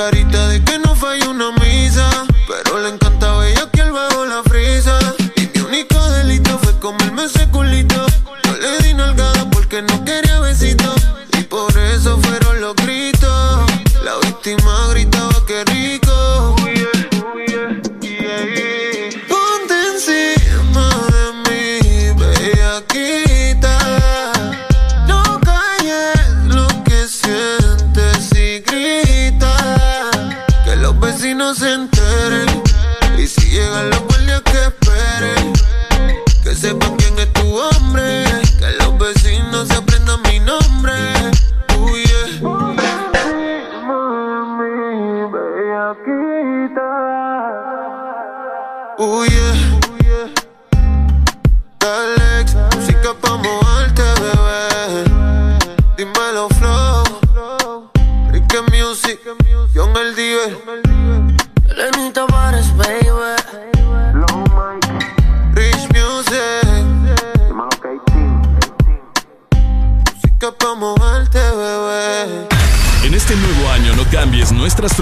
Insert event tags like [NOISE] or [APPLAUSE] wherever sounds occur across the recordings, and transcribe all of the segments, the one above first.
carita de que no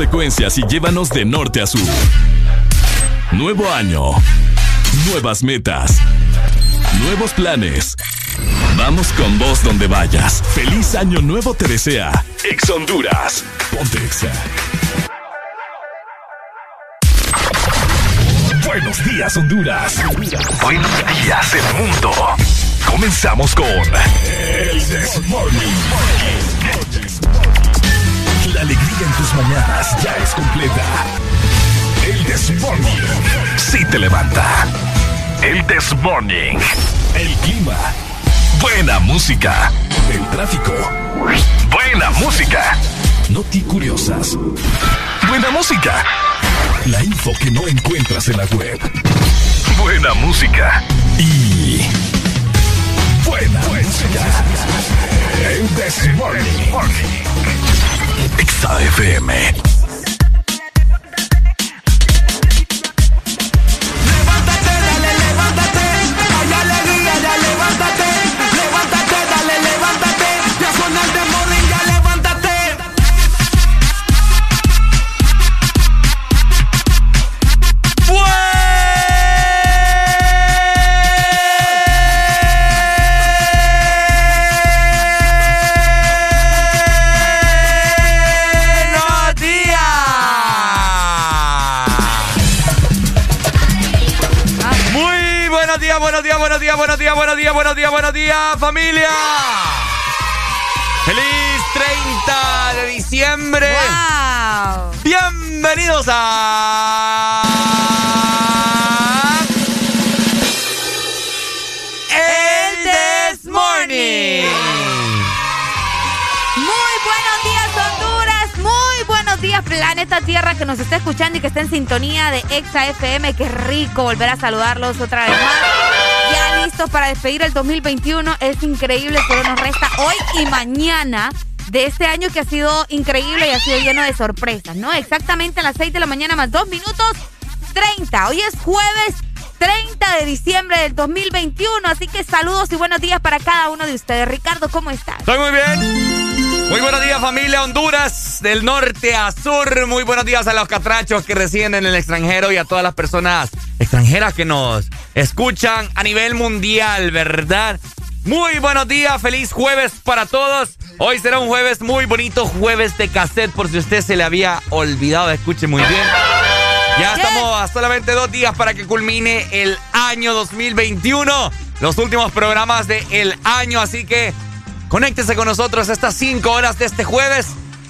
frecuencias y llévanos de norte a sur. Nuevo año. Nuevas metas. Nuevos planes. Vamos con vos donde vayas. Feliz año nuevo te desea. Ex Honduras. Ponte Exa. Buenos días, Honduras. Buenos días, el mundo. Comenzamos con El This Morning. La alegría en tus mañanas ya es completa. El This Morning. Sí te levanta. El This Morning. El clima. Buena música. El tráfico. Buena música. Noti curiosas. Buena música. La info que no encuentras en la web. Buena música. Y. Buena, música. El This Morning. Exa FM. Buenos días, buenos días, buenos días, buenos días, buenos días, familia. ¡Feliz 30 de diciembre! Bienvenidos a... El This Morning. Muy buenos días, Honduras. Muy buenos días, planeta Tierra, que nos está escuchando y que está en sintonía de Exa FM. Qué rico volver a saludarlos otra vez más. Listos para despedir el 2021. Es increíble, solo nos resta hoy y mañana de este año que ha sido increíble y ha sido lleno de sorpresas, ¿no? Exactamente a las 6 de la mañana más 2 minutos 30. Hoy es jueves 30 de diciembre del 2021, así que saludos y buenos días para cada uno de ustedes. Ricardo, ¿cómo estás? Estoy muy bien. Muy buenos días familia Honduras, del norte a sur. Muy buenos días a los catrachos que residen en el extranjero y a todas las personas extranjeras que nos escuchan a nivel mundial, ¿verdad? Muy buenos días, feliz jueves para todos. Hoy será un jueves muy bonito, jueves de cassette, por si usted se le había olvidado, escuche muy bien. Ya estamos a solamente dos días para que culmine el año 2021. Los últimos programas del año, así que conéctese con nosotros estas cinco horas de este jueves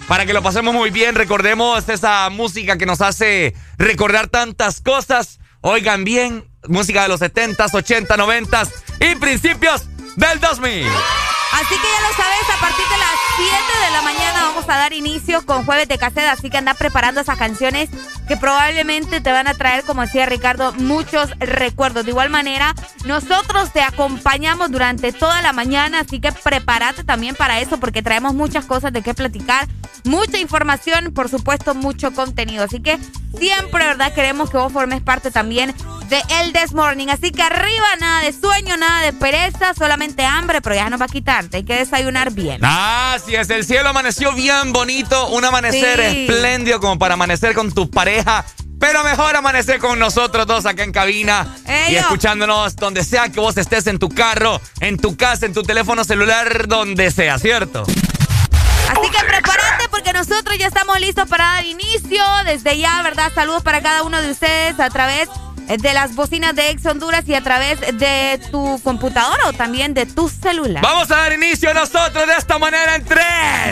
para que lo pasemos muy bien. Recordemos esa música que nos hace recordar tantas cosas. Oigan bien, música de los 70s, 80, 90s y principios del 2000. Así que ya lo sabes, a partir de las 7 de la mañana vamos a dar inicio con Jueves de Cassette, así que anda preparando esas canciones que probablemente te van a traer, como decía Ricardo, muchos recuerdos. De igual manera, nosotros te acompañamos durante toda la mañana, así que prepárate también para eso porque traemos muchas cosas de qué platicar, mucha información, por supuesto, mucho contenido. Así que siempre, ¿verdad? Queremos que vos formes parte también de El This Morning. Así que arriba, nada de sueño, nada de pereza, solamente hambre, pero ya no va a Hay que desayunar bien. Así es, el cielo amaneció bien bonito, un amanecer espléndido como para amanecer con tu pareja. Pero mejor amanecer con nosotros dos acá en cabina y escuchándonos donde sea que vos estés en tu carro, en tu casa, en tu teléfono celular, donde sea, ¿cierto? Así que prepárate porque nosotros ya estamos listos para dar inicio. Desde ya, ¿verdad? Saludos para cada uno de ustedes a través de las bocinas de Ex Honduras y a través de tu computadora o también de tu celular. Vamos a dar inicio nosotros de esta manera en 3,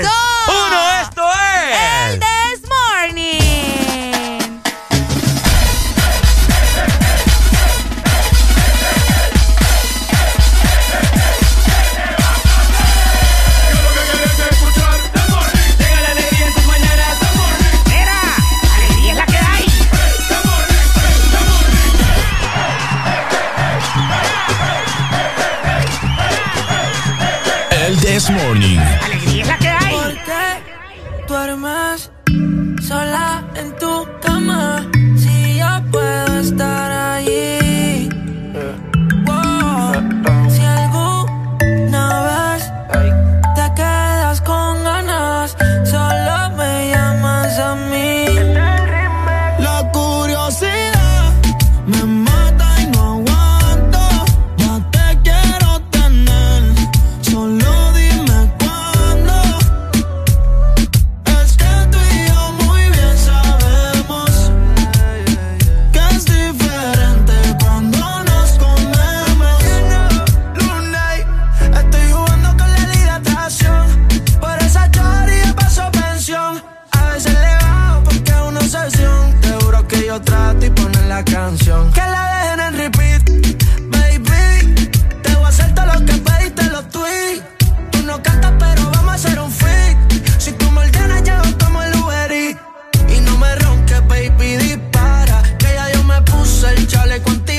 2, 1, esto es... El This Morning. This Morning. Alegría es la que hay. Porque duermes sola en tu cama. Si yo puedo estar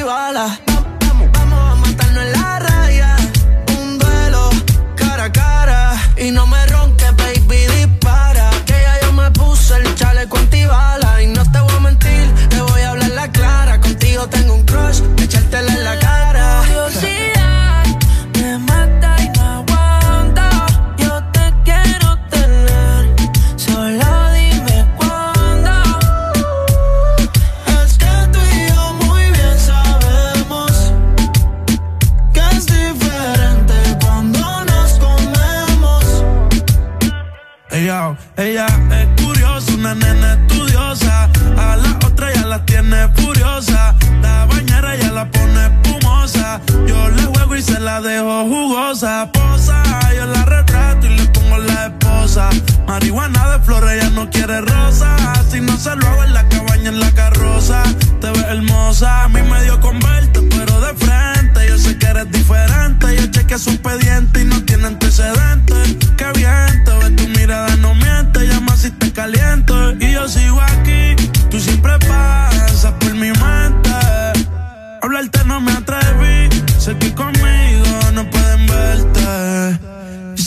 all I Ella, es curiosa, una nena estudiosa. A la otra ya la tiene furiosa ya la pone espumosa. Yo le juego y se la dejo jugosa. Posa, yo la retrato y le esposa. Marihuana de flores, ella no quiere rosa. Si no se lo hago en la cabaña, en la carroza. Te ves hermosa, a mí me dio con verte, pero de frente. Yo sé que eres diferente. Yo chequeé su expediente y no tiene antecedentes. Qué bien, te ves tu mirada, no miente. Llama si te caliento. Y yo sigo aquí, tú siempre pasas por mi mente Hablarte no me atreví, sé que conmigo no pueden verte.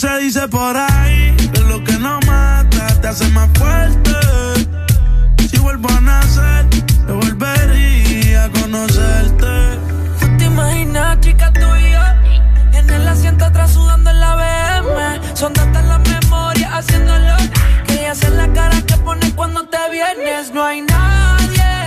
Se dice por ahí que lo que no mata te hace más fuerte. Si vuelvo a nacer, te volvería a conocerte. ¿Tú te imaginas, chica, yo? En el asiento atrás sudando en la BM. Son tantas las memorias haciéndolo. Que hacer la cara que pones cuando te vienes. No hay nadie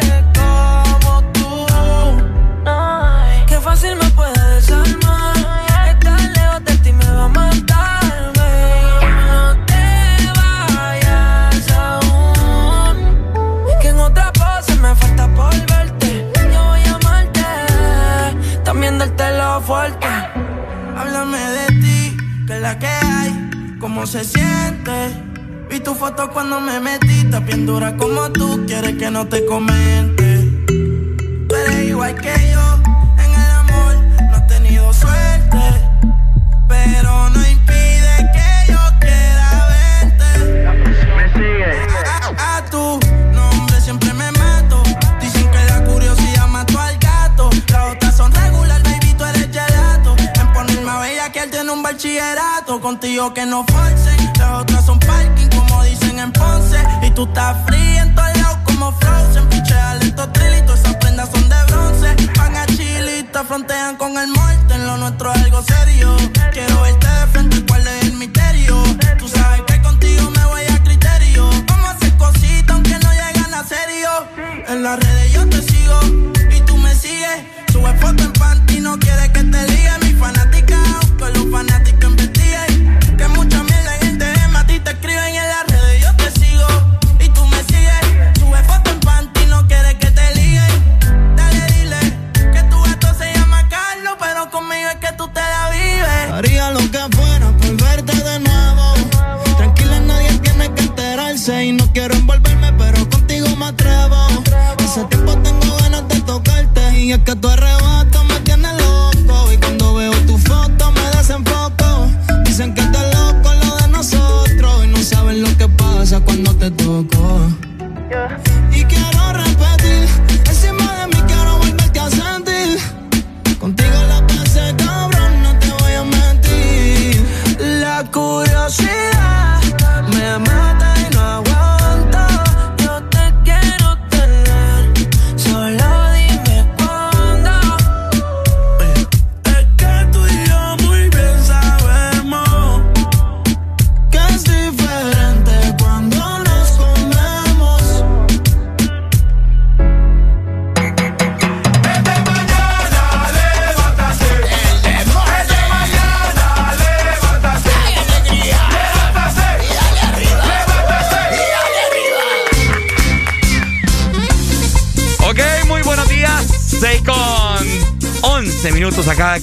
basura como tú quieres que no te comente. Tú eres igual que yo, en el amor no he tenido suerte, pero no impide que yo quiera verte. Me sigue. A, a, a tu nombre siempre me mato. Dicen que la curiosidad mató al gato. Las otras son regular, baby, tú eres gelato. En ponerme a bella que él tiene un bachillerato. Contigo que no forcen, las otras son parking. Y tú estás fría en todos lados como Frozen. Piche alento trillito, esas prendas son de bronce. Van a chilita, frontean con el muerte. En lo nuestro es algo serio. Quiero verte de frente,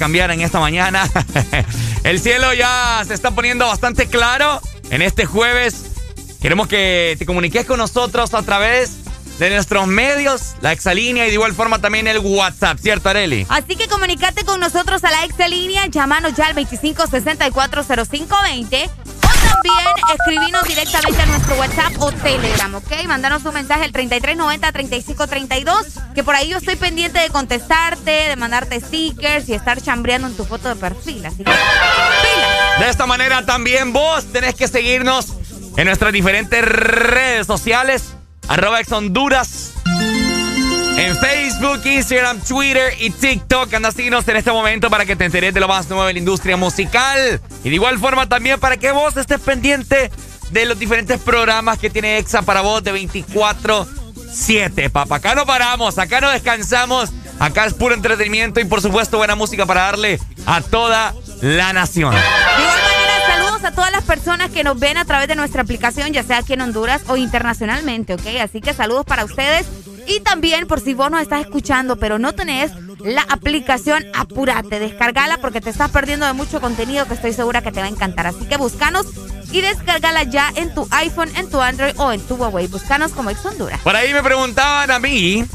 cambiar en esta mañana. [LAUGHS] El cielo ya se está poniendo bastante claro en este jueves. Queremos que te comuniques con nosotros a través de nuestros medios, la exalínea y de igual forma también el WhatsApp, ¿cierto, Areli? Así que comunicate con nosotros a la exalínea, llámanos ya al 25640520 o también escribinos directamente a nuestro WhatsApp o Telegram, ¿ok? Mándanos un mensaje al 3390-3532, que por ahí yo estoy pendiente de contestarte, de mandarte stickers y estar chambreando en tu foto de perfil. Así que. De esta manera también vos tenés que seguirnos en nuestras diferentes redes sociales. Arroba Ex. En Facebook, Instagram, Twitter y TikTok. Anda a seguirnos en este momento para que te enteres de lo más nuevo de la industria musical. Y de igual forma también para que vos estés pendiente de los diferentes programas que tiene Exa para vos de 24-7. Papá, acá no paramos, acá no descansamos. Acá es puro entretenimiento y por supuesto buena música para darle a toda la nación. De igual manera, saludos a todas las personas que nos ven a través de nuestra aplicación, ya sea aquí en Honduras o internacionalmente, ¿ok? Así que saludos para ustedes. Y también, por si vos nos estás escuchando, pero no tenés la aplicación, apúrate, descargala porque te estás perdiendo de mucho contenido que estoy segura que te va a encantar. Así que búscanos y descárgala ya en tu iPhone, en tu Android o en tu Huawei. Búscanos como Ex Honduras. Por ahí me preguntaban a mí,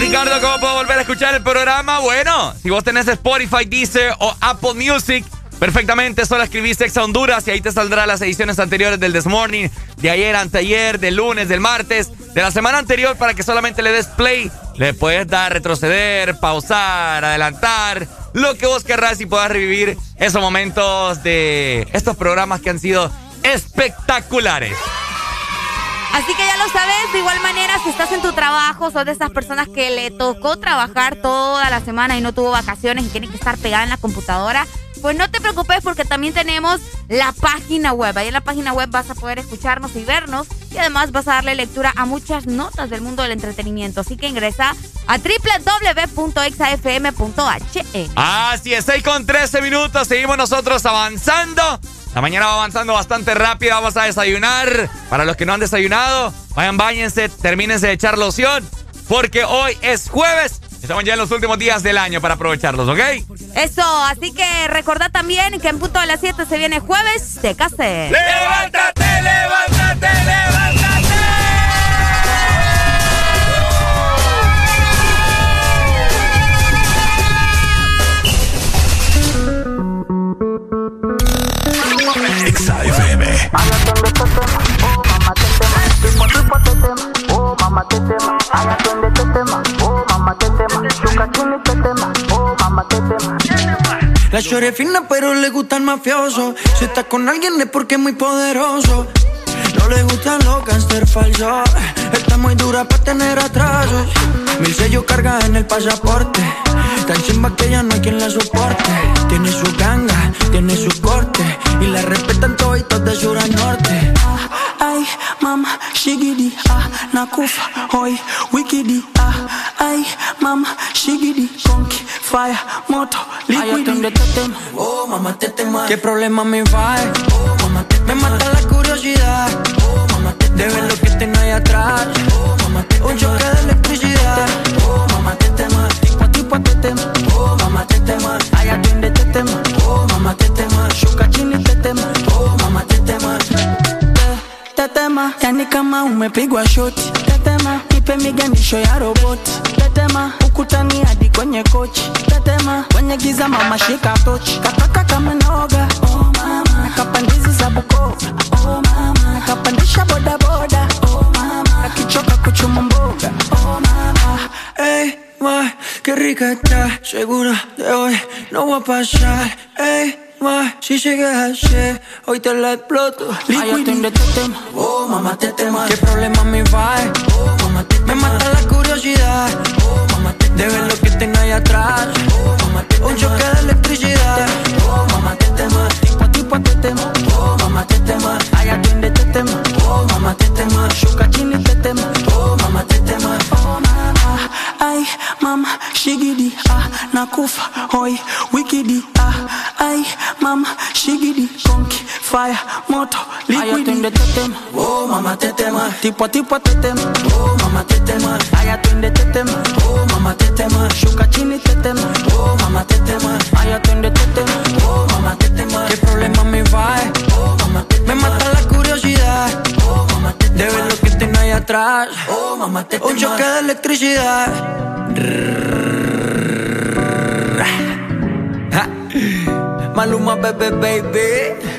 Ricardo, ¿cómo puedo volver a escuchar el programa? Bueno, si vos tenés Spotify, Deezer o Apple Music, perfectamente, solo escribiste Exa Honduras y ahí te saldrán las ediciones anteriores del This Morning, de ayer, anteayer, del lunes, del martes, de la semana anterior para que solamente le des play. Le puedes dar retroceder, pausar, adelantar, lo que vos querrás y puedas revivir esos momentos de estos programas que han sido espectaculares. Así que ya lo sabes, de igual manera, si estás en tu trabajo, sos de esas personas que le tocó trabajar toda la semana y no tuvo vacaciones y tiene que estar pegada en la computadora, pues no te preocupes porque también tenemos la página web. Ahí en la página web vas a poder escucharnos y vernos y además vas a darle lectura a muchas notas del mundo del entretenimiento. Así que ingresa a www.exafm.he. Así es, 6 con 13 minutos, seguimos nosotros avanzando. La mañana va avanzando bastante rápido, vamos a desayunar. Para los que no han desayunado, vayan, bañense, termínense de echar loción, porque hoy es jueves. Estamos ya en los últimos días del año para aprovecharlos, ¿ok? Eso, así que recordad también que en punto de las 7 se viene jueves de cassette. ¡Levántate, levántate, levántate! Let's shorty fina, pero le gusta el mafioso. Si está con alguien es porque es muy poderoso. No le gustan los gangster falsos. Está muy dura para tener atrasos. Mil sellos carga en el pasaporte. Tan chimba que ya no hay quien la soporte. Tiene su ganga, tiene su corte. Y la respetan todos de sur a norte. Ay, mama, shigidi, ah, nakufa, hoy, wikidi, ah, ay, mama, shigidi, conky, fire, moto, liquidi. Oh, mamá, te tema. ¿Qué problema me va? Oh, mamá, te Me mata la curiosidad. Oh, mamá, te De ver lo que tengo ahí atrás. Oh, mamá, te Un choque de electricidad. Oh, mamá, te tema. Tipo a tipo te tema. Oh, mama tetema. twende tetema. Oh, mama tetema. Shuka chini tetema. Oh, mama tetema, tetema, yani kama umepigwa shoti tetema, ipe miganisho ya roboti tetema, ukutani hadi kwenye kochi tetema, kwenye giza mama shika tochi, kataka kama noga oh mama, nakapandizi za Bukoba oh mama, nakapandisha bodaboda oh mama, akichoka kuchuma mboga oh mama, hey, ma, qué rica está, segura de hoy no va a pasar, hey si llegas ayer, hoy te la exploto. Liquid Oh, mamá, te tema. ¿Qué problema me va? Oh, mamá, te Me mata la curiosidad. Oh, mamá, te De ver lo que tengo ahí atrás. Oh, mamá, te Un choque de electricidad. Oh, mamá, te tema. Tipo a tipo te tema. Oh, mamá, te tema. Ay, atiende te tema. Oh, mamá, te tema. Shuka chini te tema. Oh, mamá, te tema. Oh, mama. Ay, mama, shigidi, ah, nakufa, hoy, wikidi, ah, ay, mama, shigidi, conky, fire, moto, liquid. Ay, te tema. Oh, mamá, te tema. Tipo a tipo te tema. Oh, mamá, te tema. Ay, atiende te tema. Oh, mamá, te tema. Shuka chini te tema. Oh, mamá, te tema. Ay, atiende te tema. Oh, mamá, te tema. ¿Qué problema me va? Oh, mamá, te tema. Me mata la De ver lo que tengo ahí atrás. Oh, mamá, te. Un choque de electricidad. [LAUGHS] Maluma, bebé, baby.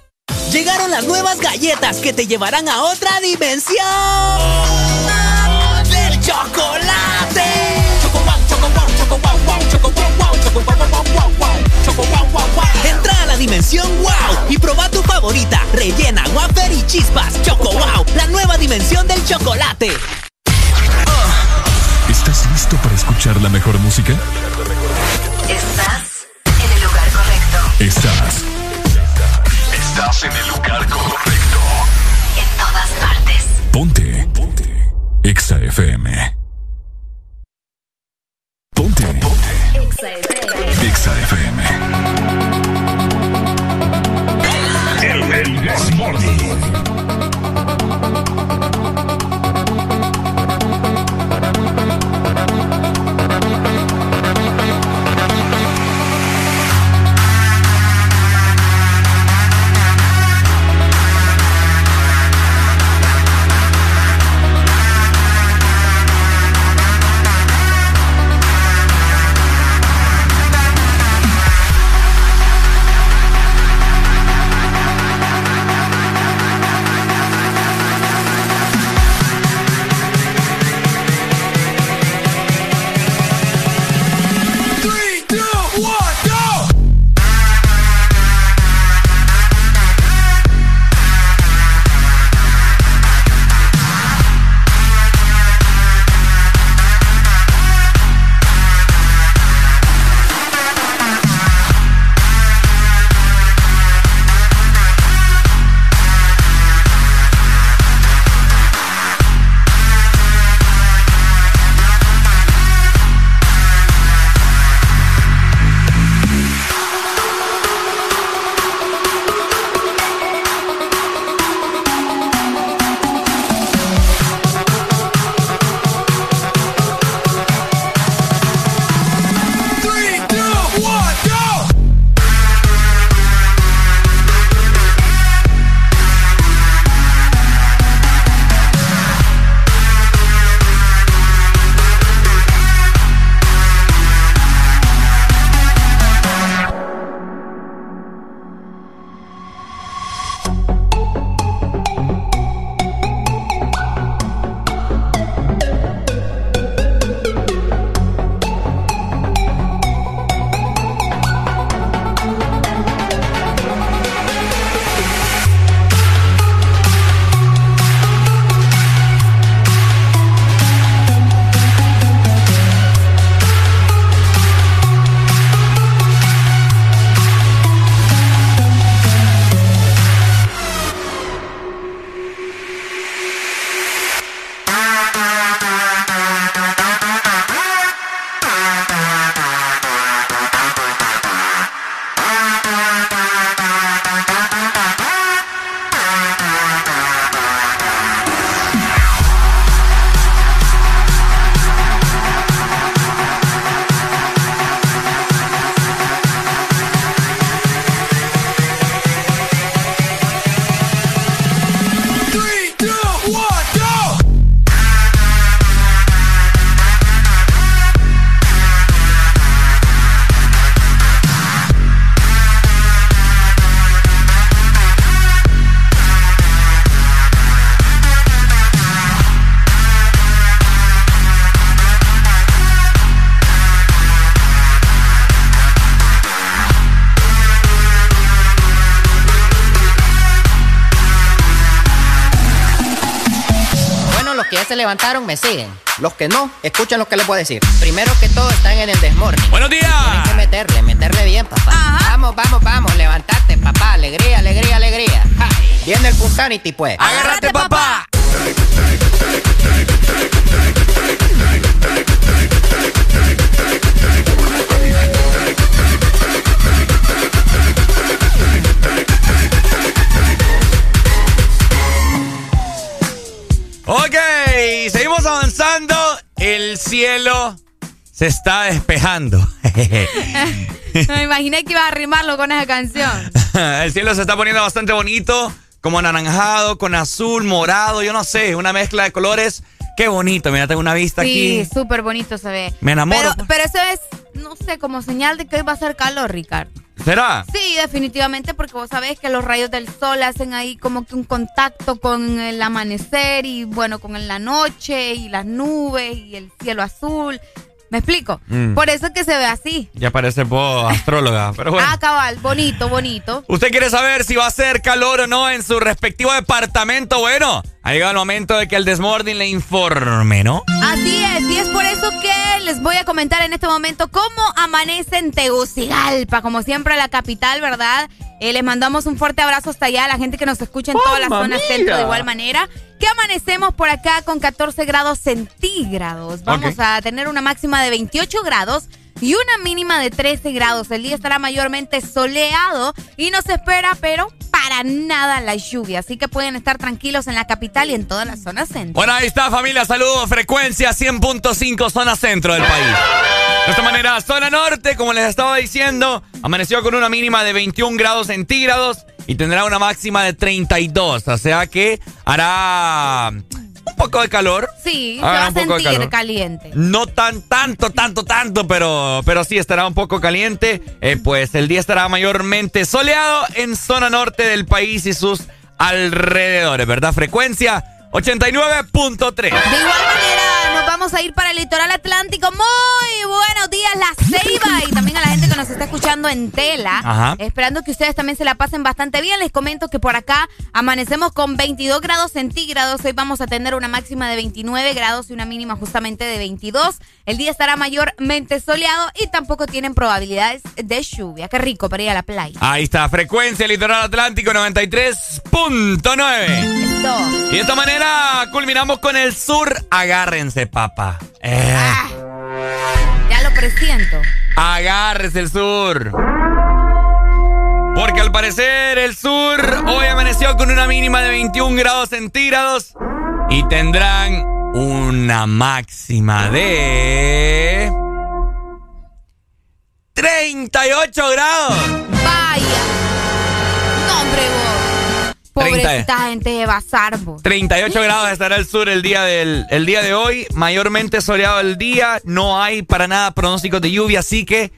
Llegaron las nuevas galletas que te llevarán a otra dimensión del chocolate. Entra a la dimensión wow y proba tu favorita, rellena, wafer y chispas. Choco wow, la nueva dimensión del chocolate. ¿Estás listo para escuchar la mejor música? Estás en el lugar correcto. Estás. Estás en el lugar correcto. En todas partes. Ponte. Ponte. Exa FM. Ponte. Ponte. Exa FM. El, el This me siguen. Los que no, escuchen lo que les voy a decir. Primero que todo, están en el desmorning. ¡Buenos días! Tienen que meterle, meterle bien, papá. Vamos, vamos, vamos, levantate, papá. Alegría, alegría, alegría. Ja. Viene el Punsanity, pues. ¡Agárrate, papá! Se está despejando. [LAUGHS] Me imaginé que ibas a arrimarlo con esa canción. [LAUGHS] El cielo se está poniendo bastante bonito, como anaranjado, con azul, morado, yo no sé, una mezcla de colores. Qué bonito, mira, tengo una vista Sí, aquí. súper bonito se ve. Me enamoro. Pero, pero eso es, no sé, como señal de que hoy va a ser calor, Ricardo. ¿Será? Sí, definitivamente, porque vos sabés que los rayos del sol hacen ahí como que un contacto con el amanecer y bueno, con la noche y las nubes y el cielo azul. ¿Me explico? Mm. Por eso es que se ve así. Ya parece vos astróloga, pero bueno. Ah, cabal, bonito, bonito. ¿Usted quiere saber si va a ser calor o no en su respectivo departamento? Bueno, ha llegado el momento de que el Desmording le informe, ¿no? Así es, y es por eso que les voy a comentar en este momento cómo amanece en Tegucigalpa, como siempre la capital, ¿verdad? Eh, les mandamos un fuerte abrazo hasta allá a la gente que nos escucha en toda la ¡Mamma zona mía! centro de igual manera. Que amanecemos por acá con 14 grados centígrados. Vamos a tener una máxima de 28 grados y una mínima de 13 grados. El día estará mayormente soleado y no se espera, pero para nada la lluvia. Así que pueden estar tranquilos en la capital y en toda la zona centro. Bueno, ahí está familia, saludos, frecuencia 100.5 zona centro del país. De esta manera, zona norte, como les estaba diciendo, amaneció con una mínima de 21 grados centígrados y tendrá una máxima de 32, o sea que hará poco de calor. Sí, se Ah, va a sentir caliente. No tan, tanto, tanto, tanto, pero, pero sí estará un poco caliente. Eh, pues el día estará mayormente soleado en zona norte del país y sus alrededores, ¿verdad? Frecuencia 89.3. De igual manera, vamos a ir para el litoral atlántico. Muy buenos días, La Ceiba. Y también a la gente que nos está escuchando en tela. Ajá. Esperando que ustedes también se la pasen bastante bien. Les comento que por acá amanecemos con 22 grados centígrados. Hoy vamos a tener una máxima de 29 grados y una mínima justamente de 22. El día estará mayormente soleado y tampoco tienen probabilidades de lluvia. Qué rico para ir a la playa. Ahí está, frecuencia litoral atlántico 93.9. Y de esta manera culminamos con el sur. Agárrense, papá. Eh, Ya lo presiento. agárrese el sur. Porque al parecer el sur hoy amaneció con una mínima de 21 grados centígrados y tendrán una máxima de 38 grados. Vaya. Pobrecita gente de bazar, vos. 38 grados estará el sur el día del el día de hoy, mayormente soleado el día, no hay para nada pronósticos de lluvia, así que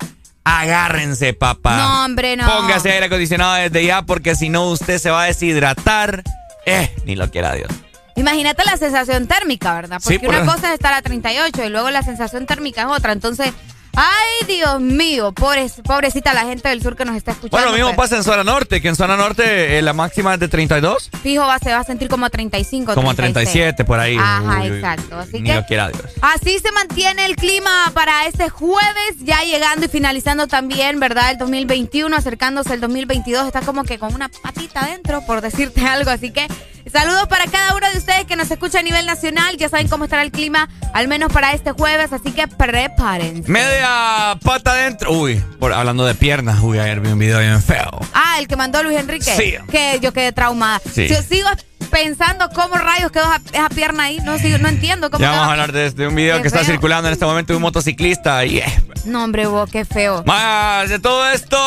agárrense, papá. No, hombre, no. Póngase aire acondicionado desde ya porque si no usted se va a deshidratar. Eh, ni lo quiera Dios. Imagínate la sensación térmica, ¿verdad? Sí, Porque por- una cosa es estar a 38 y luego la sensación térmica es otra. Entonces, ay, Dios mío, pobre, pobrecita la gente del sur que nos está escuchando. Bueno, lo mismo pero pasa en zona norte, que en zona norte eh, la máxima es de 32, Fijo, va, se va a sentir como a 35. como a 36. 37 por ahí. Ajá, Uy, exacto. Así que lo quiera Dios. Así se mantiene el clima para este jueves, ya llegando y finalizando también, ¿verdad? El 2021, acercándose el 2022, está como que con una patita adentro, por decirte [LAUGHS] algo. Así que saludos para cada uno de ustedes que nos escucha a nivel nacional. Ya saben cómo estará el clima, al menos para este jueves, así que prepárense. Media pata adentro. Uy, por, hablando de piernas, uy, ayer vi un video bien feo. Ah, el que mandó Luis Enrique. Sí. Que yo quedé traumada. Sí. Yo sigo pensando cómo rayos quedó esa, esa pierna ahí. No, sigo, no entiendo cómo Ya vamos a hablar de, de un video Qué que está circulando en este momento de un motociclista y eh, [LAUGHS] No, hombre, vos, qué feo. Más de todo esto,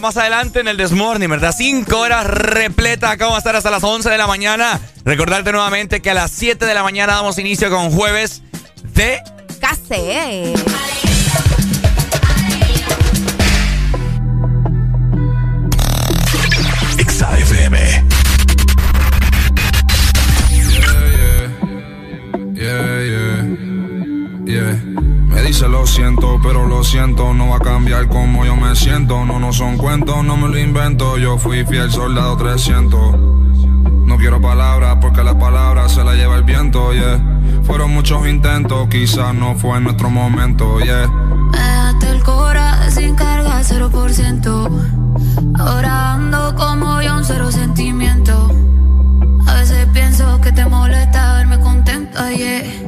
más adelante en el Desmorning, ¿verdad? Cinco horas repletas. Acá vamos a estar hasta las 11 de la mañana. Recordarte nuevamente que a las 7 de la mañana damos inicio con jueves de... Case. Dice lo siento, pero lo siento, no va a cambiar como yo me siento. No, no son cuentos, no me lo invento. Yo fui fiel soldado 300. No quiero palabras porque las palabras se las lleva el viento, yeah. Fueron muchos intentos, quizás no fue nuestro momento, yeah. Me el cora sin carga, 0%. Ahora ando como yo, un cero sentimiento. A veces pienso que te molesta verme contenta, yeah.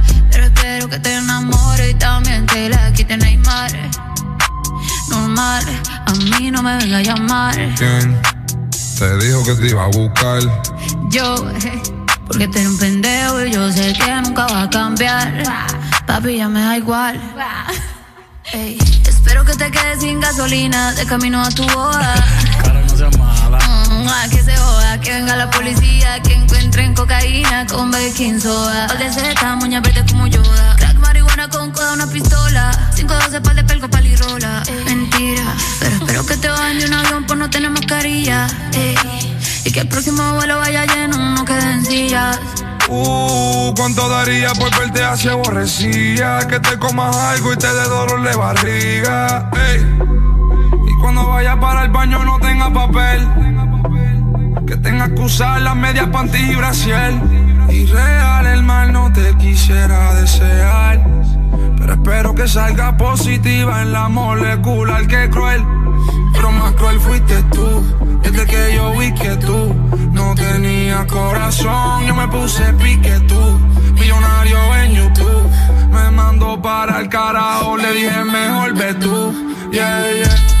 Que te enamore y también te la quite Neymar. Normal, a mí no me venga a llamar. ¿Quién te dijo que te iba a buscar? Yo, eh, porque eres un pendejo y yo sé que nunca va a cambiar. papi, ya me da igual. espero que te quedes sin gasolina de camino a tu boda. Cara, no seas mala. Mm, que se joda, que venga la policía, que encuentren cocaína con baking soda. Al de Z, moña verde como Yoda. Crack, marihuana con coda, una pistola. 512 pal de pelco, palirola. Mentira, pero espero que te bajen de un avión por no tener mascarilla. Ey. Y que el próximo vuelo vaya lleno, no queden sillas. Uh, cuánto daría por verte así aborrecida. Que te comas algo y te dé dolor de barriga. Ey. Y cuando vayas para el baño no tenga papel. Que tengas que usar las medias panties y brasier. Y real el mal no te quisiera desear. Pero espero que salga positiva en la molecular que cruel. Pero más cruel fuiste tú. Desde que yo vi que tú no tenías corazón, yo me puse pique tú. Millonario en YouTube. Me mandó para el carajo, le dije mejor ve tú. Yeah, yeah.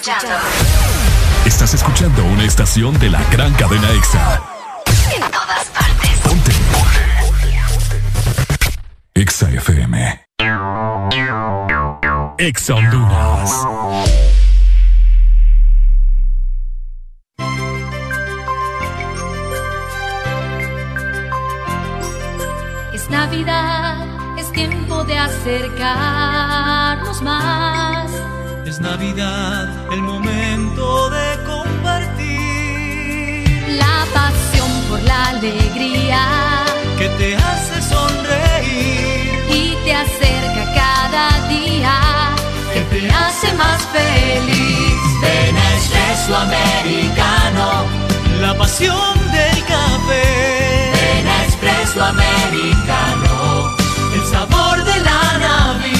Escuchando Estás escuchando una estación de la gran cadena EXA. en todas partes. Ponte. EXA FM. EXA Honduras. Es Navidad, es tiempo de acercarnos más. Es Navidad, el momento de compartir. La pasión por la alegría Que te hace sonreír. y te acerca cada día, que te hace más feliz. Ven a Espresso Americano. La pasión del café. Ven a Espresso Americano. El sabor de la Navidad.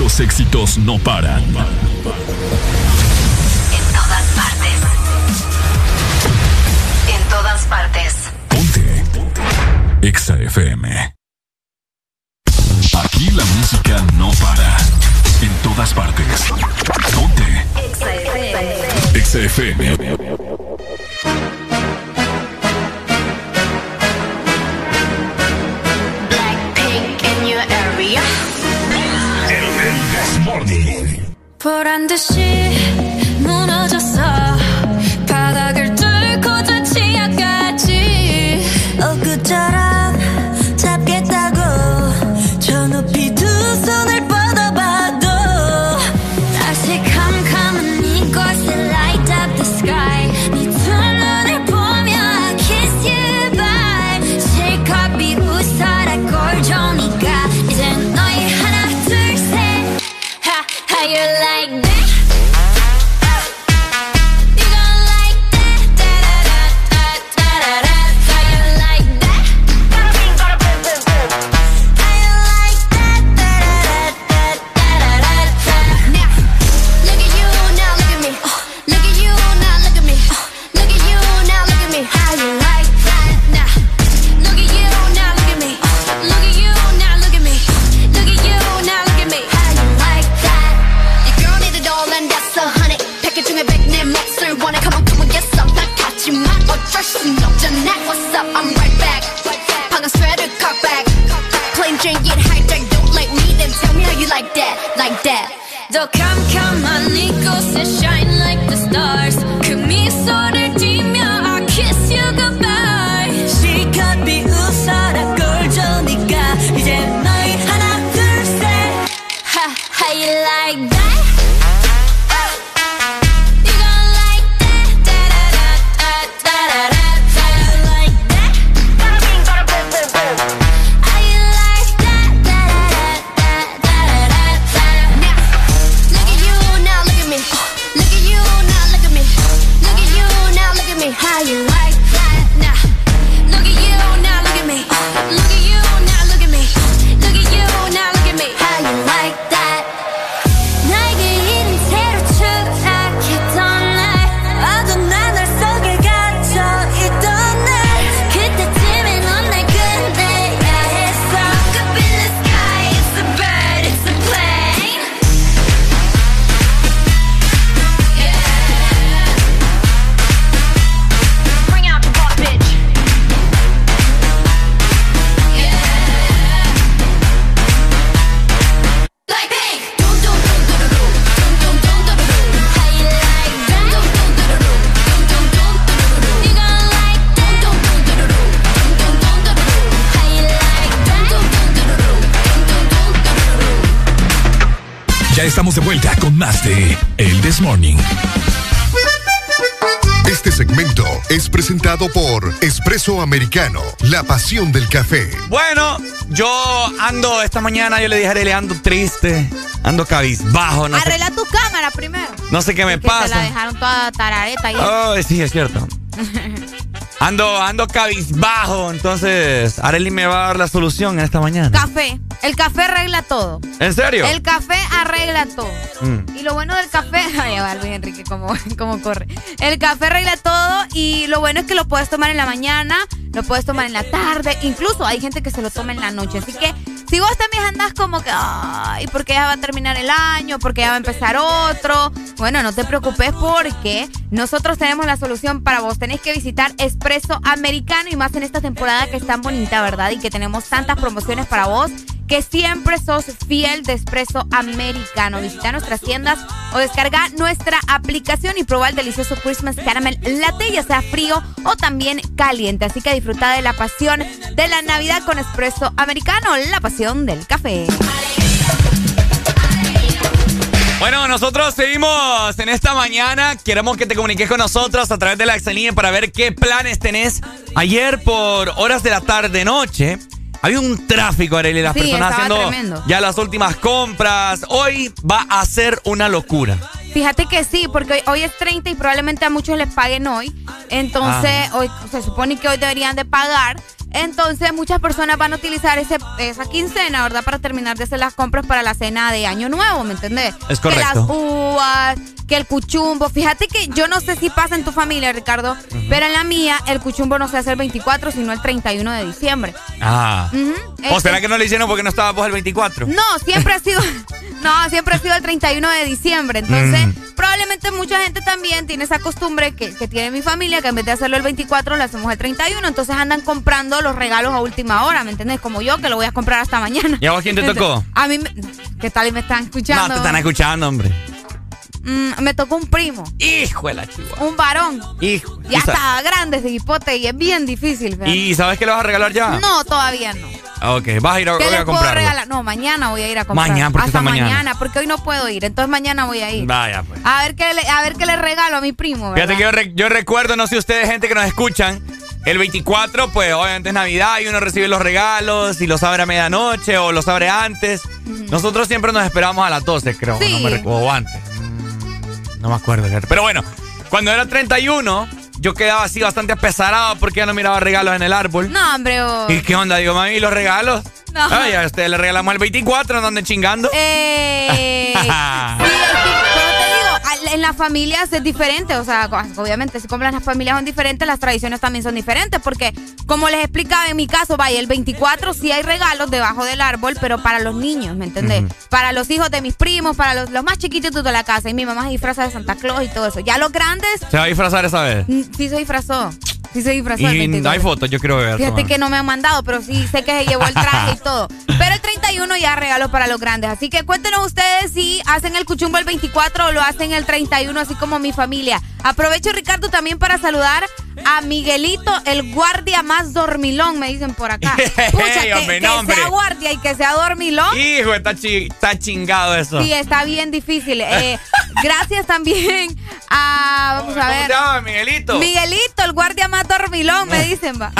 Los éxitos no paran. En todas partes. En todas partes. EXA FM. Aquí la música no para. En todas partes. Ponte. XFM. Blackpink in your area. 보란 듯이 무너졌어 Då kan kan man inte gå sig shine. De vuelta con más de El This Morning. Este segmento es presentado por Espresso Americano, la pasión del café. Bueno, yo ando esta mañana, yo le dije a Arely, ando triste, ando cabizbajo, no sé, Arregla tu cámara primero. no sé qué me te la pasa. dejaron toda tarareta ahí. Ay, sí, es cierto. [LAUGHS] Ando, ando cabizbajo, entonces Arely me va a dar la solución en esta mañana. Café. El café arregla todo. ¿En serio? El café arregla todo. Mm. Y lo bueno del café, [LAUGHS] ay, va Luis Enrique, cómo, [LAUGHS] cómo corre. El café arregla todo y lo bueno es que lo puedes tomar en la mañana, lo puedes tomar en la tarde, incluso hay gente que se lo toma en la noche. Así que si vos también andás como que, ay, porque ya va a terminar el año, porque ya va a empezar otro, bueno, no te preocupes porque nosotros tenemos la solución para vos. Tenés que visitar Espresso Americano y más en esta temporada que es tan bonita, ¿verdad? Y que tenemos tantas promociones para vos que siempre sos fiel de Espresso Americano. Visita nuestras tiendas o descarga nuestra aplicación y proba el delicioso Christmas Caramel Latte, ya sea frío o también caliente. Así que disfruta de la pasión de la Navidad con Espresso Americano, la pasión del café. Bueno, nosotros seguimos en esta mañana. Queremos que te comuniques con nosotros a través de la Excelínea para ver qué planes tenés. Ayer por horas de la tarde noche había un tráfico, Arely, las Sí, personas haciendo tremendo. ya las últimas compras. Hoy va a ser una locura. Fíjate que sí, porque hoy, hoy es 30 y probablemente a muchos les paguen hoy. Entonces, hoy se supone que hoy deberían de pagar. Entonces, muchas personas van a utilizar ese, esa quincena, ¿verdad? Para terminar de hacer las compras para la cena de Año Nuevo, ¿me entendés? Es Que las correcto. uvas, que el cuchumbo. Fíjate que yo no sé si pasa en tu familia, Ricardo, pero en la mía el cuchumbo no se hace el 24, sino el 31 de diciembre. Ah. ¿O será que no le hicieron porque no estaba vos el 24? No, siempre ha [LAUGHS] sido. No, siempre ha sido el 31 de diciembre. Entonces, Mm. probablemente mucha gente también tiene esa costumbre que, que tiene mi familia, que en vez de hacerlo el 24 lo hacemos el 31, entonces andan comprando los regalos a última hora, ¿me entiendes? Como yo, que lo voy a comprar hasta mañana. ¿Y a vos quién te tocó? A mí, me- ¿qué tal? Y me están escuchando. No, te están escuchando, hombre. Mm, me tocó un primo, Hijo de la chihuahua. un varón. Hijo. Ya ¿Y sa- está grande ese hipote y es bien difícil. ¿verdad? ¿Y sabes qué le vas a regalar ya? No, todavía no. Ok, vas a ir a, ¿Qué voy a regalar? No, mañana voy a ir a comprar. Mañana, ¿por qué Hasta mañana? porque hoy no puedo ir. Entonces mañana voy a ir. Vaya, pues. A ver qué le, a ver qué le regalo a mi primo, ¿verdad? Fíjate que yo, re- yo recuerdo, no sé ustedes, gente que nos escuchan, el 24, pues obviamente es Navidad y uno recibe los regalos y los abre a medianoche o los abre antes. Nosotros siempre nos esperamos a las 12, creo. Sí. No me antes. No me acuerdo. Pero bueno, cuando era 31, yo quedaba así bastante apesarado porque ya no miraba regalos en el árbol. No, hombre, oh. ¿Y qué onda? Digo, mami, ¿y los regalos? No. Ay, a le regalamos el 24, no anden chingando. Eh, [LAUGHS] sí, en las familias es diferente, o sea, obviamente si compran las familias son diferentes, las tradiciones también son diferentes, porque como les explicaba en mi caso, vaya, el 24 sí hay regalos debajo del árbol, pero para los niños, ¿me entendés? Para los hijos de mis primos, para los, los más chiquititos de la casa, y mi mamá se disfraza de Santa Claus y todo eso. Ya los grandes, ¿Se va a disfrazar esa vez? mm, sí se disfrazó, sí se disfrazó. Y 24. hay fotos, yo quiero ver. Fíjate que no me han mandado, pero sí sé que se llevó el traje y [LAUGHS] todo. Pero el 31 ya regalo para los grandes. Así que cuéntenos ustedes si hacen el cuchumbo el 24 o lo hacen el 31, así como mi familia. Aprovecho, Ricardo, también para saludar a Miguelito, el guardia más dormilón, me dicen por acá. [LAUGHS] Pucha, que, hombre, que no, sea guardia y que sea dormilón. Hijo, está, chi- está chingado eso. Sí, está bien difícil. Eh, [LAUGHS] gracias también a. Vamos a ¿Cómo ver. Miguelito? Miguelito, el guardia más dormilón, me dicen, va.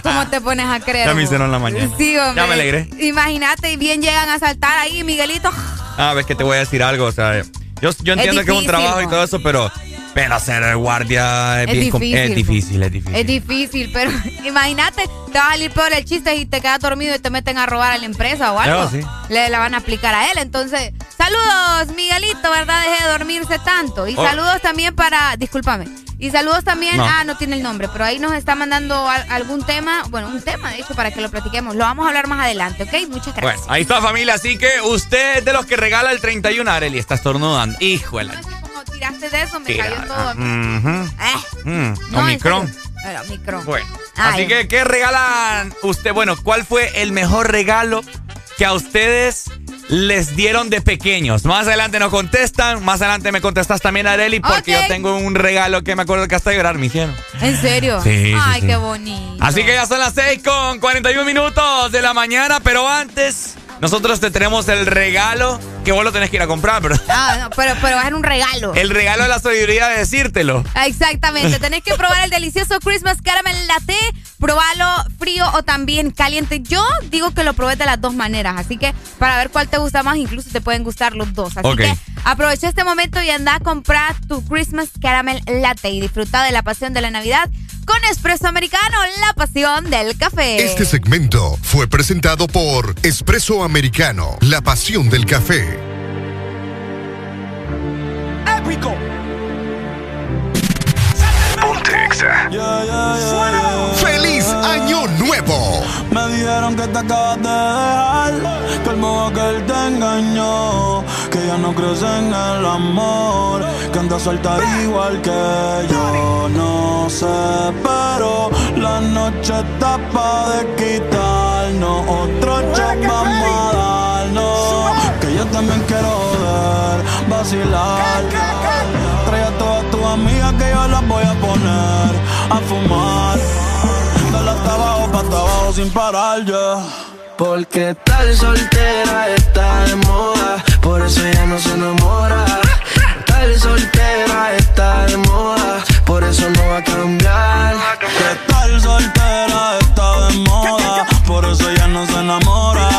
[LAUGHS] ¿Cómo te pones a creer? Ya me hicieron la mañana. Sí, hombre. Ya me alegré. Imagínate, y bien llegan a saltar ahí, Miguelito. Ah, ves que te voy a decir algo, o sea, yo, yo entiendo que es un trabajo y todo eso, pero, pero ser el guardia es, Es bien difícil, es difícil, es difícil. Es difícil, pero [LAUGHS] imagínate, te va a salir peor el chiste y te quedas dormido y te meten a robar a la empresa o algo. Sí. Le la van a aplicar a él. Entonces, saludos, Miguelito, ¿verdad? Deje de dormirse tanto. Y Oh. saludos también para, discúlpame. Y saludos también, No. ah, no tiene el nombre, pero ahí nos está mandando al- algún tema, bueno, un tema de hecho para que lo platiquemos. Lo vamos a hablar más adelante, ¿ok? Muchas gracias. Bueno, ahí está familia, así que usted es de los que regala el 31, Areli, está estornudando. Como tiraste de eso, me Tira. cayó todo. Eh, Mm, no, Omicron. Omicron. Bueno, Ay. así que, ¿qué regalan usted? Bueno, ¿cuál fue el mejor regalo que a ustedes les dieron de pequeños? Más adelante nos contestan, más adelante me contestas también, Areli, porque yo tengo un regalo que me acuerdo que hasta llorar me hicieron. ¿En serio? Sí, sí, Ay, sí. qué bonito. Así que ya son las 6 con 41 minutos de la mañana, pero antes nosotros te tenemos el regalo que vos lo tenés que ir a comprar, pero Ah, no, pero, pero va a ser un regalo. el regalo de la sabiduría de decírtelo. Exactamente, [LAUGHS] tenés que probar el delicioso Christmas Caramel Latte, probarlo frío o también caliente. Yo digo que lo probé de las dos maneras, así que para ver cuál te gusta más, incluso te pueden gustar los dos. Así Ok. que aprovecha este momento y anda a comprar tu Christmas Caramel Latte y disfruta de la pasión de la Navidad con Espresso Americano, la pasión del café. Este segmento fue presentado por Espresso Americano, la pasión del café. Épico. ¡Feliz Año Nuevo! Me dijeron que te acabas de dejar, que el modo que él te engañó, que ya no crees en el amor, que andas suelta igual que yo. No sé, pero la noche está pa' de quitarnos, otro shot vamos a darnos, que yo también quiero ver, vacilar. Amigas que yo las voy a poner a fumar. Dale hasta abajo, pa' hasta abajo sin parar ya. Porque tal soltera está de moda, por eso ella no se enamora. Tal soltera está de moda, por eso no va a cambiar. Que tal soltera está de moda, por eso ella no se enamora.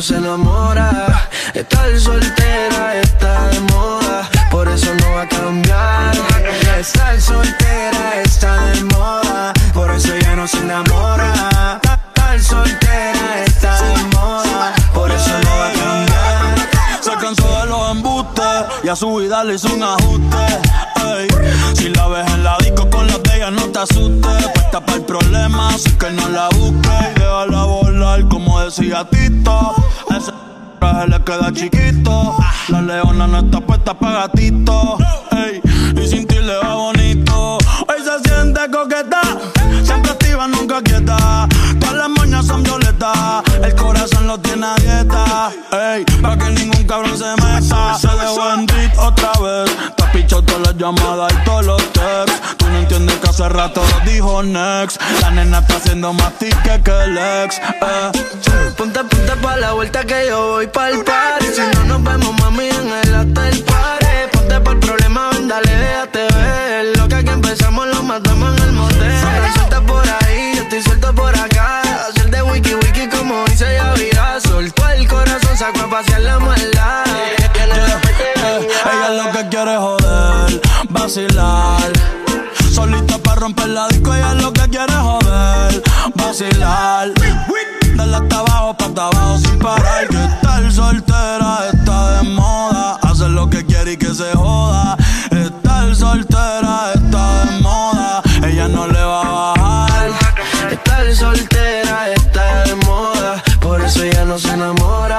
Se enamora. Estar soltera está de moda, por eso no va a cambiar. Estar soltera está de moda, por eso ya no se enamora. Estar soltera está de moda, por eso no va a cambiar. Se cansó de los embustes y a su vida le hizo un ajuste. ey. Si la ves en la disco con las de no te asustes. Puesta para el problema, así que no la busques. Y déjala volar, como decía Tito. Ese traje le queda chiquito. La leona no está puesta para gatito. ey. Y sin ti le va bonito. Hoy se siente coqueta, siempre activa, nunca quieta. Todas las moñas son violetas, el corazón lo tiene a dieta. Ey, para que ningún cabrón se meta. Se dejó en otra vez. Pichado todas las llamadas y todos los texts. Tú no entiendes que hace rato dijo next. La nena está haciendo más tique que el ex. Eh. Ponte, ponte pa' la vuelta que yo voy pa'l party Si no nos vemos, mami, en el hotel party Ponte pa'l problema, ven, dale, déjate ver Lo que aquí empezamos lo matamos en el motel suelta por ahí, yo estoy suelto por acá Hacer de wiki wiki como dice Yavira Soltó el corazón, sacó a pasear la maldad vacilar. Solita para romper la disco, ella lo que quiere es joder, vacilar. Dale hasta abajo, pa' abajo sin parar. Que estar soltera está de moda. Hacer lo que quiere y que se joda. Estar soltera está de moda. Ella no le va a bajar. Estar soltera está de moda, por eso ella no se enamora.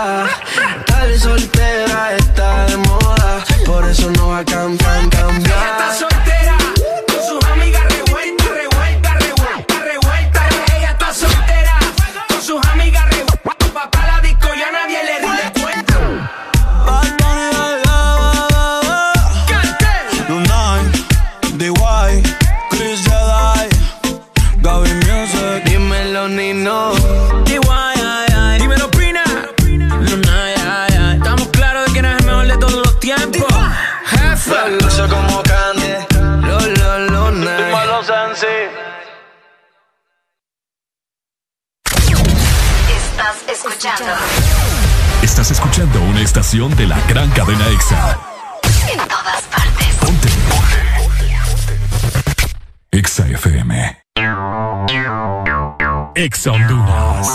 Estación de la gran cadena EXA. en todas partes. Ponte. EXA FM. EXA Honduras.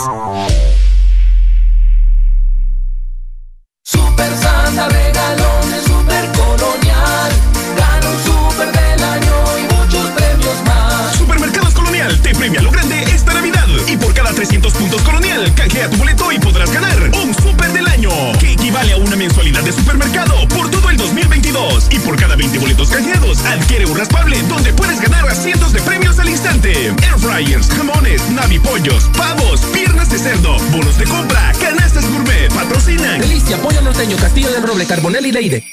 Super Santa regalones, super colonial. Gana un super del año y muchos premios más. Supermercados Colonial te premia lo grande esta Navidad. Y por cada 300 puntos Colonial, canjea tu boleto y podrás ganar equivale a una mensualidad de supermercado por todo el 2022. Y por cada 20 boletos canjeados, adquiere un raspable donde puedes ganar a cientos de premios al instante. Air fryers, jamones, navipollos, pavos, piernas de cerdo, bonos de compra, canastas gourmet, patrocinan. Delicia, pollo norteño, Castillo del Roble, Carbonel y Leide.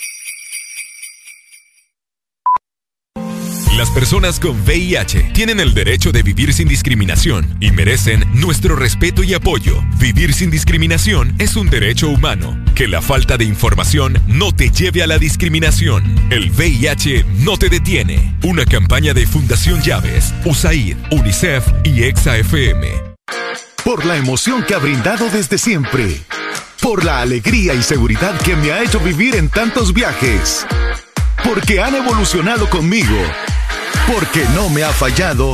Las personas con VIH tienen el derecho de vivir sin discriminación y merecen nuestro respeto y apoyo. Vivir sin discriminación es un derecho humano. Que la falta de información no te lleve a la discriminación. El VIH no te detiene. Una campaña de Fundación Llaves, USAID, UNICEF y EXA-FM. Por la emoción que ha brindado desde siempre. Por la alegría y seguridad que me ha hecho vivir en tantos viajes. Porque han evolucionado conmigo. Porque no me ha fallado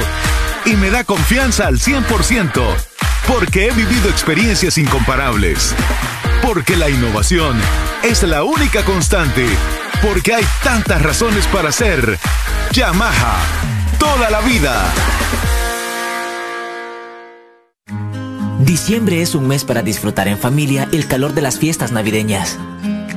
y me da confianza al 100%. Porque he vivido experiencias incomparables. Porque la innovación es la única constante. Porque hay tantas razones para ser Yamaha. Toda la vida. Diciembre es un mes para disfrutar en familia el calor de las fiestas navideñas.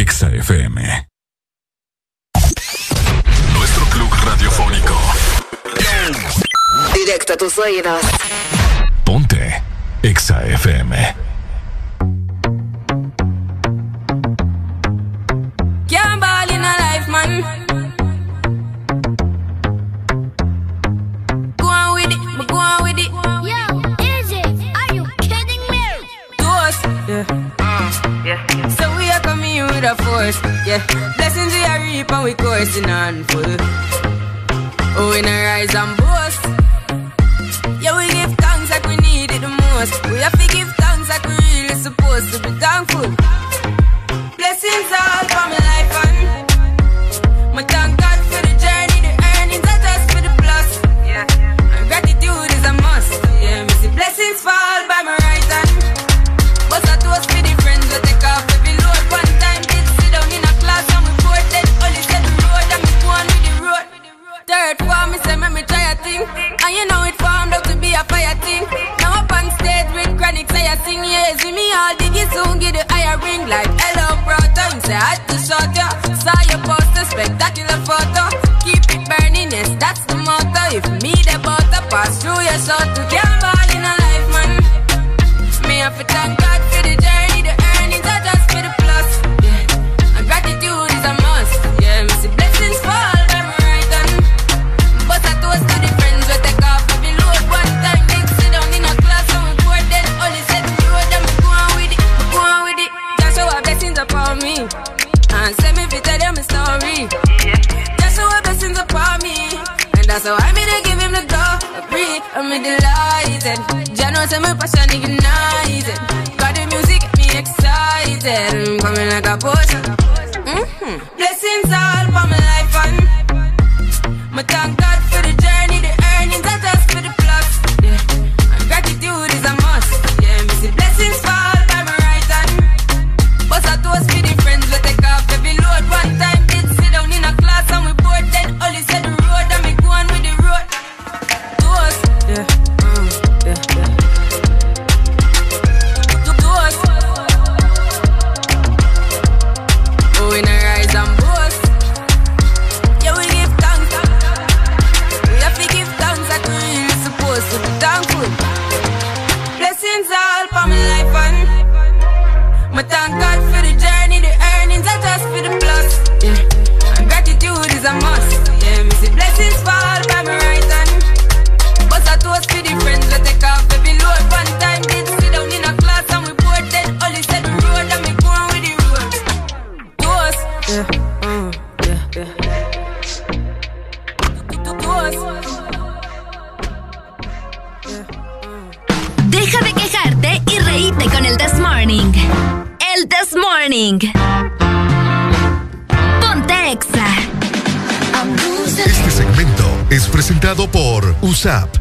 EXA FM. Nuestro club radiofónico. directo a tus oídos. Ponte Exa FM. Force, yeah. Blessings we are reap and we coursing on full. Oh, we not rise and boast. Yeah, we give thanks like we need it the most. We have to give thanks like we really supposed to be thankful. Blessings all for I yeah, eh, see me all diggy soon get the higher ring like hello brother. You say I had to shot ya, saw your poster, spectacular photo. Keep it burning, yes that's the motto. If me the butter pass through your soul to can't I'm delighted. Know say my passion ignited. Got the music get me excited. I'm coming like a potion. Mm-hmm. Blessings all for my life and my thank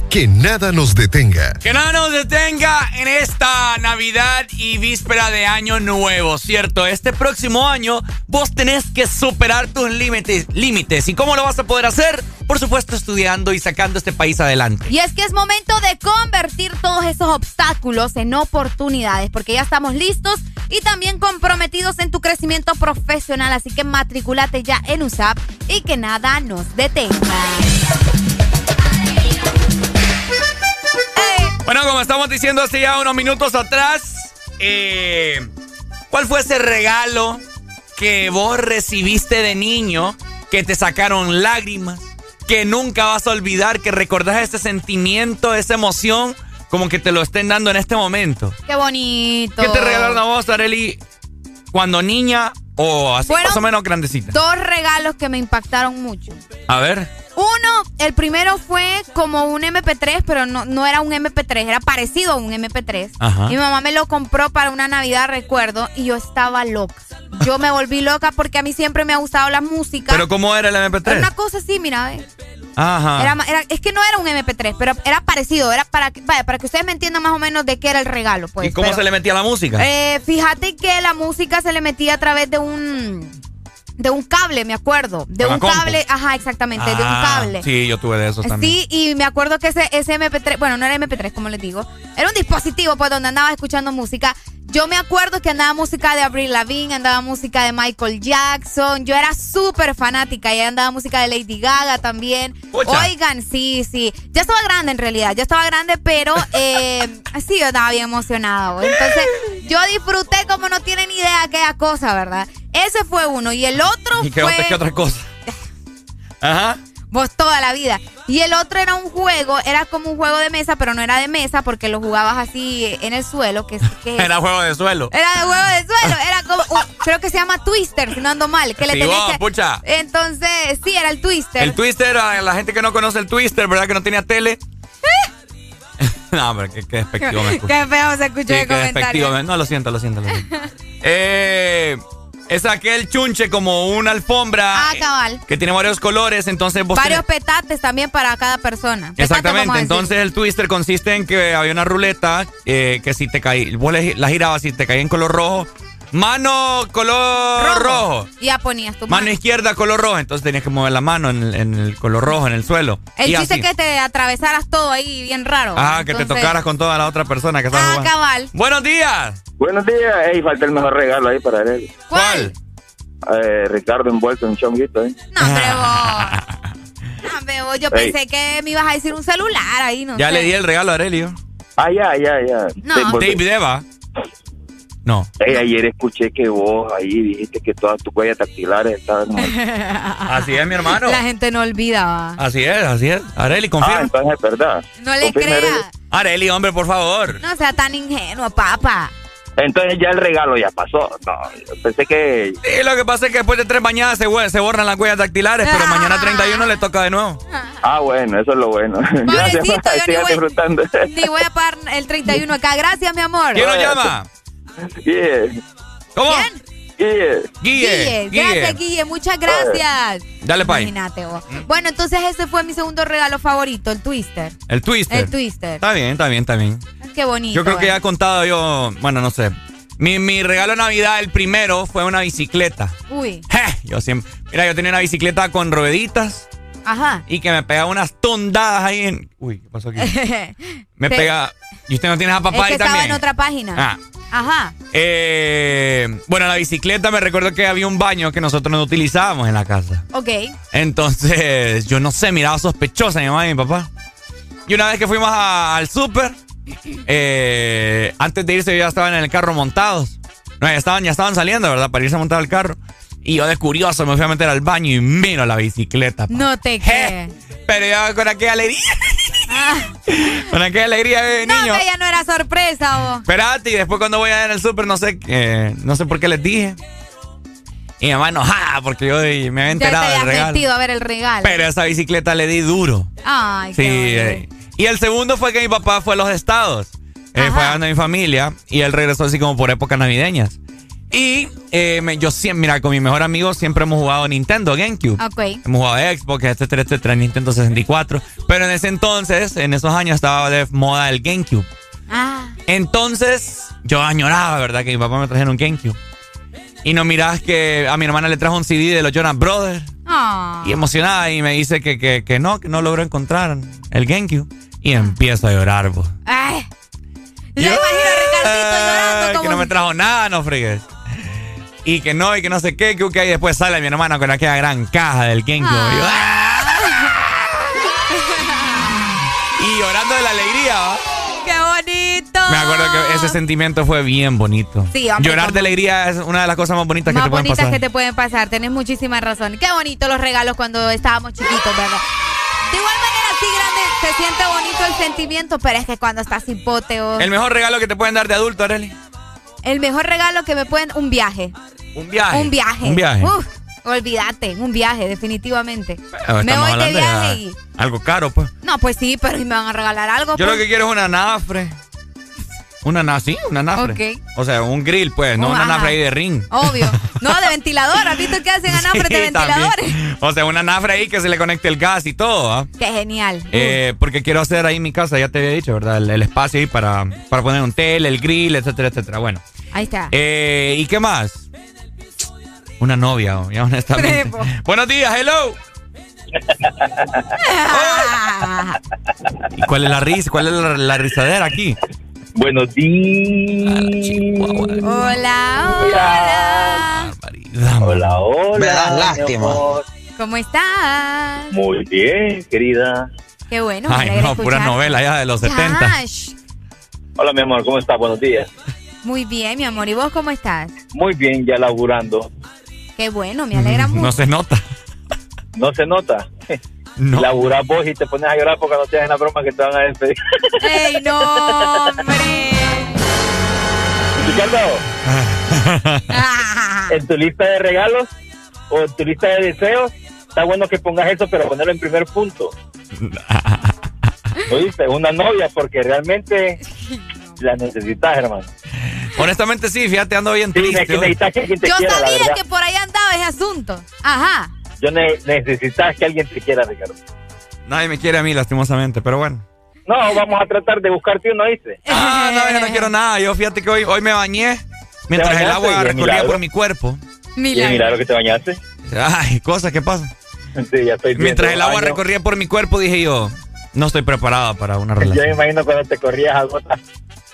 Que nada nos detenga. Que nada nos detenga en esta Navidad y víspera de Año Nuevo, ¿cierto? Este próximo año vos tenés que superar tus límites. límites. ¿Y cómo lo vas a poder hacer? Por supuesto, estudiando y sacando este país adelante. Y es que es momento de convertir todos esos obstáculos en oportunidades, porque ya estamos listos y también comprometidos en tu crecimiento profesional. Así que matriculate ya en USAP y que nada nos detenga. Bueno, como estamos diciendo hace ya unos minutos atrás, eh, ¿cuál fue ese regalo que vos recibiste de niño que te sacaron lágrimas, que nunca vas a olvidar, que recordás ese sentimiento, esa emoción, como que te lo estén dando en este momento? Qué bonito. ¿Qué te regalaron a vos, Areli, cuando niña o así Fueron más o menos grandecita? Dos regalos que me impactaron mucho. A ver. Uno, el primero fue como un MP3, pero no, no era un MP3, era parecido a un MP3. Ajá. Mi mamá me lo compró para una Navidad, recuerdo, y yo estaba loca. Yo me volví loca porque a mí siempre me ha gustado la música. ¿Pero cómo era el Era MP3? una cosa así, mira, ve. Ajá. Era, era- es que no era un MP3, pero era parecido. Era para, que- vaya, para que ustedes me entiendan más o menos de qué era el regalo. Pues, ¿Y cómo pero- se le metía la música? Eh, fíjate que la música se le metía a través de un de un cable, me acuerdo. De ¿Con la un compu? cable, ajá, exactamente, de un Ah, cable. Sí, yo tuve de esos también. Sí, y me acuerdo que ese, ese MP3, bueno, no era MP3, como les digo, era un dispositivo pues donde andaba escuchando música. Yo me acuerdo que andaba música de Avril Lavigne, andaba música de Michael Jackson. Yo era súper fanática y andaba música de Lady Gaga también. Pucha. Oigan, sí, sí. Ya estaba grande en realidad, ya estaba grande, pero eh, [LAUGHS] sí, yo estaba bien emocionada. güey. Entonces, yo disfruté como no tienen idea aquella cosa, ¿verdad? Ese fue uno. Y el otro ¿Y qué, fue... otra cosa? [LAUGHS] Ajá. Vos toda la vida. Y el otro era un juego, era como un juego de mesa, pero no era de mesa porque lo jugabas así en el suelo, que, que [LAUGHS] Era juego de suelo. era de juego de suelo, [LAUGHS] era como, creo que se llama Twister, si no ando mal, que le tenés que- pucha. Entonces, sí, era el Twister. El Twister, la gente que no conoce el Twister, ¿verdad? Que no tenía tele. [LAUGHS] no, hombre, qué, qué despectivo me escucho. Qué feo se escuchó Sí, el qué despectivo. comentario. me- No, lo siento, lo siento, lo siento. eh, es aquel chunche como una alfombra Ah, cabal. que tiene varios colores, entonces vos Varios tenés- petates también para cada persona. Petates, Exactamente, entonces el twister consiste en que había una ruleta eh, que si te caí, vos la girabas y te caía en color rojo, mano color rojo, Y ya ponías tu mano mano. izquierda color rojo, entonces tenías que mover la mano en el, en el color rojo, en el suelo. El y chiste así. es que te atravesaras todo ahí bien raro. Ah, que te tocaras con toda la otra persona que estaba Ah, jugando. cabal. Buenos días. Buenos días. Ey, falta el mejor regalo ahí para él. ¿Cuál? Eh, Ricardo envuelto en chonguito, ¿eh? No, hombre, vos. [LAUGHS] No, hombre, vos. Yo Ey. pensé que me ibas a decir un celular ahí, no ya sé. le di el regalo a Aurelio. Ah, ya, ya, ya. No. David Eva. No. Ey, ayer escuché que vos ahí dijiste que todas tus huellas dactilares estaban [LAUGHS] mal. Así es, mi hermano. La gente no olvida. Así es, así es. Areli, Ah, confirma. entonces es verdad. No le Confirma, crea. Arely. Areli, hombre, por favor. No sea tan ingenuo, papá. Entonces ya el regalo ya pasó. No, yo pensé que... Sí, lo que pasa es que después de tres bañadas se, borran las huellas dactilares, pero mañana 31 le toca de nuevo. Ah, bueno, eso es lo bueno. [LAUGHS] Gracias, Pobrecito, yo ni sigan voy- disfrutando. Ni voy a pagar el 31 acá. Gracias, mi amor. ¿Quién nos llama? Guille. ¿Cómo? ¿Quién? Guille. Guille. Guille. Gracias, Guille. Muchas gracias. Dale, pay. Imagínate vos. Bueno, entonces ese fue mi segundo regalo favorito, el Twister. El twister. El Twister. Está bien, está bien, está bien. Qué bonito. Yo creo que eh. ya he contado yo, bueno, no sé. Mi, mi regalo de Navidad, el primero, fue una bicicleta. Uy. Je, Yo siempre, mira, yo tenía una bicicleta con rueditas Ajá. y que me pegaba unas tondadas ahí en... Uy, ¿qué pasó aquí? [LAUGHS] Me pega... ¿Y usted no tiene a Es papá que ahí estaba también? en otra página. Ah. Ajá. Eh, bueno, la bicicleta me recuerdo que había un baño que nosotros no utilizábamos en la casa. Ok. Entonces, yo no sé, miraba sospechosa mi mamá y mi papá. Y una vez que fuimos a- al súper, eh, antes de irse ya estaban en el carro montados. No, ya estaban, ya estaban saliendo, ¿verdad? Para irse a montar al carro. Y yo de curioso me fui a meter al baño y miro la bicicleta. pa. No te crees. Pero yo con aquella alegría, Con aquella alegría [LAUGHS] No, niño. que ya no era sorpresa, vos. Espérate, y después cuando voy a ir al súper, no sé, eh, no sé por qué les dije. Y mi mamá enojada porque yo me había Ya te enterado del regalo. a ver el regalo. Pero esa bicicleta le di duro. Ay, Sí. qué eh, Y el segundo fue que mi papá fue a los estados. Eh, fue a mi familia y él regresó así como por épocas navideñas. Y eh, yo siempre, mira, con mi mejor amigo siempre hemos jugado Nintendo, GameCube. Ok. Hemos jugado Xbox, etcétera, etcétera, Nintendo 64. Pero en ese entonces, en esos años, estaba de moda el GameCube. Ah. Entonces, yo añoraba, ¿verdad? Que mi papá me trajera un GameCube. Y no mirás que a mi hermana le trajo un CD de los Jonas Brothers. Ah. Y emocionada y me dice que, que, que no, que no logró encontrar el GameCube. Y empiezo a llorar, pues. Ay. Ya imagino a Ricardito llorando como... que no me trajo nada, no fregues. Y que no, y que no sé qué, que, que ahí después sale mi hermana con aquella gran caja del. Y yo, ¡ah! [LAUGHS] Y llorando de la alegría, ¿va? ¡Qué bonito! Me acuerdo que ese sentimiento fue bien bonito. Sí, hombre, Llorar como- de alegría es una de las cosas más bonitas Más que te pueden bonitas pasar. que te pueden pasar. Tenés muchísima razón. Qué bonito los regalos cuando estábamos chiquitos, ¿verdad? De igual manera, así grande, se siente bonito el sentimiento, pero es que cuando estás hipóteo... El mejor regalo que te pueden dar de adulto, Arely. El mejor regalo que me pueden... Un viaje. Un viaje. Un viaje. Un viaje. Uf, olvídate, un viaje, definitivamente. Me voy de viaje y... Algo caro, pues. No, pues sí, pero ¿y me van a regalar algo? Yo pues? lo que quiero es una nafre. Una nafre, sí, una nafre. Ok. O sea, un grill, pues, no Oh, una ajá. nafre ahí de ring. Obvio. [LAUGHS] No, de ventilador. ¿Has visto qué hacen anafres de ventiladores? también. O sea, una nafre ahí que se le conecte el gas y todo, ¿ah? Qué genial. Eh, porque quiero hacer ahí mi casa, ya te había dicho, ¿verdad? El, el espacio ahí para, para poner un tele, el grill, etcétera, etcétera. Bueno. Ahí está. Eh, ¿Y qué más? Una novia, oh, ya honestamente. Trepo. [LAUGHS] Buenos días, hello. [LAUGHS] ¿Y cuál es la risa? ¿Cuál es la, la risadera aquí? Buenos días. Hola, hola. Hola, hola. Me das lástima. ¿Cómo estás? Muy bien, querida. Qué bueno. Ay, no, pura novela ya de los 70. Yash. Hola, mi amor, ¿cómo estás? Buenos días. Muy bien, mi amor. ¿Y vos cómo estás? Muy bien, ya laburando. Qué bueno, me alegra mucho. No se nota. ¿No se nota? No. Laburas vos y te pones a llorar porque no te hacen la broma que te van a despedir. ¡Ey, no, hombre! Ricardo, en tu lista de regalos o en tu lista de deseos, está bueno que pongas eso, pero ponerlo en primer punto. [LAUGHS] Oíste, una novia, porque realmente [LAUGHS] la necesitas, hermano. Honestamente sí, fíjate, ando bien Sí, triste. que hoy. necesitas que alguien te Yo quiera, sabía que por ahí andaba ese asunto. Ajá. Yo ne- necesitas que alguien te quiera, Ricardo. Nadie me quiere a mí, lastimosamente, pero bueno. No, vamos a tratar de buscarte uno, ¿viste? Ah, no, yo no quiero nada. Yo fíjate que hoy, hoy me bañé mientras el agua recorría milagro. por mi cuerpo. Y mira lo que te bañaste. Ay, cosas que pasan. Sí, ya estoy Mientras el agua recorría por mi cuerpo, dije yo, no estoy preparado para una Yo me relación. imagino cuando te corrías a gotas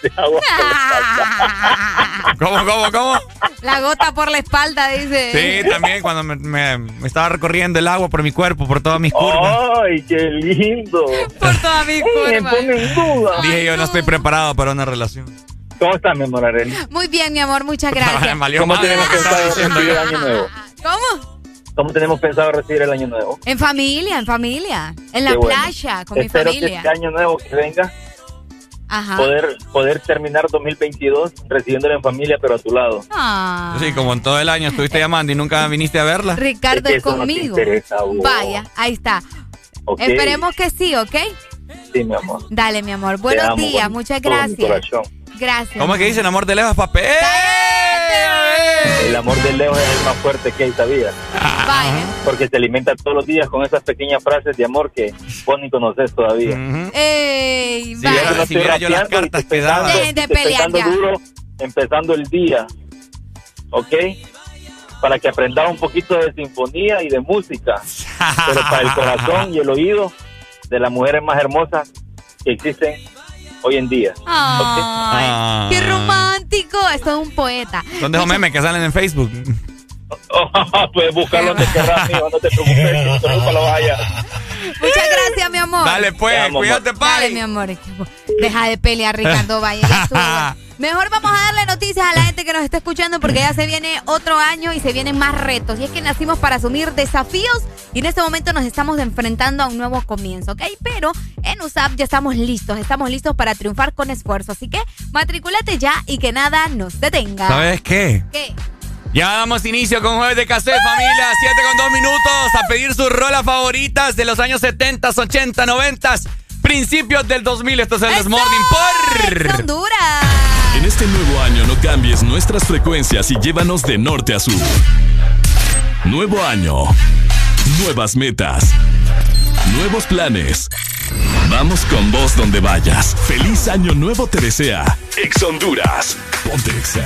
de agua. [LAUGHS] ¿Cómo, cómo, cómo? La gota por la espalda, dice. Sí, también cuando me, me- me estaba recorriendo el agua por mi cuerpo, por todas mis curvas. ¡Ay, qué lindo! Por toda mi Ey, me pone en duda. Dije yo, no estoy preparado para una relación. ¿Cómo estás, mi amor, Arely? Muy bien, mi amor, muchas [LAUGHS] gracias. ¿Cómo tenemos que pensado diciendo recibir el año nuevo? ¿Cómo? ¿Cómo tenemos pensado recibir el año nuevo? En familia, en familia. En la Qué bueno. playa, con mi Espero que familia. este año nuevo que venga, Ajá. poder, poder terminar 2022 recibiéndolo en familia, pero a tu lado. Ah. Sí, como en todo el año estuviste llamando y nunca viniste a verla. Ricardo Es que no conmigo. interesa. Vaya, ahí está. Esperemos que sí, ¿ok? Sí, mi amor. Dale, mi amor. Buenos amo días, muchas gracias. Gracias. ¿Cómo es que dicen amor de lejos, papel? El amor de Leo es el más fuerte que hay, ¿sabías? Vaya. Porque te alimenta todos los días con esas pequeñas frases de amor que vos ni conoces todavía. Ey, Si vaya. no estoy viera yo las rapeando y cartas estoy que daba. pensando- Dejen de estoy pelear pensando ya. duro, empezando el día, ¿ok? Para que aprendas un poquito de sinfonía y de música, [LAUGHS] pero para el corazón y el oído de las mujeres más hermosas que existen hoy en día. Ay, qué romántico. Esto es un poeta. Son de esos memes que salen en Facebook. [LAUGHS] Puedes buscarlo donde querrás, mijo, no te preocupes, que nunca lo vaya. Muchas gracias, mi amor. Dale, pues, amo, cuídate, Dale, pai. mi amor. Deja de pelear, Ricardo Valle. [LAUGHS] Mejor vamos a darle noticias a la gente que nos está escuchando porque ya se viene otro año y se vienen más retos. Y es que nacimos para asumir desafíos y en este momento nos estamos enfrentando a un nuevo comienzo, ¿ok? Pero en USAP ya estamos listos, estamos listos para triunfar con esfuerzo. Así que matricúlate ya y que nada nos detenga. ¿Sabes qué? ¿Qué? Ya damos inicio con Jueves de Cassette, familia. 7 con 2 minutos. A pedir sus rolas favoritas de los años 70, 80, 90, principios del 2000. Esto es el This Morning por Honduras. En este nuevo año no cambies nuestras frecuencias y llévanos de norte a sur. Nuevo año. Nuevas metas. Nuevos planes. Vamos con vos donde vayas. Feliz año nuevo te desea. Ex Honduras. Ponte Exa.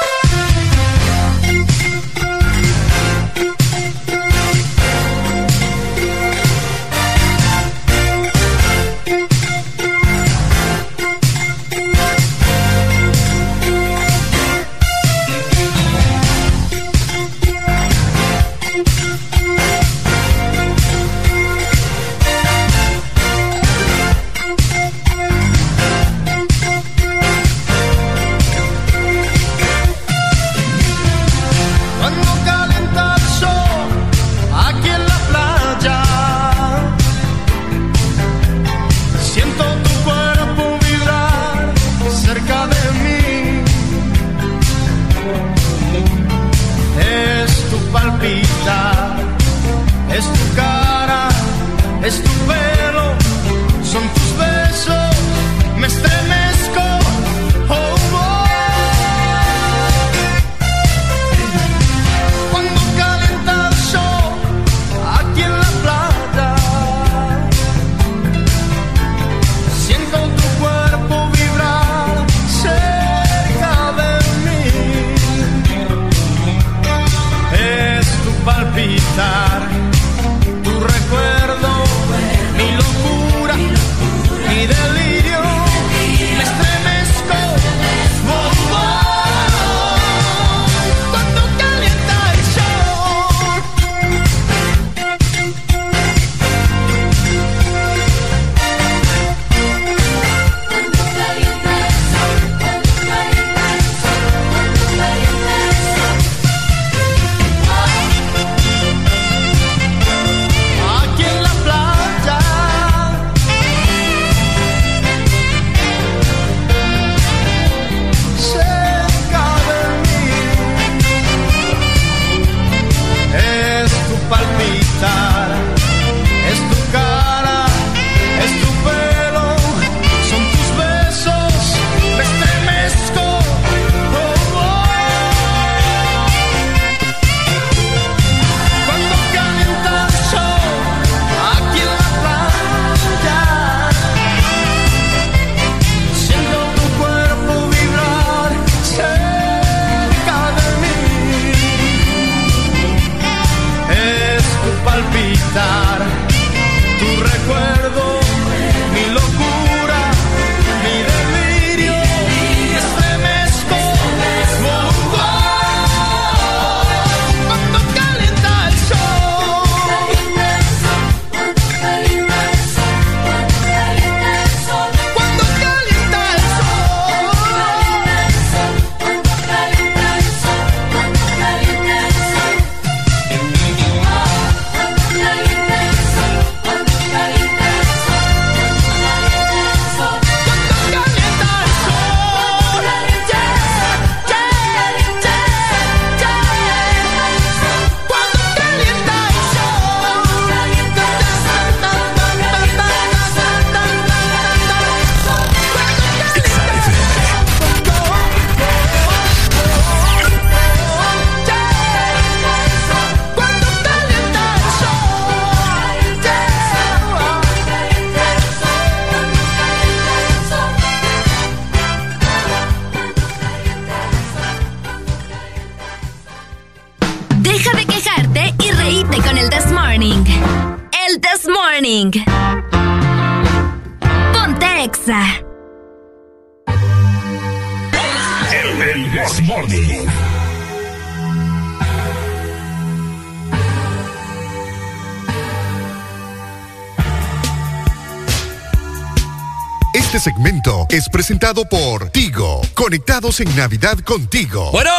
presentado por Tigo. Conectados en Navidad contigo. Bueno,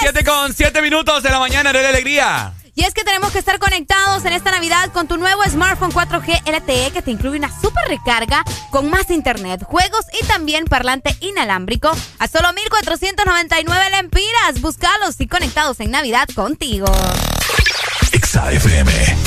7 con 7 minutos de la mañana, de la alegría. Y es que tenemos que estar conectados en esta Navidad con tu nuevo smartphone 4G LTE que te incluye una super recarga con más internet, juegos y también parlante inalámbrico a solo 1499 lempiras. Búscalos y conectados en Navidad contigo. XAFM.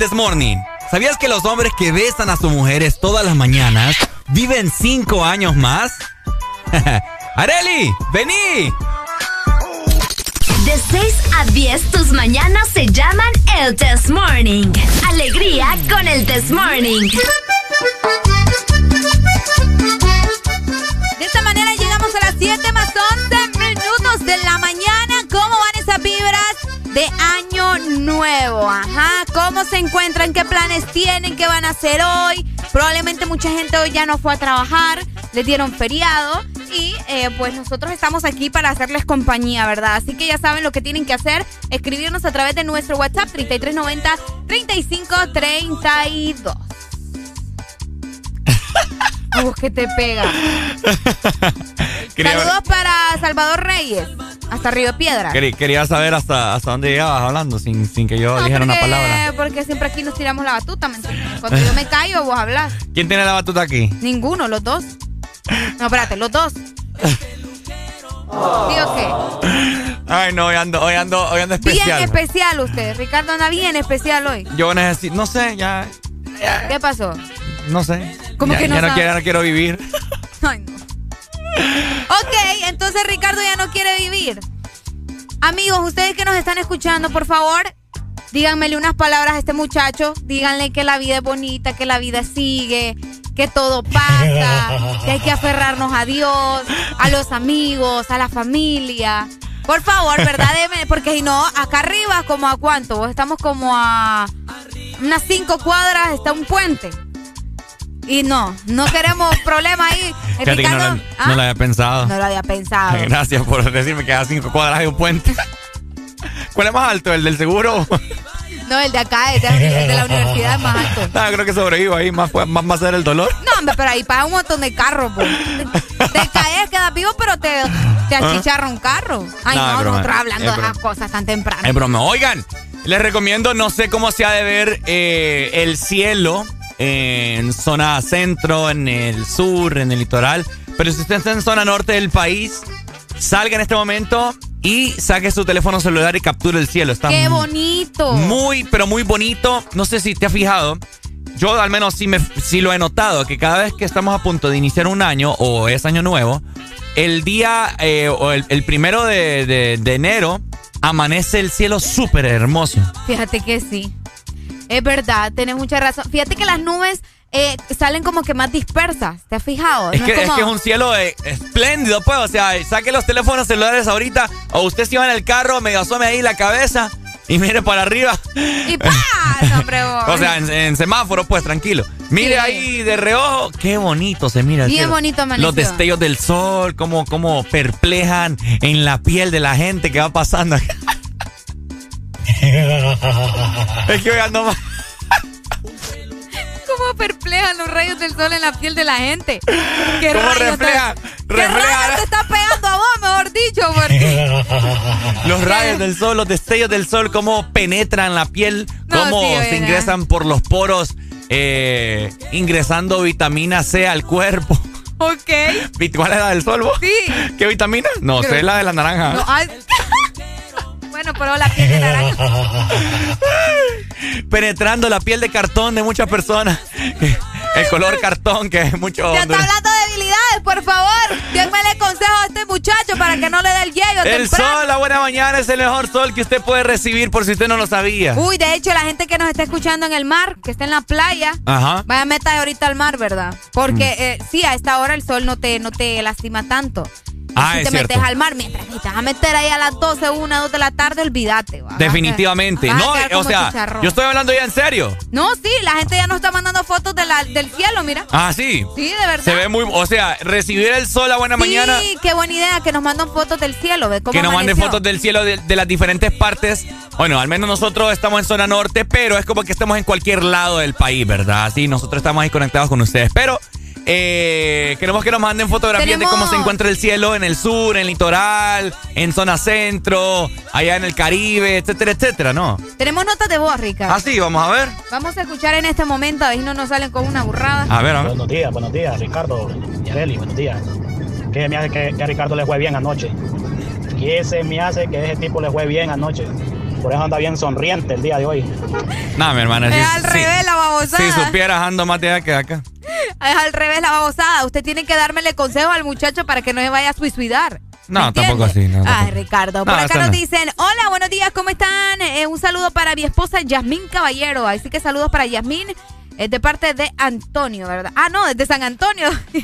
el desmorning. ¿Sabías que los hombres que besan a sus mujeres todas las mañanas viven cinco años más? [LAUGHS] ¡Areli! ¡Vení! De 6 a 10, tus mañanas se llaman el test morning. Alegría con el test morning. De esta manera llegamos a las 7 más 11 minutos de la mañana. ¿Cómo van esas vibras de año? Nuevo. Ajá, ¿cómo se encuentran? ¿Qué planes tienen? ¿Qué van a hacer hoy? Probablemente mucha gente hoy ya no fue a trabajar, les dieron feriado y eh, pues nosotros estamos aquí para hacerles compañía, ¿verdad? Así que ya saben lo que tienen que hacer, escribirnos a través de nuestro WhatsApp 3390-3532. [LAUGHS] Uf, que te pega. Saludos para Salvador Reyes, hasta Río Piedra. quería- quería saber hasta, hasta dónde llegabas hablando sin, sin que yo dijera una palabra. Porque siempre aquí nos tiramos la batuta, ¿me entiendes? Cuando yo me callo, vos hablas. ¿Quién tiene la batuta aquí? Ninguno, los dos. No, espérate, los dos. ¿Sí o qué? Ay, no, hoy ando, hoy ando, hoy ando especial. Bien especial usted. Ricardo anda bien especial hoy. Yo necesito, no sé, ya, ¿Qué pasó? no sé. ¿Cómo Ya- que no ya no quiero, ya no quiero vivir. Amigos, ustedes que nos están escuchando, por favor, díganmele unas palabras a este muchacho. Díganle que la vida es bonita, que la vida sigue, que todo pasa, [LAUGHS] que hay que aferrarnos a Dios, a los amigos, a la familia. Por favor, ¿verdad? Deme- Porque si no, acá arriba, como a cuánto? Estamos como a unas cinco cuadras, está un puente. Y no, no queremos problemas ahí. Que no, ¿ah? lo había pensado. No lo había pensado. [LAUGHS] Gracias por decirme que a cinco cuadras hay un puente. [LAUGHS] ¿Cuál es más alto? ¿El del seguro? [LAUGHS] No, el de acá, el de, el de la universidad es más alto. No, creo que sobrevivo ahí. Más, fue- más va a ser el dolor. No, hombre, pero ahí pasa un montón de carros, po. Te caes, quedas vivo, pero te, te achicharra un carro. Ay, No, no, broma, nosotros hablando de esas cosas tan temprano. Es broma. Oigan, les recomiendo, no sé cómo se ha de ver eh, el cielo en zona centro, en el sur, en el litoral. Pero si usted está en zona norte del país, salga en este momento y saque su teléfono celular y capture el cielo. Está ¡Qué bonito! Muy, pero muy bonito. No sé si te has fijado. Yo al menos sí, me, sí lo he notado, que cada vez que estamos a punto de iniciar un año o es año nuevo, el día eh, o el, el primero de, de- de enero amanece el cielo súper hermoso. Fíjate que sí. Es verdad, tenés mucha razón. Fíjate que las nubes eh, salen como que más dispersas. ¿Te has fijado? Es No que, es como- que es un cielo eh, espléndido, pues. O sea, saque los teléfonos celulares ahorita o usted se va en el carro, medio asome ahí la cabeza y mire para arriba. Y [LAUGHS] vos. O sea, en, en semáforo, pues tranquilo. Mire Sí. ahí de reojo, qué bonito se mira. el Bien cielo. bonito amaneció. Los destellos del sol, cómo, cómo perplejan en la piel de la gente que va pasando. [LAUGHS] [LAUGHS] es que hoy ando más. ¿Cómo perplejan los rayos del sol en la piel de la gente? ¿Qué ¿Cómo rayos te- refleja? ¿Qué rayos te está pegando a vos, mejor dicho? Porque... [LAUGHS] Los rayos del sol, los destellos del sol, cómo penetran la piel, No, cómo sí, se ingresan por los poros, eh, ingresando vitamina C al cuerpo. Ok. ¿Viste [LAUGHS] ¿Cuál es la del sol, vos? Sí. ¿Qué vitamina? No Creo- sé, la de la naranja. No, ay. Bueno, pero la piel de naranja. [LAUGHS] Penetrando la piel de cartón de muchas personas. El color cartón que es mucho. Ya está hablando de debilidades, por favor. Démele consejo a este muchacho para que no le dé el yello El temprano. sol, la buena mañana es el mejor sol que usted puede recibir por si usted no lo sabía. Uy, de hecho, la gente que nos está escuchando en el mar, que está en la playa, Ajá. vaya meta ahorita al mar, ¿verdad? Porque Mm. eh, sí, a esta hora el sol no te, no te lastima tanto. Ah, si te cierto. metes al mar, mientras que te vas a meter ahí a las 12, 1, 2 de la tarde, olvídate. vas a Definitivamente. vas No, quedar o sea, chicharrón. yo estoy hablando ya en serio. No, sí, la gente ya nos está mandando fotos de la- del cielo, mira. Ah, sí. Sí, de verdad. Se ve muy, o sea, recibir el sol a buena mañana, Sí, qué buena idea que nos mandan fotos del cielo, cómo que nos manden fotos del cielo de, de las diferentes partes. Bueno, al menos nosotros estamos en zona norte, pero es como que estamos en cualquier lado del país, ¿verdad? Sí, nosotros estamos ahí conectados con ustedes. Pero eh, queremos que nos manden fotografías de cómo se encuentra el cielo en el sur, en el litoral, en zona centro, allá en el Caribe, etcétera, etcétera, ¿no? Tenemos notas de voz, Ricardo. Ah, sí, vamos a ver. Vamos a escuchar en este momento, a ver si no nos salen con una burrada. A ver, a ver. Buenos días, buenos días, Ricardo y Areli, buenos días. ¿Qué me hace que, que a Ricardo le fue bien anoche? ¿Qué se me hace que ese tipo le fue bien anoche? Por eso anda bien sonriente el día de hoy. No, mi hermana. Es sí- al revés la babosada. Si supieras, ando más de allá que de acá. Es al revés la babosada. Usted tiene que dármele consejo al muchacho para que no se vaya a suicidar. No, tampoco así. No, Ay. Ricardo. Por No, acá nos no. dicen, hola, buenos días, ¿cómo están? Eh, un saludo para mi esposa Yasmín Caballero. Así que saludos para Yasmín, eh, de parte de Antonio, ¿verdad? Ah, no, desde San Antonio. [LAUGHS]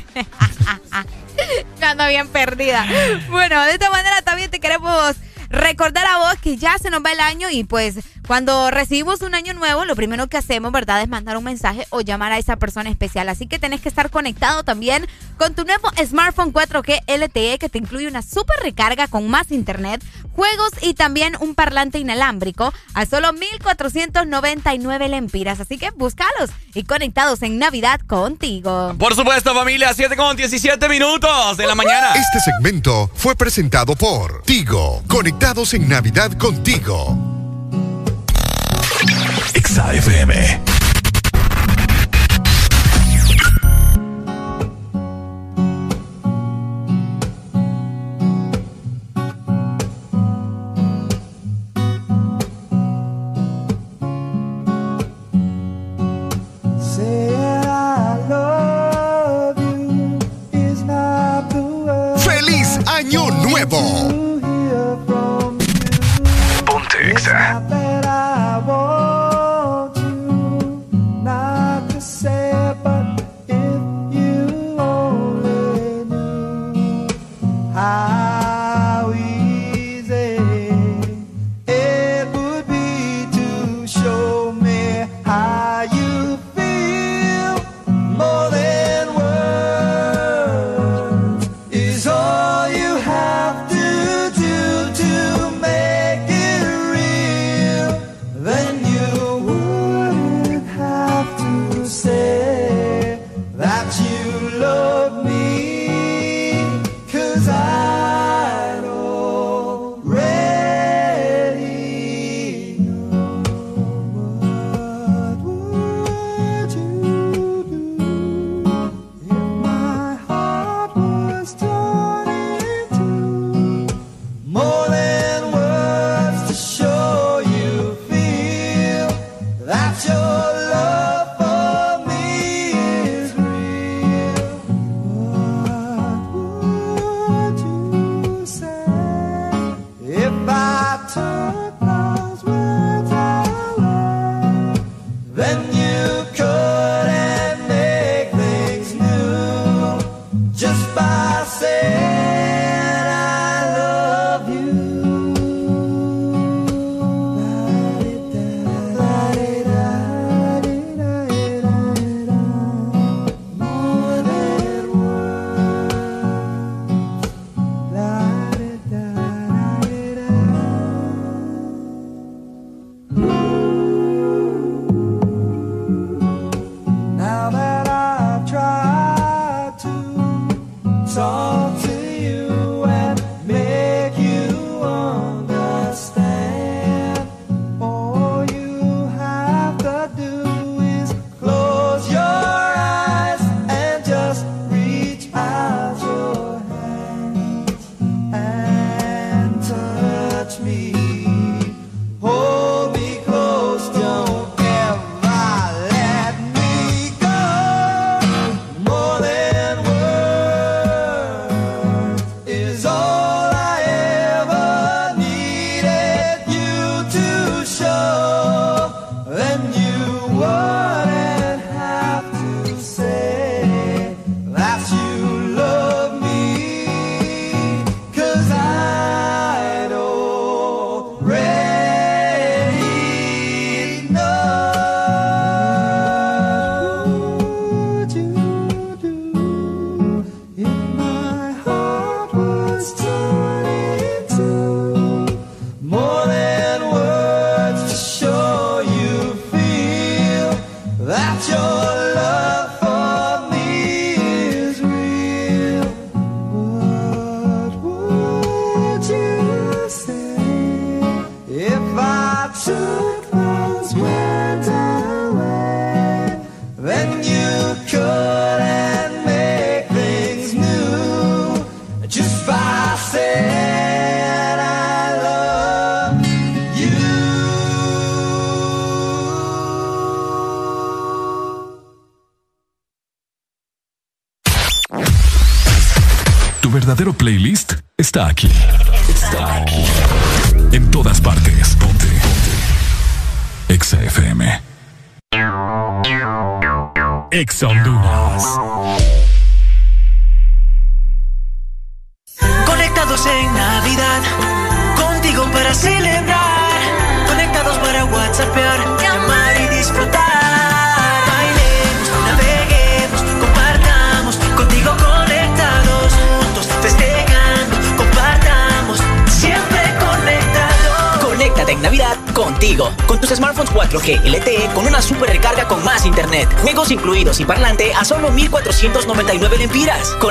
Yo ando bien perdida. Bueno, de esta manera también te queremos recordar a vos que ya se nos va el año y pues cuando recibimos un año nuevo, lo primero que hacemos, ¿verdad?, es mandar un mensaje o llamar a esa persona especial. Así que tenés que estar conectado también con tu nuevo smartphone 4G LTE que te incluye una super recarga con más internet, juegos y también un parlante inalámbrico a solo 1499 lempiras. Así que búscalos y conectados en Navidad contigo. Por supuesto, familia, 7 con 17 minutos de la mañana. Este segmento fue presentado por Tigo. Conect en Navidad contigo. XAFM. ¡Feliz Año Nuevo!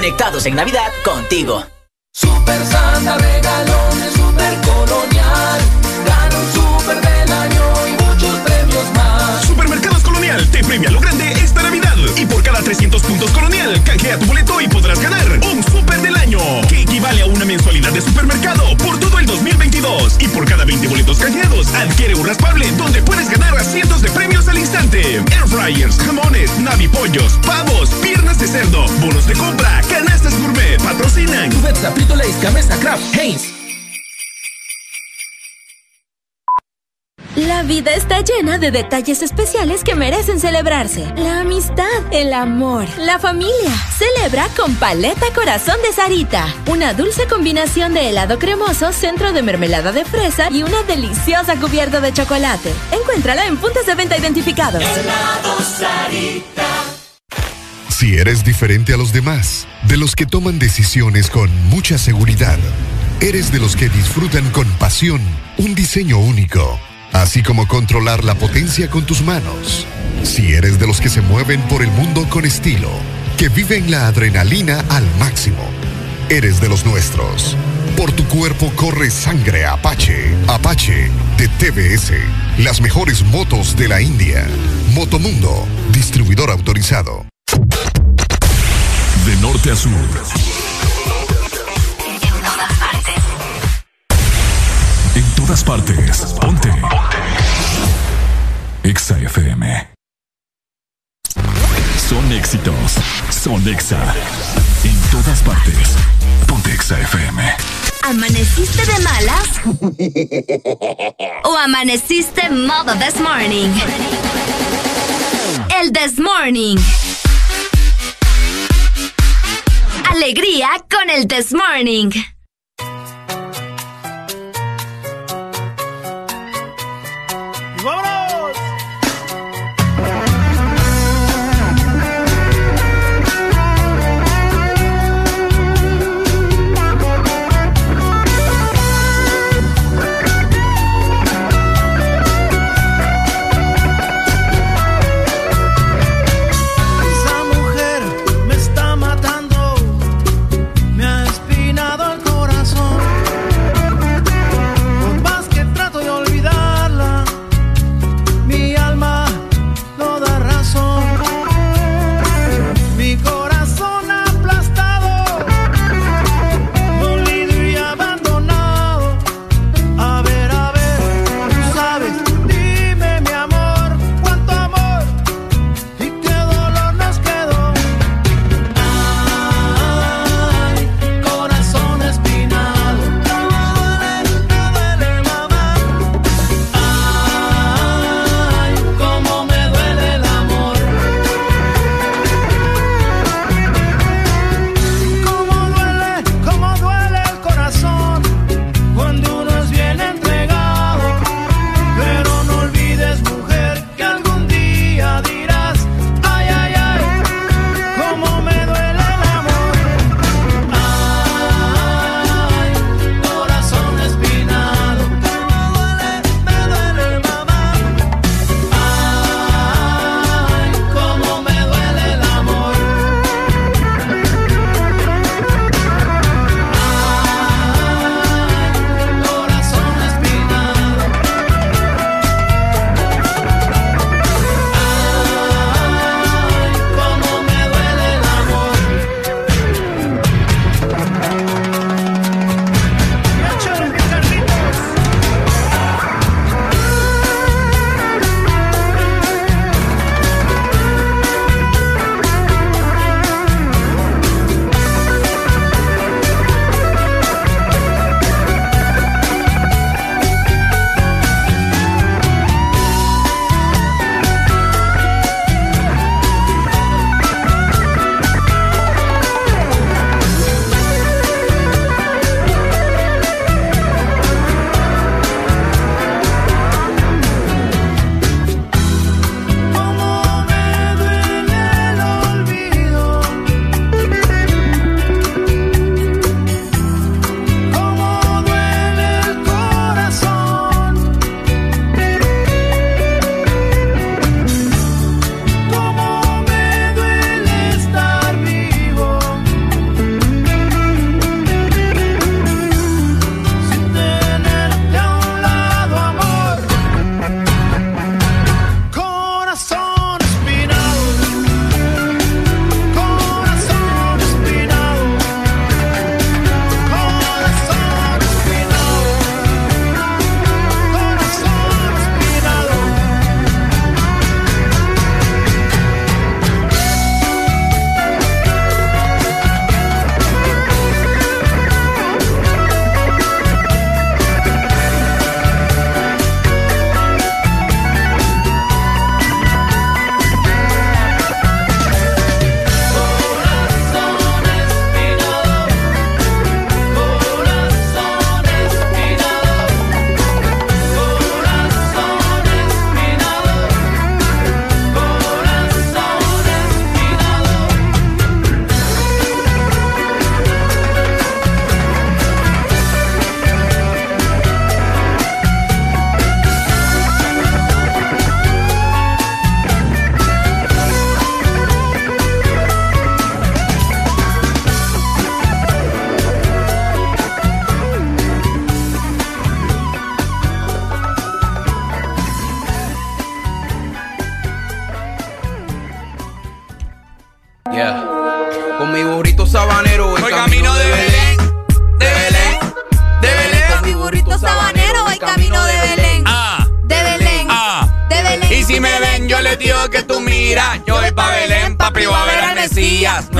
Conectados en Navidad merecen celebrarse. La amistad, el amor, la familia. Celebra con Paleta Corazón de Sarita. Una dulce combinación de helado cremoso, centro de mermelada de fresa y una deliciosa cubierta de chocolate. Encuéntrala en puntos de venta identificados. Si eres diferente a los demás, de los que toman decisiones con mucha seguridad, eres de los que disfrutan con pasión un diseño único, así como controlar la potencia con tus manos. Si eres de los que se mueven por el mundo con estilo, que viven la adrenalina al máximo, eres de los nuestros. Por tu cuerpo corre sangre Apache. Apache de TBS. Las mejores motos de la India. Motomundo, distribuidor autorizado. De norte a sur. En todas partes. Ponte. Exa FM. Son éxitos. Son Exa. En todas partes. Ponte Exa FM. ¿Amaneciste de malas? ¿O amaneciste modo this morning? El this morning. Alegría con el this morning.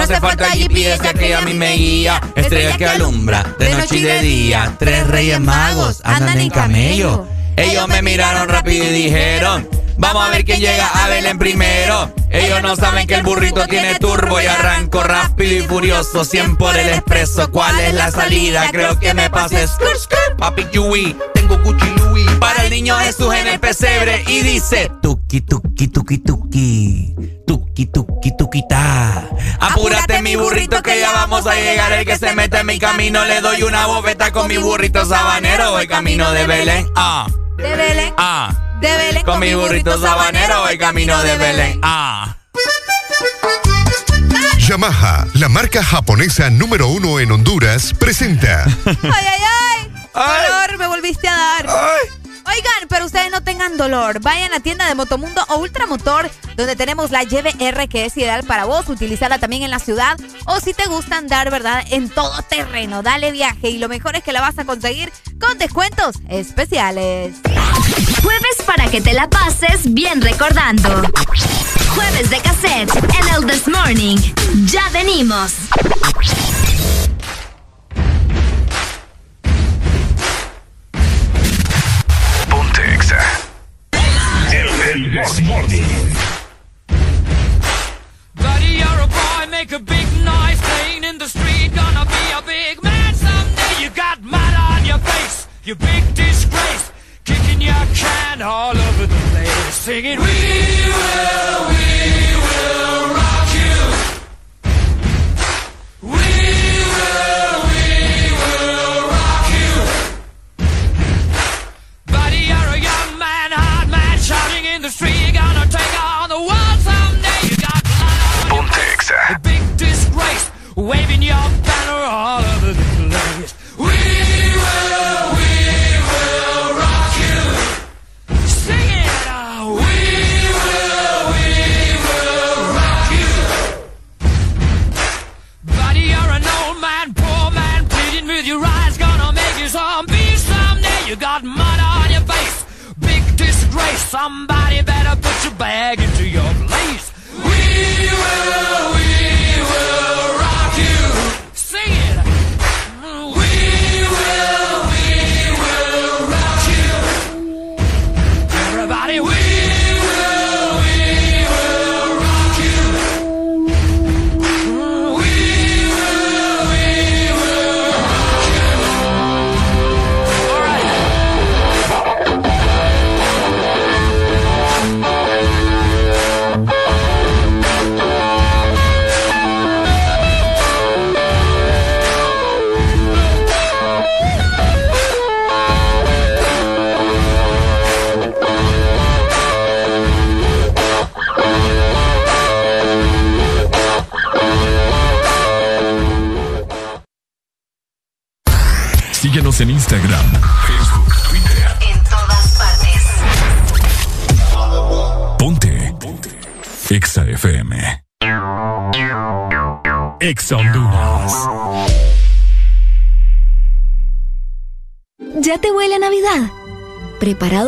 Hace falta GPS, ya que a mí me guía. Estrella que alumbra de noche y de día. Tres reyes magos andan en camello. Ellos me miraron rápido y dijeron. Vamos a ver quién llega a Belén primero. Ellos no saben que el burrito tiene turbo y arranco rápido y furioso. 100 por el expreso. ¿Cuál es la salida? Creo que me pases. Papi Yui, tengo Gucci Louis. Para el niño Jesús en el pesebre y dice: Tuki, tuki, tuki, tuki. Tuki, tuki, tuki, ta. Apúrate, mi burrito, que ya vamos a llegar. El que se mete en mi camino le doy una bofeta con mi burrito sabanero. Voy camino de Belén. Ah, De Belén. ah. De Belén. Con mi burrito sabanero voy camino de Belén. Ah. Yamaha, la marca japonesa número uno en Honduras, presenta [LAUGHS] Ay, ay, ay. Dolor, me volviste a dar. Pero ustedes no tengan dolor. Vayan a tienda de Motomundo o Ultramotor, donde tenemos la YBR que es ideal para vos. Utilizarla también en la ciudad. O si te gusta andar, ¿verdad? En todo terreno. Dale viaje. Y lo mejor es que la vas a conseguir con descuentos especiales. Jueves para que te la pases bien recordando. Jueves de cassette en el This Morning. Ya venimos.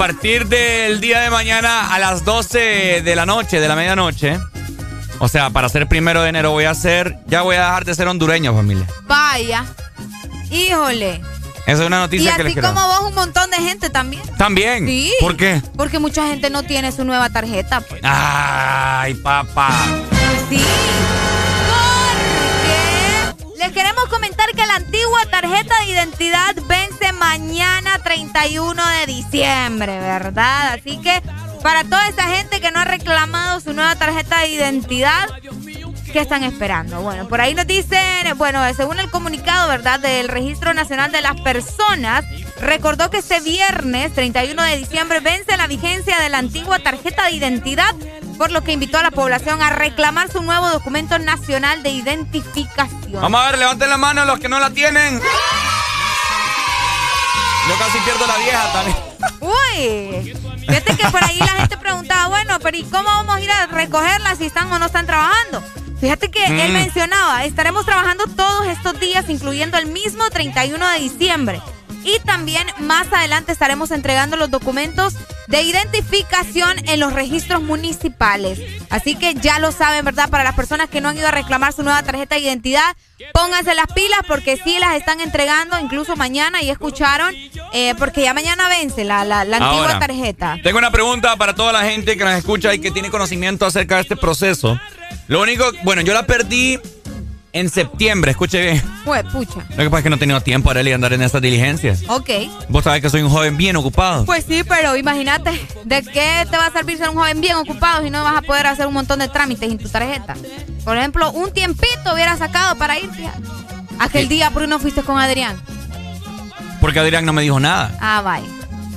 Partir del día de mañana a las 12 de la noche, de la medianoche, o sea, para ser primero de enero voy a hacer, ya voy a dejar de ser hondureño, familia. Vaya. Híjole. Esa es una Y noticia que les así quiero. como vos, un montón de gente también. También. Sí. ¿Por qué? Porque mucha gente no tiene su nueva tarjeta. Pues. Ay, papá. Sí. Porque les queremos comentar que la antigua tarjeta de identidad vence mañana 31 de diciembre, ¿verdad? Así que para toda esa gente que no ha reclamado su nueva tarjeta de identidad, ¿qué están esperando? Bueno, por ahí nos dicen, bueno, según el comunicado, ¿verdad? Del Registro Nacional de las Personas, recordó que este viernes 31 de diciembre vence la vigencia de la antigua tarjeta de identidad, por lo que invitó a la población a reclamar su nuevo documento nacional de identificación. Vamos a ver, levanten la mano los que no la tienen. Yo casi pierdo la vieja también. Uy, fíjate que por ahí la gente preguntaba, bueno, pero ¿y cómo vamos a ir a recogerla si están o no están trabajando? Fíjate que él Mm. mencionaba, estaremos trabajando todos estos días, incluyendo el mismo 31 de diciembre. Y también más adelante estaremos entregando los documentos de identificación en los registros municipales. Así que ya lo saben, ¿verdad? Para las personas que no han ido a reclamar su nueva tarjeta de identidad, pónganse las pilas porque sí las están entregando, incluso mañana, y escucharon, eh, porque ya mañana vence la, la, la antigua Ahora, tarjeta. Tengo una pregunta para toda la gente que nos escucha y que tiene conocimiento acerca de este proceso. Lo único, bueno, yo la perdí en septiembre, escuche bien. Fue, pucha. Lo que pasa es que no he tenido tiempo de andar en estas diligencias. Ok. Vos sabés que soy un joven bien ocupado. Pues sí, pero imagínate, ¿de qué te va a servir ser un joven bien ocupado si no vas a poder hacer un montón de trámites en tu tarjeta? Por ejemplo, un tiempito hubiera sacado para ir, fíjate. Aquel día, ¿por qué no fuiste con Adrián? Porque Adrián no me dijo nada. Ah, vaya.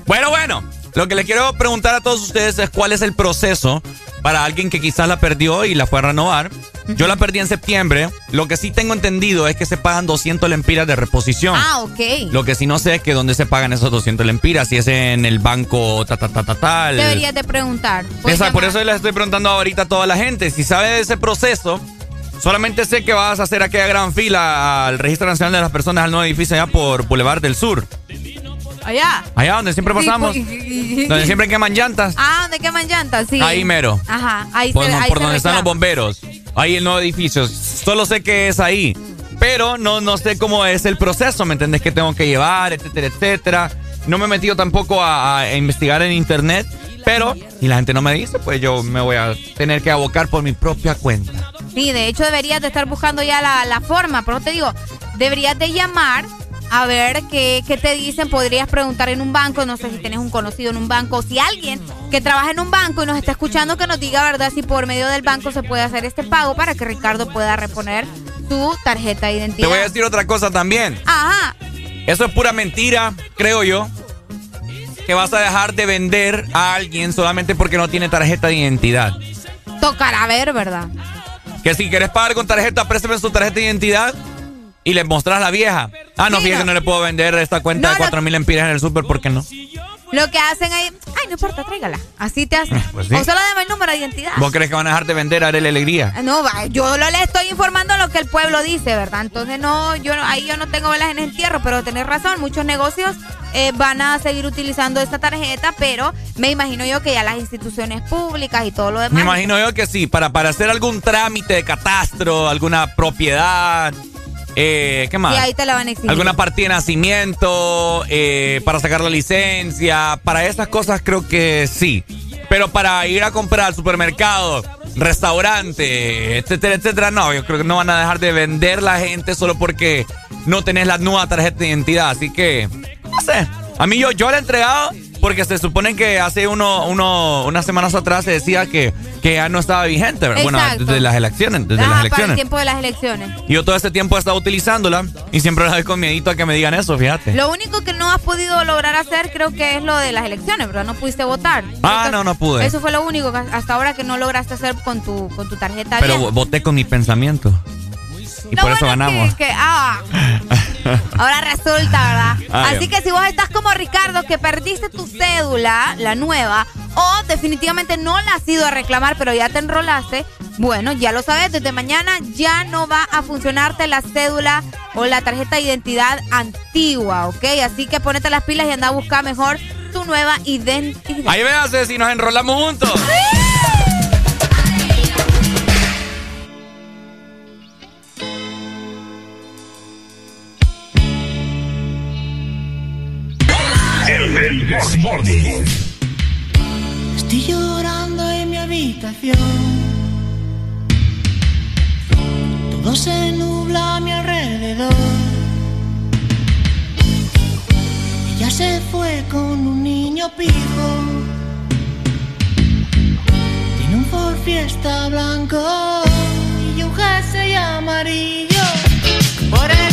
Bueno, bueno. Lo que les quiero preguntar a todos ustedes es cuál es el proceso para alguien que quizás la perdió y la fue a renovar. Yo la perdí en septiembre. Lo que sí tengo entendido es que se pagan 200 lempiras de reposición. Ah, ok. Lo que sí no sé es que dónde se pagan esos 200 lempiras. Si es en el banco ta ta ta ta tal. Deberías de preguntar. Esa- por eso les estoy preguntando ahorita a toda la gente. Si sabe de ese proceso, solamente sé que vas a hacer aquella gran fila al Registro Nacional de las Personas al nuevo edificio allá por Boulevard del Sur. Allá. Allá donde siempre pasamos. pues, y- donde siempre queman llantas. Ah, ¿dónde queman llantas? Sí. Ahí mero. Ajá, ahí por se, ahí por se donde están los bomberos. Ahí el nuevo edificio. Solo sé que es ahí. Pero no, no sé cómo es el proceso, ¿me entendés? ¿Qué tengo que llevar, etcétera, etcétera? No me he metido tampoco a, a investigar en internet. Pero, si la gente no me dice, pues yo me voy a tener que abocar por mi propia cuenta. Sí, de hecho deberías de estar buscando ya la, la forma, pero te digo, deberías de llamar a ver qué, qué te dicen, podrías preguntar en un banco, no sé si tienes un conocido en un banco, o si alguien que trabaja en un banco y nos está escuchando que nos diga, ¿verdad? Si por medio del banco se puede hacer este pago para que Ricardo pueda reponer su tarjeta de Te identidad. voy a decir otra cosa también. Ajá, Eso es pura mentira, creo yo. Que vas a dejar de vender a alguien solamente porque no tiene tarjeta de identidad. tocará ver, ¿verdad? Que si quieres pagar con tarjeta, préstame su tarjeta de identidad y le mostrás la vieja. Ah, no, Sí, fíjate, no. no le puedo vender esta cuenta No, de lo- 4 mil empiras en el súper, ¿por qué no? Lo que hacen ahí, ay, no importa, tráigala. Así te hacen. Pues sí. O solo dame el número de identidad. ¿Vos crees que van a dejar de vender a la alegría? Ah, No, yo lo le estoy informando lo que el pueblo dice, ¿verdad? Entonces no, yo ahí yo no tengo velas en el entierro, pero tenés razón, muchos negocios eh, van a seguir utilizando esta tarjeta, pero me imagino yo que ya las instituciones públicas y todo lo demás. Me imagino yo que sí, para, para hacer algún trámite de catastro, alguna propiedad, eh, ¿qué más? Y ahí te la van a exigir. Alguna partida de nacimiento, eh, para sacar la licencia, para esas cosas creo que sí. Pero para ir a comprar al supermercado, restaurante, etcétera, etcétera, no, yo creo que no van a dejar de vender la gente solo porque no tenés la nueva tarjeta de identidad. Así que, no sé. A mí yo, yo la he entregado porque se supone que hace uno, uno, unas semanas atrás se decía que, que ya no estaba vigente, ¿verdad? Bueno, Exacto. desde las elecciones, desde Ajá, las para el elecciones. tiempo de las elecciones. Y yo todo este tiempo he estado utilizándola y siempre la doy con miedito a que me digan eso, fíjate. Lo único que no has podido lograr hacer creo que es lo de las elecciones, ¿verdad? No pudiste votar. Ah, no, no pude. Eso fue lo único que hasta ahora que no lograste hacer con tu, con tu tarjeta Pero bien. voté con mi pensamiento. Y por eso bueno ganamos. Que, que- ah, Ahora resulta, ¿verdad? Ah, Así que si vos estás como Ricardo, que perdiste tu cédula, la nueva, o definitivamente no la has ido a reclamar, pero ya te enrolaste, bueno, ya lo sabes, desde mañana ya no va a funcionarte la cédula o la tarjeta de identidad antigua, ¿ok? Así que ponete las pilas y anda a buscar mejor tu nueva identidad. Ahí véase si nos enrolamos juntos. Desmorning. Estoy llorando en mi habitación. Todo se nubla a mi alrededor. Ella se fue con un niño pijo. Tiene un Ford Fiesta blanco y un jersey amarillo. Por el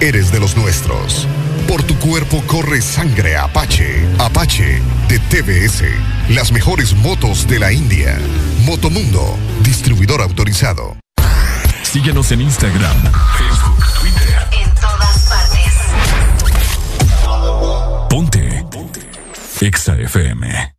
eres de los nuestros. Por tu cuerpo corre sangre Apache. Apache de TBS. Las mejores motos de la India. Motomundo, distribuidor autorizado. Síguenos en Instagram, Facebook, Twitter. En todas partes. Ponte. Ponte. Exa FM.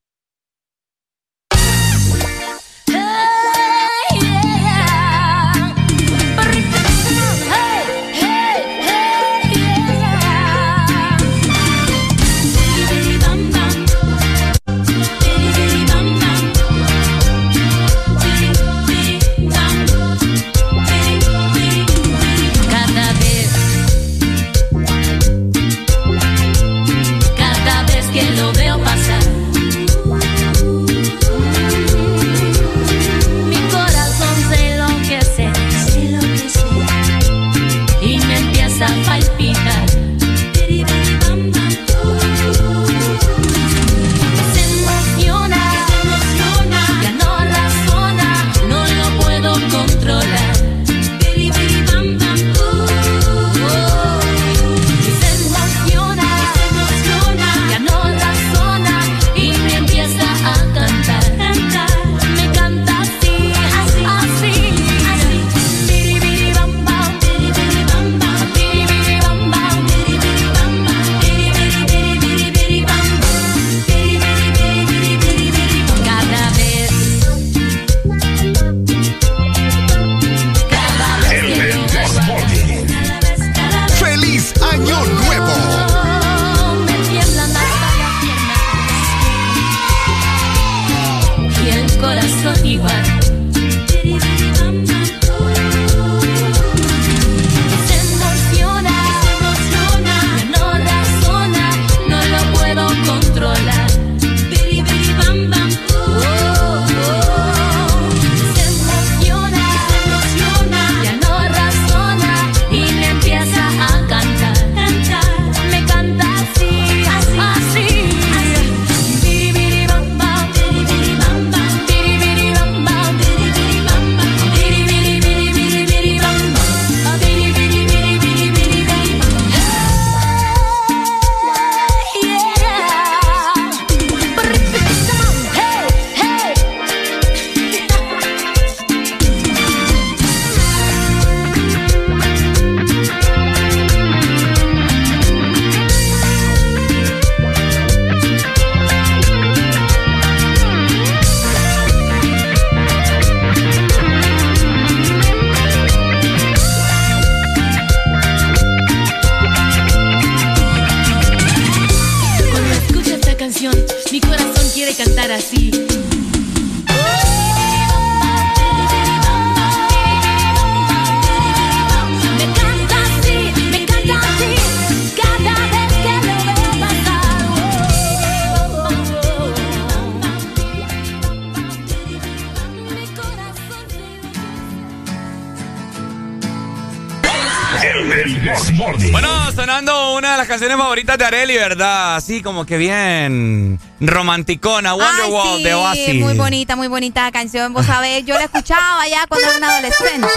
De Areli, ¿verdad? Así como que bien romanticona, Wonderwall sí, de Oasis. muy bonita, muy bonita canción. Vos sabés, yo la escuchaba ya cuando era una adolescente.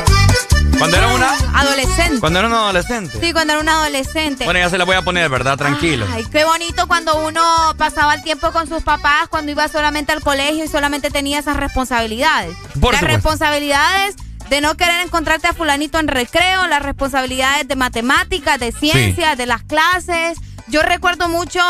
Cuando era una Adolescente. cuando era un adolescente. Sí, cuando era una adolescente. Bueno, ya se la voy a poner, ¿verdad? Tranquilo. Ay, qué bonito cuando uno pasaba el tiempo con sus papás, cuando iba solamente al colegio y solamente tenía esas responsabilidades. Por las supuesto. responsabilidades de no querer encontrarte a fulanito en recreo, las responsabilidades de matemáticas, de ciencias, de las clases. Yo recuerdo mucho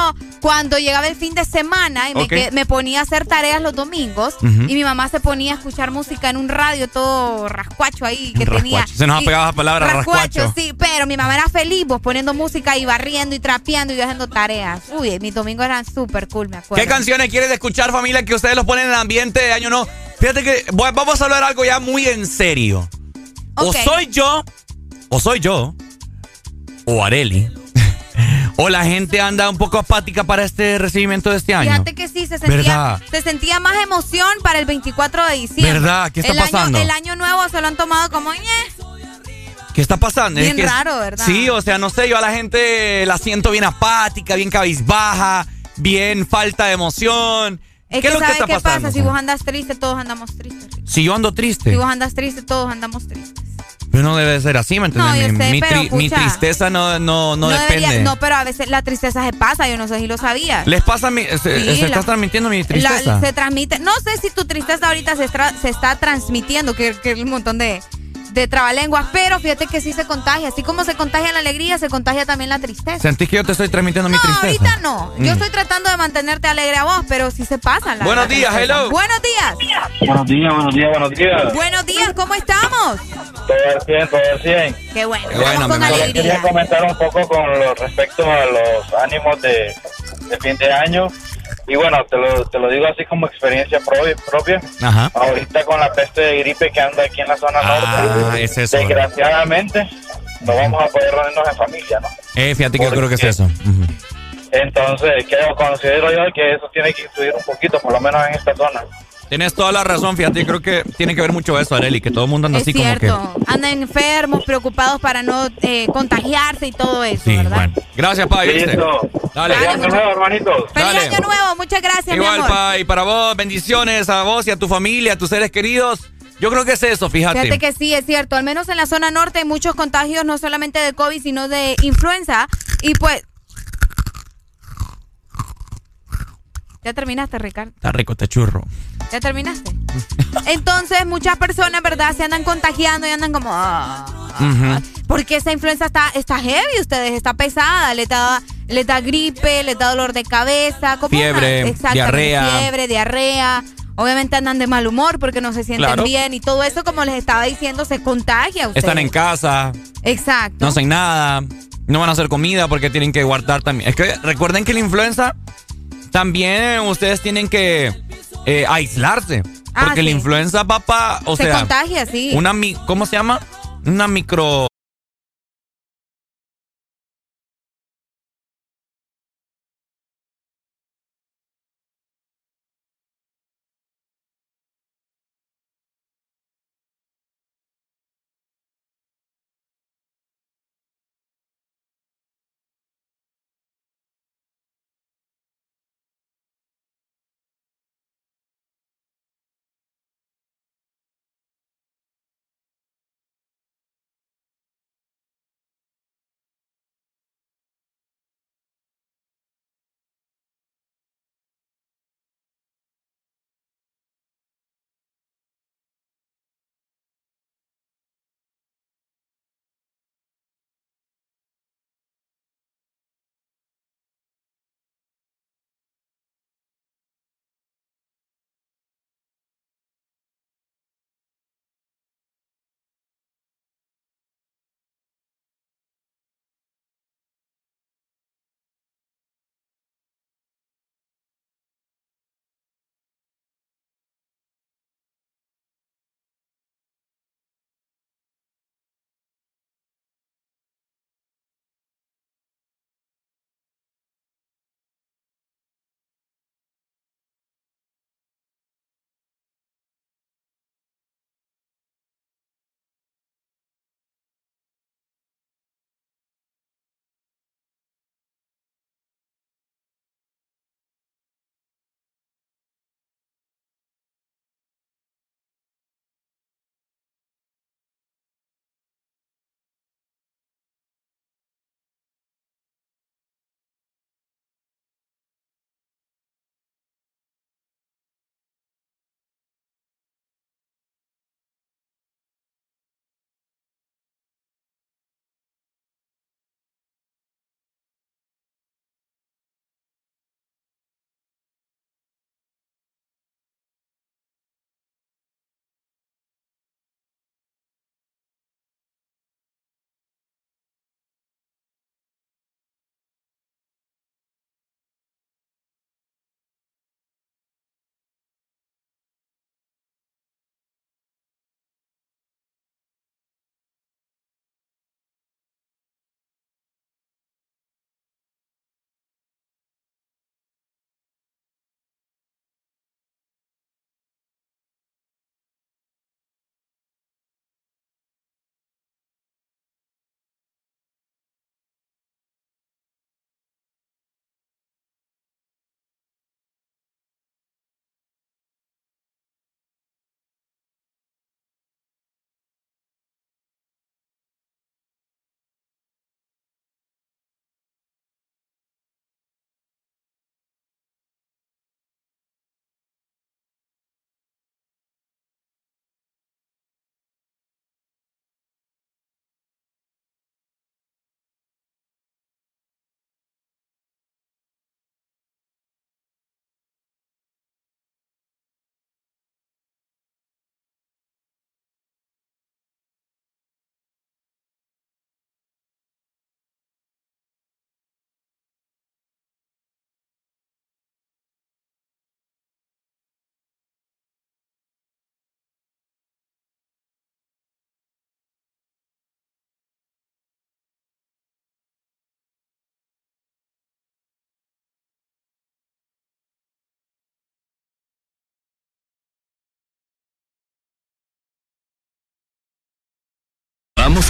cuando llegaba el fin de semana y me, ponía a hacer tareas los domingos y mi mamá se ponía a escuchar música en un radio todo rascuacho ahí que tenía. Se nos ha pegado la palabra rascuacho. sí, pero mi mamá era feliz vos poniendo música y barriendo y trapeando y yo haciendo tareas. Uy, mis domingos eran súper cool, me acuerdo. ¿Qué canciones quieres escuchar, familia, que ustedes los ponen en el ambiente de año no? Fíjate que voy- vamos a hablar algo ya muy en serio. O soy yo, o soy yo, o Areli, o la gente anda un poco apática para este recibimiento de este año. Fíjate que sí, se sentía, ¿Verdad? se sentía más emoción para el 24 de diciembre. ¿Verdad? ¿Qué está el pasando? Año, el año nuevo se lo han tomado como... "Ñe". ¿Qué está pasando? Bien que- raro, ¿verdad? Sí, o sea, no sé, yo a la gente la siento bien apática, bien cabizbaja, bien falta de emoción. Es ¿Qué que es lo que ¿sabes está qué pasando? pasa? Si vos andas triste, todos andamos tristes. Si yo ando triste, Si vos andas triste, todos andamos tristes. Pero no debe ser así, ¿me entiendes? No, mi, sé, mi pero, tri- mi pucha, tristeza no, no, no, debería- depende. no, pero a veces la tristeza se pasa, yo no sé si lo sabías. ¿Les pasa mi, se, Sí, se la- está transmitiendo mi La- tristeza? se transmite, no sé si tu tristeza ahorita se, se está transmitiendo, que, que un montón de, de trabalenguas, pero fíjate que sí se contagia. Así como se contagia la alegría, se contagia también la tristeza. ¿Sentís que yo te estoy transmitiendo mi No, tristeza? ahorita no. Yo Mm. estoy tratando de mantenerte alegre a vos, pero sí se pasa. La, Buenos la días, hello. Buenos días. Buenos días, buenos días, buenos días. Buenos días, ¿cómo estamos? Todo al 100, todo al 100. Qué bueno. Qué bueno, estamos con mi. Solo quería alegría. comentar un poco con lo respecto a los ánimos de, de fin de año. Y bueno, te lo, te lo digo así como experiencia pro- propia. Ajá. Ahorita con la peste de gripe que anda aquí en la zona Ah, norte, es eso. desgraciadamente no vamos a poder reunirnos en familia, ¿no? Eh, fíjate que yo ¿Por creo que es eso. Ujú. Entonces, creo, considero yo que eso tiene que influir un poquito, por lo menos en esta zona. Tienes toda la razón, fíjate, yo creo que tiene que ver mucho eso, Areli, que todo el mundo anda Es así como cierto. Andan enfermos, preocupados para no eh, contagiarse y todo eso, que... Sí, ¿verdad? bueno. Gracias, Pai. Dale. Feliz año nuevo, hermanitos. ¡Feliz Dale. año nuevo! Muchas gracias, mi Igual, amor. Pai, para vos, bendiciones a vos y a tu familia, a tus seres queridos. Yo creo que es eso, fíjate. Fíjate que sí, es cierto. Al menos en la zona norte hay muchos contagios, no solamente de COVID, sino de influenza. Y pues... ¿Ya terminaste, Ricardo? Está rico este churro. ¿Ya terminaste? Entonces, muchas personas, ¿verdad? Se andan contagiando y andan como... "Ah". Ujú. Porque esa influenza está, está heavy, ustedes, está pesada. Le da, le da gripe, le da dolor de cabeza. ¿cómo Fiebre, diarrea. Fiebre, diarrea. Obviamente andan de mal humor porque no se sienten Claro. bien. Y todo eso, como les estaba diciendo, se contagia a ustedes. Están en casa, Exacto. no hacen nada, no van a hacer comida porque tienen que guardar también. Es que recuerden que la influenza también ustedes tienen que eh, aislarse. Ah, Porque la sí. influenza, papá, o se sea, contagia, sí. una mi- ¿cómo se llama? Una micro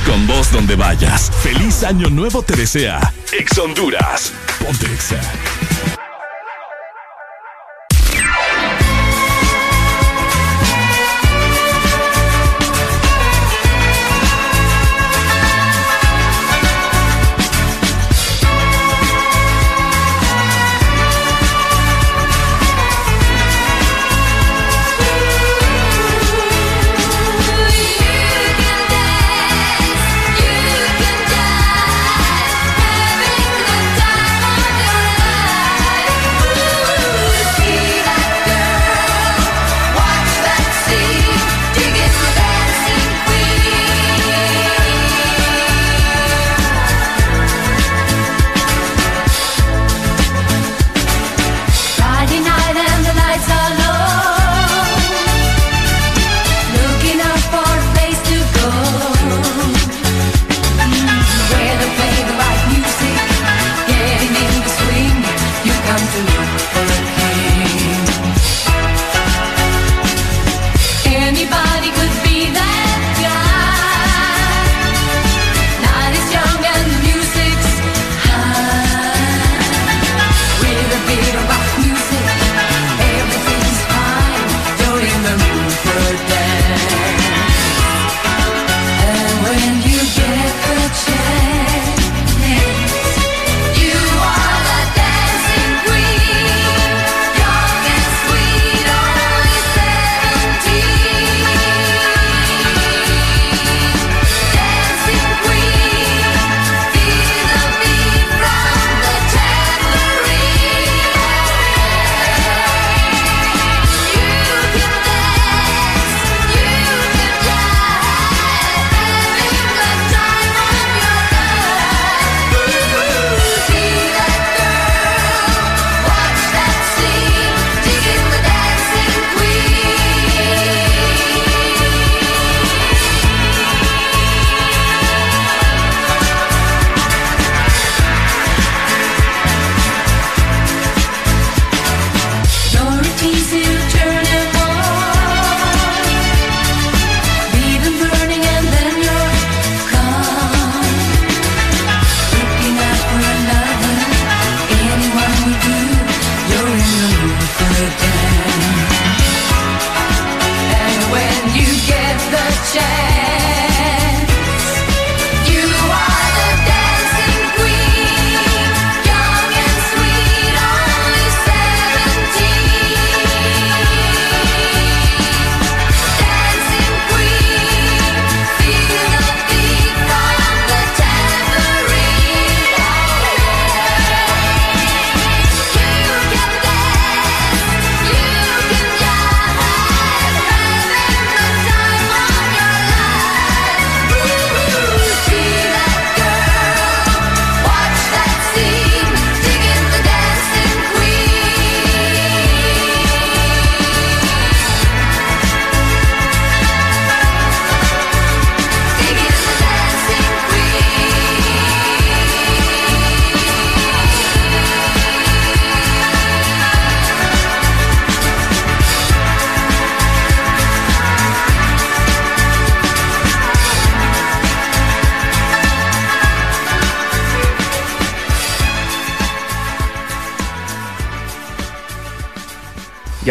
Con vos donde vayas. Feliz año nuevo te desea. Ex Honduras. Ponte Exa.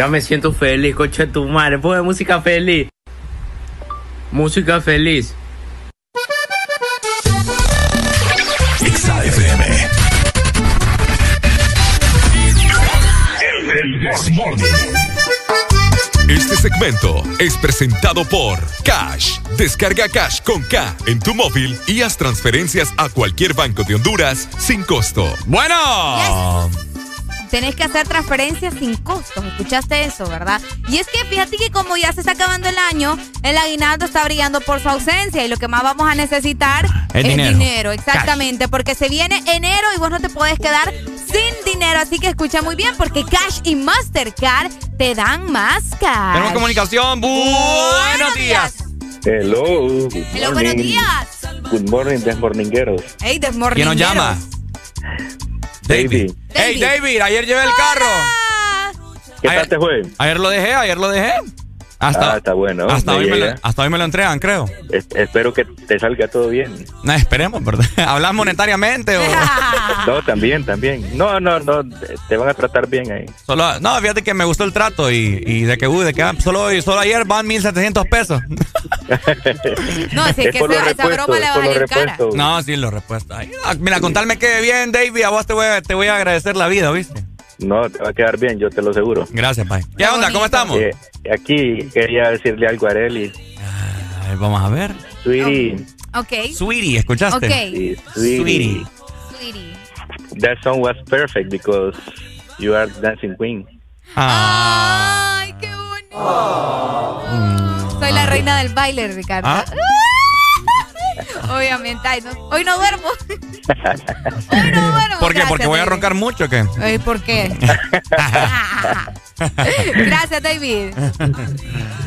Ya me siento feliz, coche tu madre. Pone música feliz. Música feliz. Exa FM. El Desmorning. Este segmento es presentado por Cash. Descarga Cash con K en tu móvil y haz transferencias a cualquier banco de Honduras sin costo. Bueno. Tenés que hacer transferencias sin costos. ¿Escuchaste eso, verdad? Y es que fíjate que como ya se está acabando el año, el aguinaldo está brillando por su ausencia y lo que más vamos a necesitar Es es, dinero. dinero. Exactamente, porque se viene enero y vos no te podés quedar sin dinero. Así que escucha muy bien porque Cash y Mastercard te dan más cash. Tenemos comunicación. Buenos días. Hello. Hello, buenos días. Good morning, desmorningueros. Hey, ¿Quién nos desmorningueros. llama? David. Hey, David, ayer llevé el carro. ¿Qué ayer, tal te fue? Ayer lo dejé, ayer lo dejé. Hasta, ah, está bueno. hasta, me hoy me lo, hasta hoy me lo entregan, creo. Es- espero que te salga todo bien. No, esperemos, ¿verdad? [LAUGHS] ¿Hablas monetariamente o...? [LAUGHS] No, también, también. No, no, no, te- van a tratar bien ahí. Solo, no, fíjate que me gustó el trato y, y de que, uh, de que ah, solo, solo ayer van 1.700 pesos. [LAUGHS] No, si es, que esa, esa broma le va a salir cara. No, sí, los repuestos. Ay, ah, mira, con tal me quede bien, David, a vos te voy a, te voy a agradecer la vida, ¿viste? No, te va a quedar bien, yo te lo aseguro. Gracias, Pai. ¿Qué onda? ¿Cómo estamos? Eh, aquí quería decirle algo a Arely. Ay, vamos a ver. Sweetie. Ok. Sweetie, ¿escuchaste? Ok. Sí, sweetie. Sweetie. That song was perfect because you are dancing queen. Ay, qué bonito. Soy la reina del baile, Ricardo. ¿Ah? [LAUGHS] Obviamente. Ay, no- hoy no duermo. [LAUGHS] ¿Por qué? ¿Porque voy a roncar mucho o qué? ¿Por qué? [LAUGHS] [LAUGHS] Gracias, David.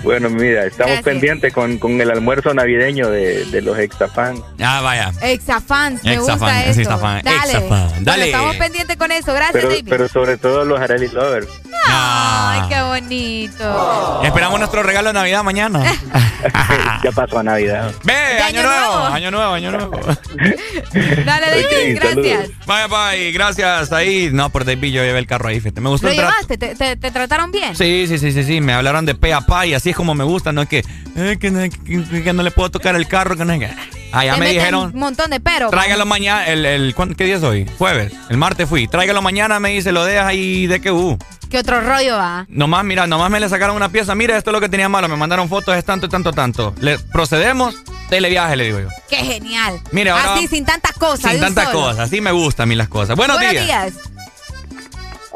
Bueno, mira, estamos Gracias. pendientes con, con el almuerzo navideño de, de los exafans. Ah, vaya. Exafans, me Exafan, gusta eso. exafan, Dale. exafan, Bueno, dale. estamos pendientes con eso. Gracias, Pero, David. pero sobre todo los Arely Lovers. Ay, qué bonito. Esperamos nuestro regalo de Navidad mañana. [LAUGHS] ya pasó a Navidad. Ve, año, año nuevo, nuevo. año nuevo, año nuevo. [LAUGHS] Dale, David, gracias. Vaya, bye, gracias. Ahí, no, por David yo llevé el carro ahí. Me gustó ¿Lo el trato. llevaste? ¿Te, te, te trataron bien? Sí, sí, sí, sí, sí, me hablaron de pe a pa y así es como me gusta, no es que, eh, que, no, que- que no le puedo tocar el carro, que no es que... Allá Te me dijeron, Un montón de pero. tráigalo mañana, el, el, ¿cuándo- ¿qué día es hoy? Jueves, el martes fui, tráigalo mañana, me dice, lo dejas ahí de que, uh. ¿Qué otro rollo va? Nomás, mira, nomás me le sacaron una pieza, mira, esto es lo que tenía malo, me mandaron fotos, es tanto, tanto, tanto. Le procedemos, televiaje, le digo yo. Qué genial. Mire, ahora Así, sin tantas cosas. Sin tantas solo. cosas, así me gustan a mí las cosas. Buenos, Buenos días. días.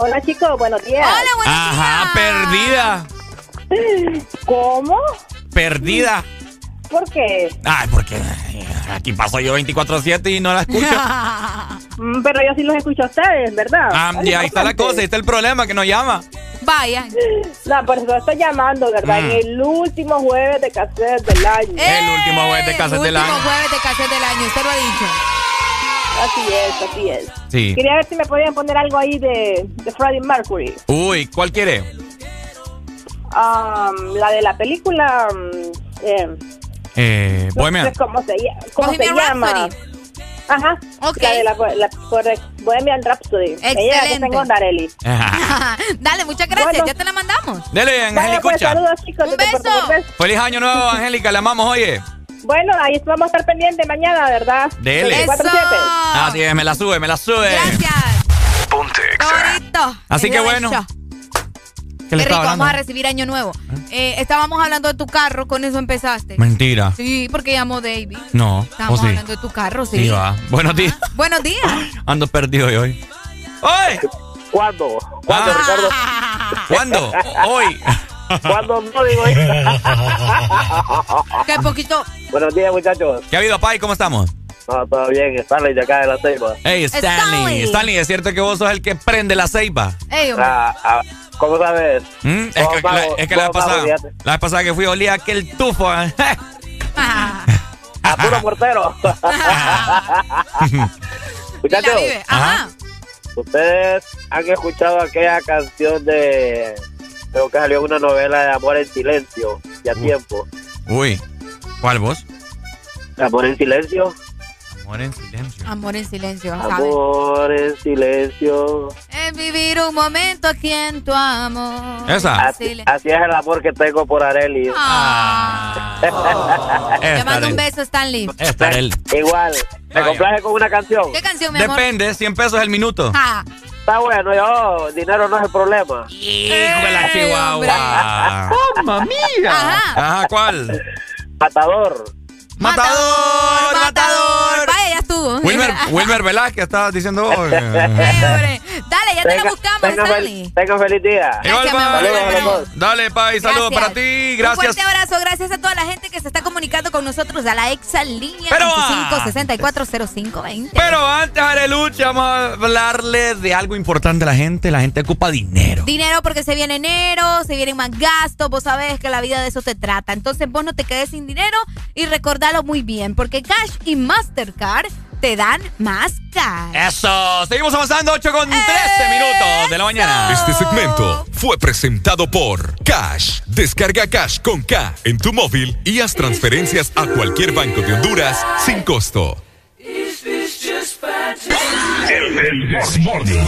Hola chicos, buenos días. Hola, buenos Ajá, perdida, ¿Cómo? perdida. ¿Por qué? Ay, porque ay, aquí paso yo 24-7 y no la escucho. [LAUGHS] Mm, Pero yo sí los escucho a ustedes, ¿verdad? Ah, y ahí está la cosa, ahí está el problema que nos llama. Vaya. No, por eso estoy llamando, ¿verdad? Mm. En el último jueves de cassette del año. El último jueves de cassette del Último año. jueves de cassette del año, usted lo ha dicho. Así es, así es. Sí. Quería ver si me podían poner algo ahí de, de Freddie Mercury. Uy, ¿cuál quiere? Um, la de la película. um, eh, Eh, no Bohemian. sé cómo se, cómo llama. Ajá. La de la, la, correcto, Bohemian Rhapsody. Ella que Excelente. tengo Narelli. Ajá. [LAUGHS] Dale, muchas gracias. Bueno. Ya te la mandamos. Dele, Vaya, Angélica, pues, escucha. saludos chicos. Un beso. Feliz año nuevo, Angélica, le amamos, oye. Bueno, ahí vamos a estar pendientes mañana, ¿verdad? Dele. 24/7. Así es, me la sube, me la sube. Ponte Bonito. Así que bueno. hecho. ¿Qué rico, vamos a recibir año nuevo. Eh, estábamos hablando de tu carro, con eso empezaste. Mentira. Sí, porque llamó David. No, Estábamos hablando de tu carro, sí. Sí, va. Buenos días. Buenos días. [LAUGHS] Ando perdido hoy. hoy. ¡Hoy! ¿Cuándo? ¿Cuándo, Ricardo? [LAUGHS] ¿Cuándo? [LAUGHS] Hoy. ¿Cuándo no digo Qué poquito. Buenos días, muchachos. ¿Qué ha habido, Pai? ¿Cómo estamos? No, todo bien. Stanley de acá de la Ceiba. Hey, Stanley. Stanley. Stanley, ¿es cierto que vos sos el que prende la ceiba? Ey, hombre. Ah, ah, ¿Cómo sabes? ¿Mm? Es que, la, es que la vez pasada, la vez pasada que fui olía aquel tufo. ¿eh? A puro portero. [LAUGHS] Muchachos. Ajá. ¿ustedes han escuchado aquella canción de... Creo que salió una novela de Amor en Silencio, ya tiempo. Uy, ¿cuál vos? Amor en Silencio. Amor en silencio. Amor en silencio, ¿sabes? Amor en Silencio. Es vivir un momento aquí en tu amor. Esa. Así, así es el amor que tengo por Areli. Ah. Te mando un beso, Stanley. Esta él. Igual. ¿Me complace con una canción? ¿Qué canción, mi amor? Depende, 100 pesos el minuto. Ah. Está bueno, yo, dinero no es el problema. Hijo de la chihuahua. ¡Mamma mía! Ajá. Ajá, ¿cuál? Matador. ¡Matador! ¡Matador! Vaya, ya estuvo. Wilmer, [LAUGHS] Wilmer Velázquez estabas diciendo hoy. [LAUGHS] Hombre. Dale, ya te la Tenga- buscamos, tenga, Stanley. tenga feliz día. Igual, Gracias, vemos. Dale, Pai, saludos para ti. Un Gracias. fuerte abrazo, gracias a toda la gente que se está comunicando con nosotros a la exa línea Pero, 25640520. Pero antes, Arelucha, vamos a hablarle de algo importante a la gente. La gente ocupa dinero. Dinero porque se viene enero, se vienen más gastos, vos sabés que la vida de eso se trata. Entonces vos no te quedes sin dinero y muy bien, porque Cash y Mastercard te dan más cash. Eso. Seguimos avanzando, 8 con 13 minutos de la mañana. Este segmento fue presentado por Cash. Descarga Cash con K en tu móvil y haz transferencias a cualquier banco de Honduras sin costo. El Desmorning.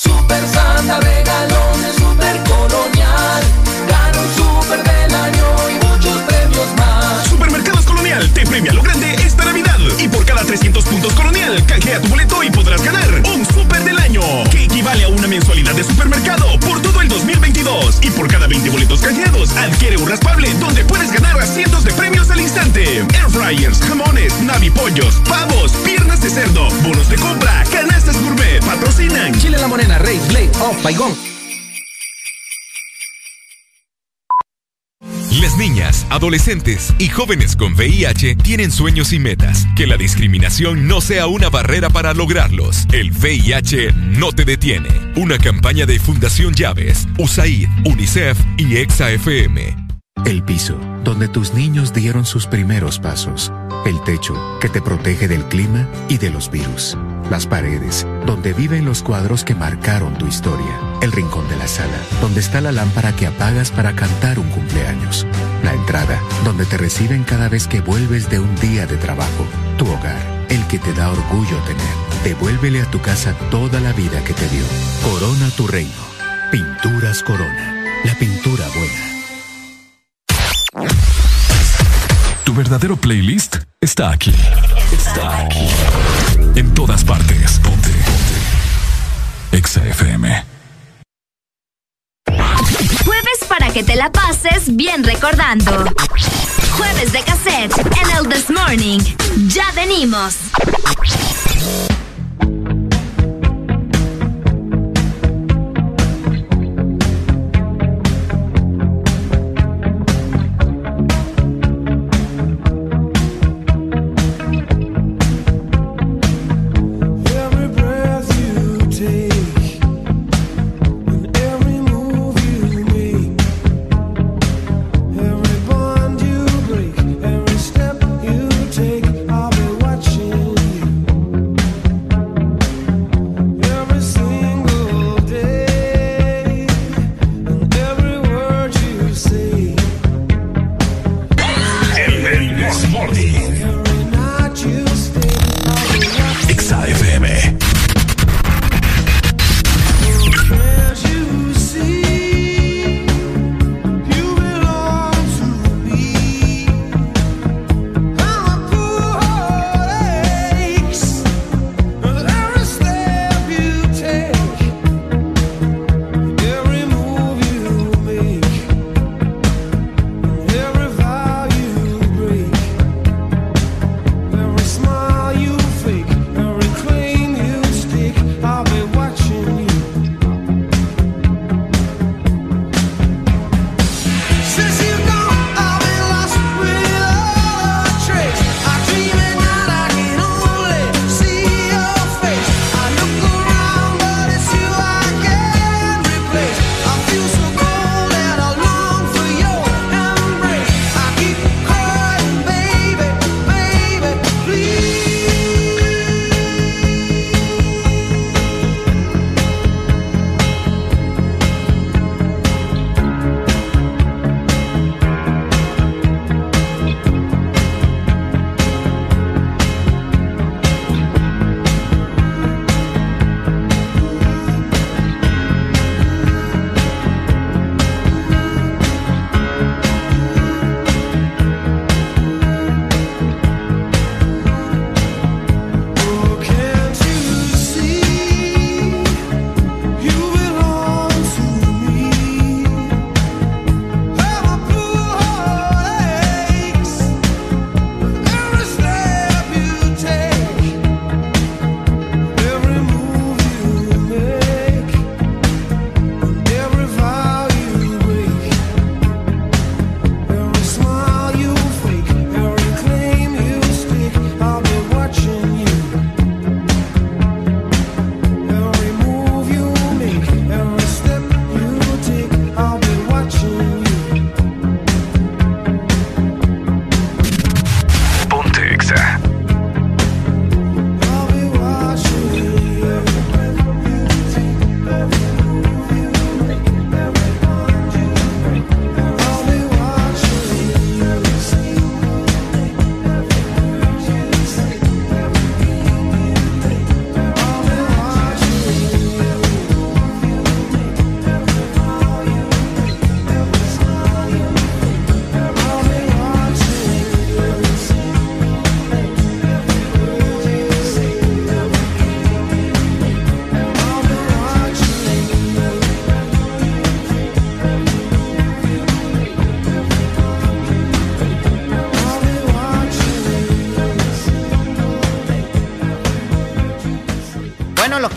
Super Santa regalones, super colonial. Gana un super del año y muchos premios más. Supermercados Colonial te premia lo grande esta Navidad. Y por cada 300 puntos Colonial, canjea tu boleto y podrás ganar un super que equivale a una mensualidad de supermercado por todo el 2022. Y por cada 20 boletos canjeados, adquiere un raspable donde puedes ganar a cientos de premios al instante. Air fryers, jamones, navipollos, pavos, piernas de cerdo, bonos de compra, canastas gourmet, patrocinan. Chile La Morena, Rey, Blade, Off, Paigón. Las niñas, adolescentes y jóvenes con VIH tienen sueños y metas. Que la discriminación no sea una barrera para lograrlos. El VIH no te detiene. Una campaña de Fundación Llaves, USAID, UNICEF y EXA-FM. El piso, donde tus niños dieron sus primeros pasos. El techo, que te protege del clima y de los virus. Las paredes, donde viven los cuadros que marcaron tu historia. El rincón de la sala, donde está la lámpara que apagas para cantar un cumpleaños. La entrada, donde te reciben cada vez que vuelves de un día de trabajo. Tu hogar, el que te da orgullo tener. Devuélvele a tu casa toda la vida que te dio. Corona tu reino. Pinturas Corona. La pintura buena. Tu verdadero playlist está aquí. Está aquí. En todas partes. Ponte. Ponte. Exa FM. Jueves para que te la pases bien recordando. Jueves de cassette en el This Morning. Ya venimos.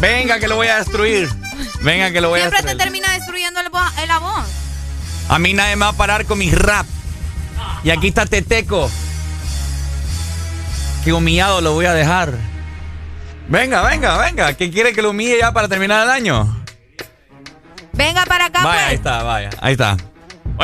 Venga, que lo voy a destruir. Venga, que lo voy a destruir. Siempre te termina destruyendo el la voz. A mí nadie me va a parar con mis rap. Y aquí está Teteco. Que humillado lo voy a dejar. Venga, venga, venga. ¿Quién quiere que lo humille ya para terminar el año? Venga para acá, Vaya, ahí pues. está, vaya. Ahí está.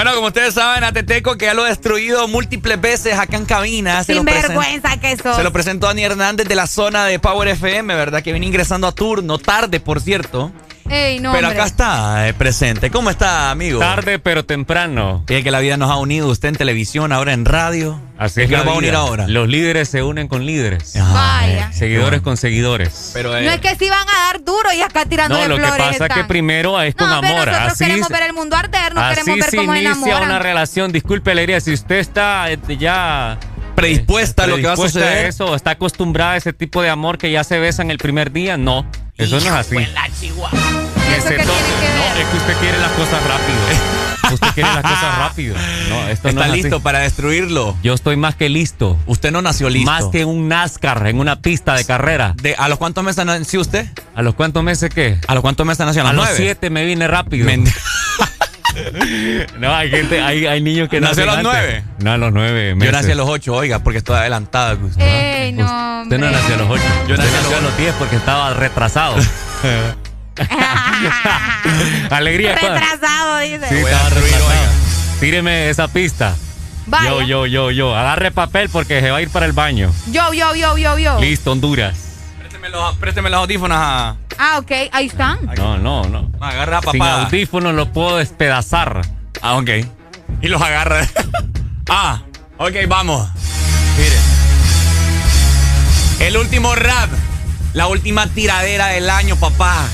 Bueno, como ustedes saben, a Teteco que ya lo he destruido múltiples veces acá en cabina. Se lo Sin vergüenza que sos. Se lo presentó Dani Hernández de la zona de Power FM, ¿verdad? Que viene ingresando a turno, tarde, por cierto. Ey, no, Pero hombre. acá está, eh, presente. ¿Cómo está, amigo? Tarde, pero temprano. Y que la vida nos ha unido, usted en televisión, ahora en radio. Así ¿Qué es la nos va a unir ahora? Los líderes se unen con líderes. Vaya. Seguidores con seguidores. Pero No es que si van a dar duro y acá tirándole No, lo que pasa es que primero es con no, pero amor. nosotros Así, queremos ver el mundo arder, no queremos ver se cómo se inicia enamoran. una relación. Disculpe, Alegría, si usted está eh, ya... Predispuesta a lo que va a suceder. eso, está acostumbrada a ese tipo de amor que ya se besan el primer día, no. Eso no es así. ¿Eso Ese qué to- tiene que ver? No, es que usted quiere las cosas rápido. Usted quiere las cosas rápido. No, esto no Está es así. listo para destruirlo. Yo estoy más que listo. Usted no nació listo. Más que un NASCAR en una pista de carrera. De, ¿A los cuántos meses nació usted? ¿A los cuántos meses qué? ¿A los cuántos meses nació? A los nueve? siete me vine rápido. Men- [LAUGHS] no, hay gente, hay, hay niños que ¿Nació a los antes. nueve? No, a los nueve Yo nací a los ocho, oiga, porque estoy adelantada. Ey, no, Usted no nació a los ocho. Yo Usted nací a a los los diez porque estaba retrasado. [LAUGHS] [LAUGHS] Alegría, ¿cuál? Retrasado, dice. Sí, Voy a oiga. Tíreme esa pista. Vaya. Yo, yo, yo, yo. Agarre papel porque se va a ir para el baño. Yo, yo, yo, yo, yo. Listo, Honduras. Présteme los, présteme los audífonos a... Ah, ok, ahí están. No, no, no. Agarra a Sin papá. audífonos lo puedo despedazar. Ah, ok. Y los agarra. [LAUGHS] ah, ok, vamos. Mire. El último rap. La última tiradera del año, papá.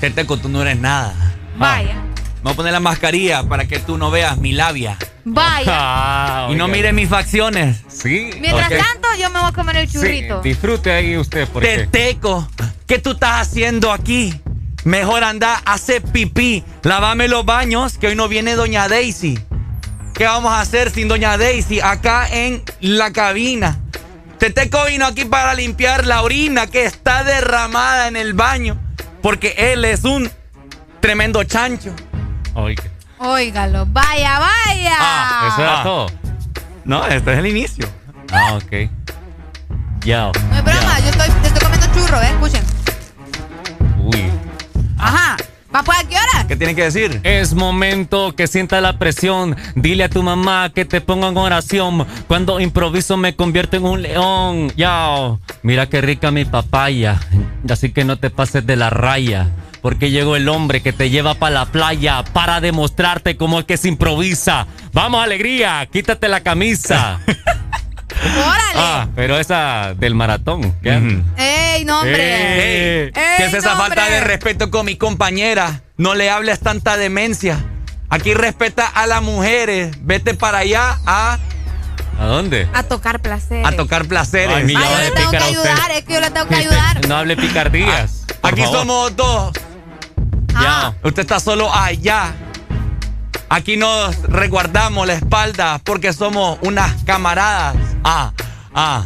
Teteco, tú no eres nada. Vaya. Me voy a poner la mascarilla para que tú no veas mi labia. Vaya. Ah, Y no mires mis facciones. Sí. Mientras tanto, yo me voy a comer el Sí, churrito. disfrute ahí usted porque Teteco, ¿qué tú estás haciendo aquí? Mejor anda, hace pipí. Lávame los baños, que hoy no viene Doña Daisy. ¿Qué vamos a hacer sin Doña Daisy acá en la cabina? Teteco vino aquí para limpiar la orina que está derramada en el baño. Porque él es un tremendo chancho. Oiga. Óigalo. Vaya, vaya. Ah, Eso era Ah. todo. No, este es el inicio. Ah, ok. Ya. No es broma, yo estoy, estoy comiendo churro, ¿eh? Escuchen. Uy. Ajá. ¿Va pues a qué hora? ¿Qué tiene que decir? Es momento que sienta la presión. Dile a tu mamá que te ponga en oración. Cuando improviso me convierto en un león. Yao. Mira qué rica mi papaya. Así que no te pases de la raya. Porque llegó el hombre que te lleva para la playa para demostrarte cómo es que se improvisa. Vamos, alegría, quítate la camisa. [LAUGHS] Órale. ah, pero esa del maratón. ¿qué? Ey, no, hombre. Ey, ¿Qué es esa falta de respeto con mi compañera? No le hables tanta demencia. Aquí respeta a las mujeres. Vete para allá a, ¿A dónde? A tocar placer. a tocar placeres. Ay, mi- Ay, no yo le tengo que ayudar, es que yo le tengo que ayudar. [LAUGHS] No hable picardías. por Aquí favor. somos dos. Ah, Usted está solo allá. Aquí nos resguardamos la espalda porque somos unas camaradas. Ah, ah.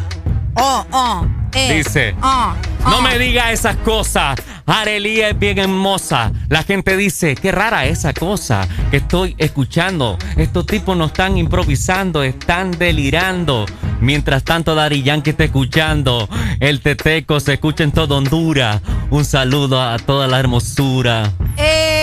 oh, oh. Eh. Dice. Oh, No oh. me diga esas cosas. Arelía es bien hermosa. La gente dice, qué rara esa cosa que estoy escuchando. Estos tipos no están improvisando, están delirando. Mientras tanto, Dari Yankee está escuchando. El Teteco se escucha en todo Honduras. Un saludo a toda la hermosura. Eh.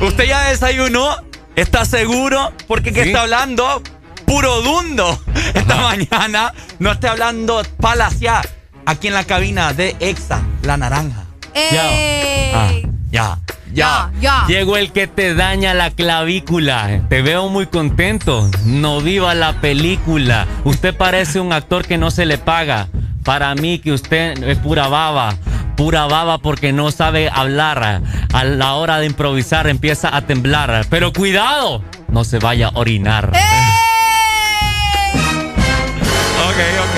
¿Usted ya desayunó? ¿Está seguro? Porque que Sí. está hablando puro dundo. Esta mañana no esté hablando palacia aquí en la cabina de Exa, la naranja. Ey. Ah. Ya. ya, ya. Llegó el que te daña la clavícula. Te veo muy contento. No viva la película. Usted parece un actor que no se le paga. Para mí que usted es pura baba. Pura baba porque no sabe hablar. A la hora de improvisar empieza a temblar. Pero cuidado, no se vaya a orinar. ¡Eh! Ok, ok.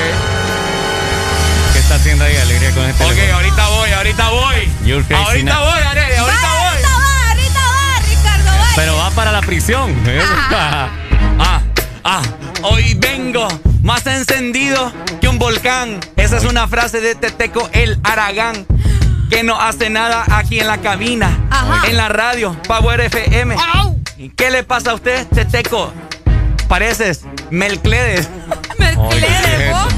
¿Qué está haciendo ahí, Alegría, con este Ok, teléfono? ahorita voy, ahorita voy. You're crazy Ahorita now. voy, Arely, ahorita Va, voy. ahorita va, ahorita va, Ricardo, va. Pero va para la prisión. [LAUGHS] Ah, ah, hoy vengo más encendido que un volcán. Esa es una frase de Teteco el Aragán. Que no hace nada aquí en la cabina, Ajá. en la radio, Power FM. Au. ¿Qué le pasa a usted, Teteco? Pareces Melcledes. [LAUGHS] Mercedes, ¿vos?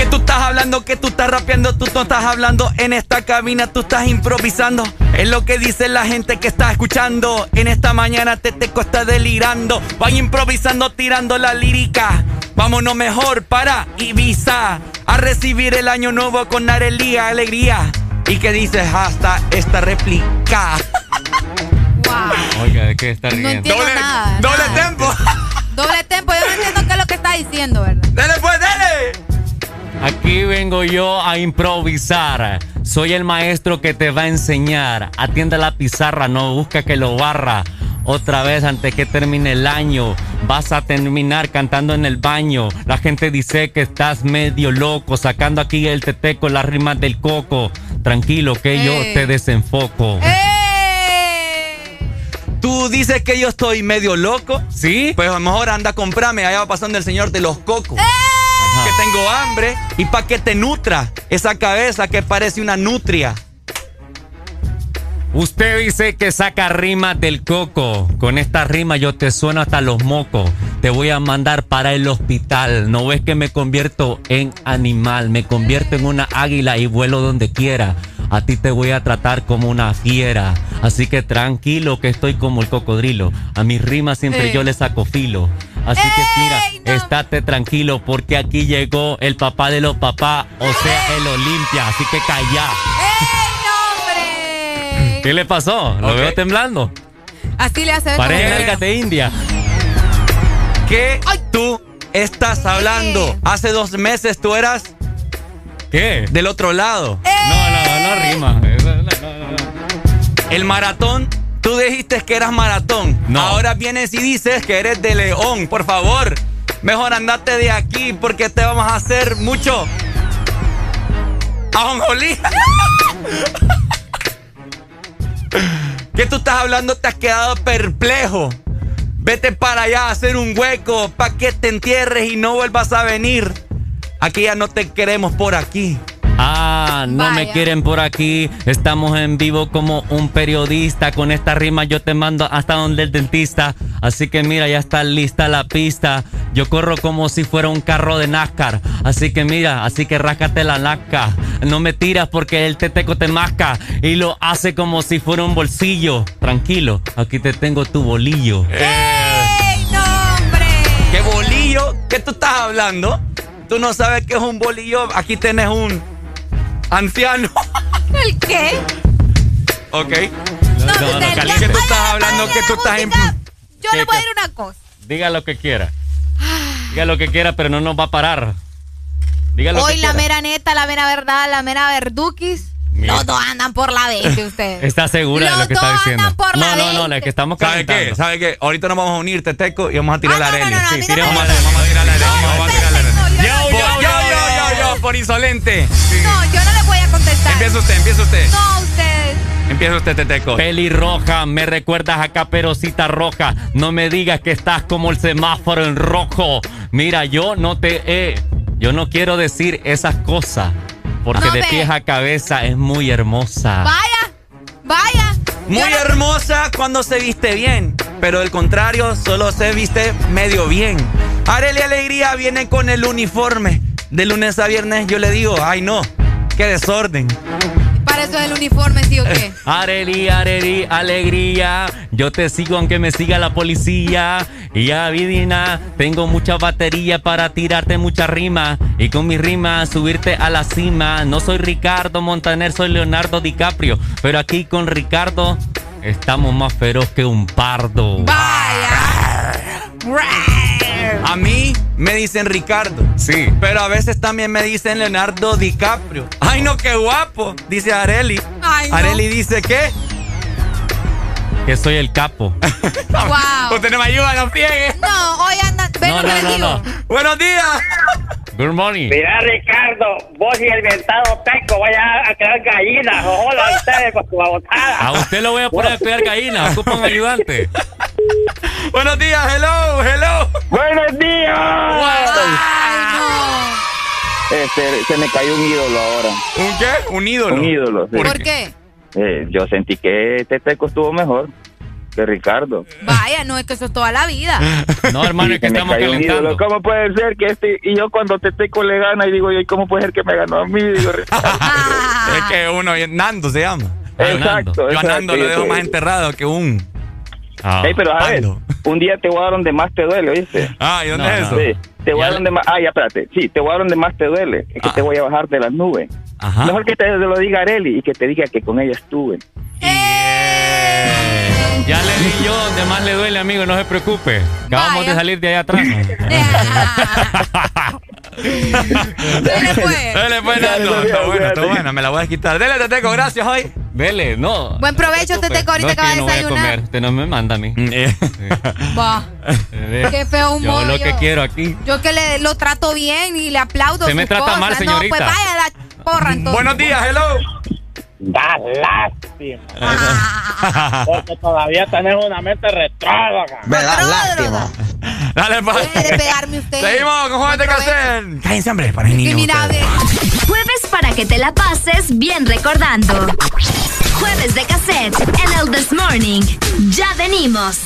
Que tú estás hablando, que tú estás rapeando, tú no estás hablando en esta cabina, tú estás improvisando. Es lo que dice la gente que está escuchando. En esta mañana Teteco está delirando. Van improvisando, tirando la lírica. Vámonos mejor para Ibiza. A recibir el año nuevo con arelía, alegría. Y que dices hasta esta réplica. Wow. Oiga, ¿de qué está No riendo? entiendo nada. doble nada. tempo. Doble tempo, yo no entiendo qué es lo que está diciendo, ¿verdad? Dale pues, dale. Aquí vengo yo a improvisar. Soy el maestro que te va a enseñar. Atienda la pizarra, no busca que lo barra. Otra vez antes que termine el año, vas a terminar cantando en el baño. La gente dice que estás medio loco, sacando aquí el tete con las rimas del coco. Tranquilo que yo Ey. te desenfoco. ¡Eh! Tú dices que yo estoy medio loco. ¿Sí? Pues a lo mejor anda a comprarme. Allá va pasando el señor de los cocos. ¡Eh! Que tengo hambre. Y para que te nutra esa cabeza que parece una nutria. Usted dice que saca rimas del coco. Con esta rima yo te sueno hasta los mocos. Te voy a mandar para el hospital. No ves que me convierto en animal. Me convierto en una águila y vuelo donde quiera. A ti te voy a tratar como una fiera. Así que tranquilo que estoy como el cocodrilo. A mis rimas siempre Eh. yo le saco filo. Así que mira, estate tranquilo porque aquí llegó el papá de los papás, o sea, el Olimpia. Así que calla. ¿Qué le pasó? Lo veo temblando. Así le hace Parece de India. ¿Qué Ay. tú estás hablando? Hace dos meses tú eras ¿Qué? del otro lado. No, no, no, no rima. No, no. El maratón. Tú dijiste que eras maratón. No. Ahora vienes y dices que eres de león. Por favor, mejor andate de aquí porque te vamos a hacer mucho. Ajonjolí. [LAUGHS] [LAUGHS] ¿Qué tú estás hablando? Te has quedado perplejo. Vete para allá a hacer un hueco para que te entierres y no vuelvas a venir. Aquí ya no te queremos por aquí. Ah, no me quieren por aquí. Estamos en vivo como un periodista. Con esta rima yo te mando hasta donde el dentista. Así que mira, ya está lista la pista. Yo corro como si fuera un carro de NASCAR. Así que mira, así que ráscate la nasca. No me tiras porque el teteco te masca. Y lo hace como si fuera un bolsillo. Tranquilo, aquí te tengo tu bolillo. ¡Ey, no, hombre! ¿Qué bolillo? ¿Qué tú estás hablando? Tú no sabes qué es un bolillo. Aquí tenés un anciano. ¿El qué? ok. No, no, no, ya- caliente. ¿Qué tú estás hablando? ¿Qué tú estás en-. Yo ¿Qué, le voy a decir una cosa. Diga lo que quiera. Diga lo que quiera, pero no nos va a parar. Diga lo Hoy que la quiera. mera neta, la mera verdad, la mera verduquis. Mira. Los dos andan por la 20 ustedes. [LAUGHS] ¿Está segura de Los lo que está dos diciendo? andan por no, la no, no, 20. la que estamos ¿Sabe qué? ¿Sabe qué? Ahorita nos vamos a unir, Teteco, y vamos a tirar Ah, la no, no, arena. no, no, sí, no tiremos me la arena, vamos a tirar la arena. Vamos a tirar la arena. No, yo no- yo, yo, yo, yo, por insolente. No, yo no Empieza usted, empieza usted. No, ustedes. Empieza usted, Teteco. Pelirroja, me recuerdas a Caperucita Roja. No me digas que estás como el semáforo en rojo. Mira, yo no te he. Yo no quiero decir esas cosas. Porque No, de pies a cabeza es muy hermosa. Vaya, vaya. Muy Yo no- hermosa cuando se viste bien, pero del contrario, solo se viste medio bien. Arely Alegría viene con el uniforme. De lunes a viernes yo le digo, ay no, qué desorden. para eso es el uniforme, ¿sí o qué? [LAUGHS] Areli, areli, alegría. Yo te sigo aunque me siga la policía. Y ya, Vidina, tengo mucha batería para tirarte mucha rima. Y con mi rima subirte a la cima. No soy Ricardo Montaner, soy Leonardo DiCaprio. Pero aquí con Ricardo estamos más feroz que un pardo. A mí me dicen Ricardo. Sí. Pero a veces también me dicen Leonardo DiCaprio. Ay, no, qué guapo. Dice Areli. Ay, no. Areli dice que. Que soy el capo. [LAUGHS] Wow. Usted no me ayuda, no friegue. No, hoy anda. Ven, No, no, no, no. Buenos días. Good morning. Mira, Ricardo, vos y el mentado Teco vaya a crear gallinas. Hola ustedes con tu babotada. A usted lo voy a poner a cuidar gallinas. Ocupa un ayudante. [LAUGHS] Buenos días, hello, hello. ¡Buenos días! Este, se me cayó un ídolo ahora. ¿Un qué? Un ídolo. Un ídolo, sí. ¿Por qué? Eh, yo sentí que Teteco estuvo mejor que Ricardo. Vaya, no es que eso es toda la vida. [LAUGHS] No, hermano, es que estamos calentando. ídolo. ¿Cómo puede ser que este... Y yo cuando Teteco le gana y digo, ¿y cómo puede ser que me ganó a mí? Digo. [LAUGHS] Es que uno, Nando se llama. Exacto, Yo a Nando lo dejo más enterrado que un. Ey, pero a ver, un día te voy a dar donde más te duele, ¿oíste? Ah, ¿y dónde No, es eso? Sí, te voy a dar donde más... Ah, ya, espérate. Sí, te voy a dar donde más te duele. Es que Ah. te voy a bajar de las nubes. Mejor que te lo diga Areli y que te diga que con ella estuve. Ya le di yo donde más le duele, amigo, no se preocupe. Acabamos de salir de allá atrás. [LAUGHS] [LAUGHS] [LAUGHS] Dele pues. Dele pues, Nando. Está bueno, está bueno. Me la voy a quitar. Dele, Teteco, gracias hoy. Vele, no. Buen provecho, Teteco, ahorita No, acaba yo de no voy a desayunar. comer. Usted no me manda a mí. Va. Eh, Qué feo humor. Yo lo que quiero aquí. Yo que le, lo trato bien y le aplaudo. Se me sus trata cosas. mal, No, señorita. pues vaya la porra entonces. Buenos días, hello. Da lástima. Porque todavía tenés una mente retrógrada. Me da lástima. Dale, pa. Deje de pegarme usted. Seguimos con Jueves de Cassette. Cállense, hombre, para. Discriminable. Jueves para que te la pases bien recordando. Jueves de cassette en el This Morning. Ya venimos.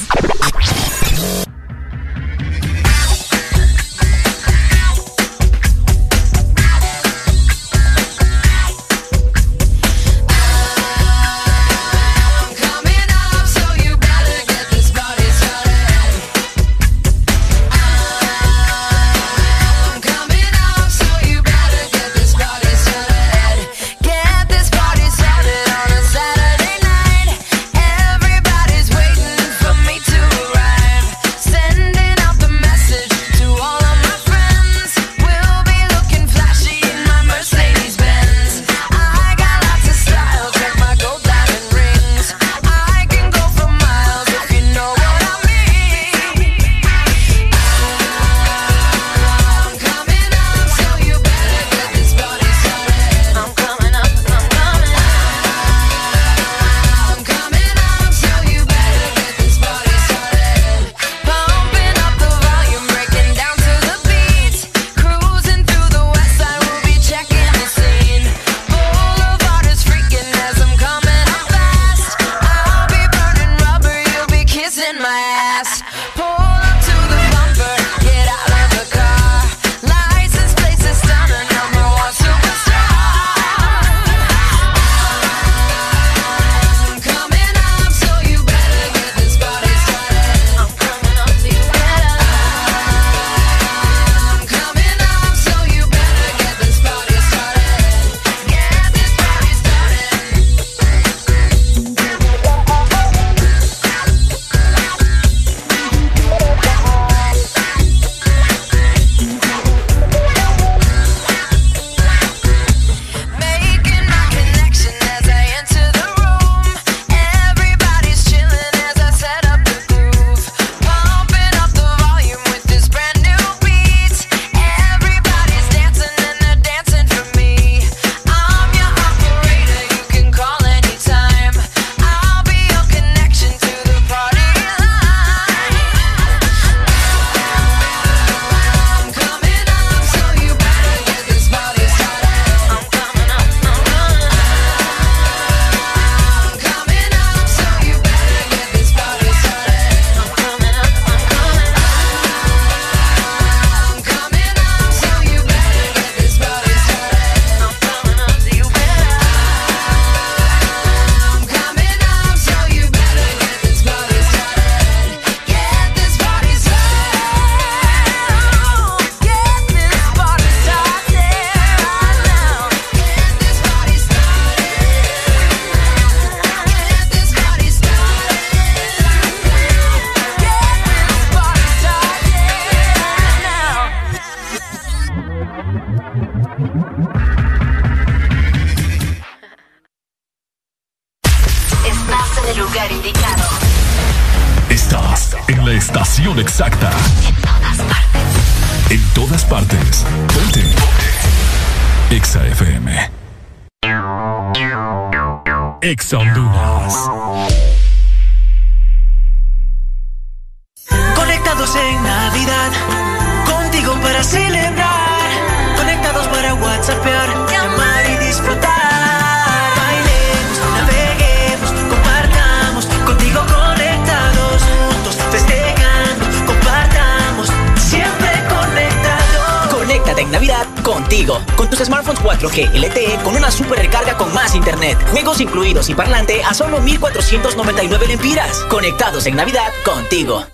1499 lempiras. Conectados en Navidad contigo.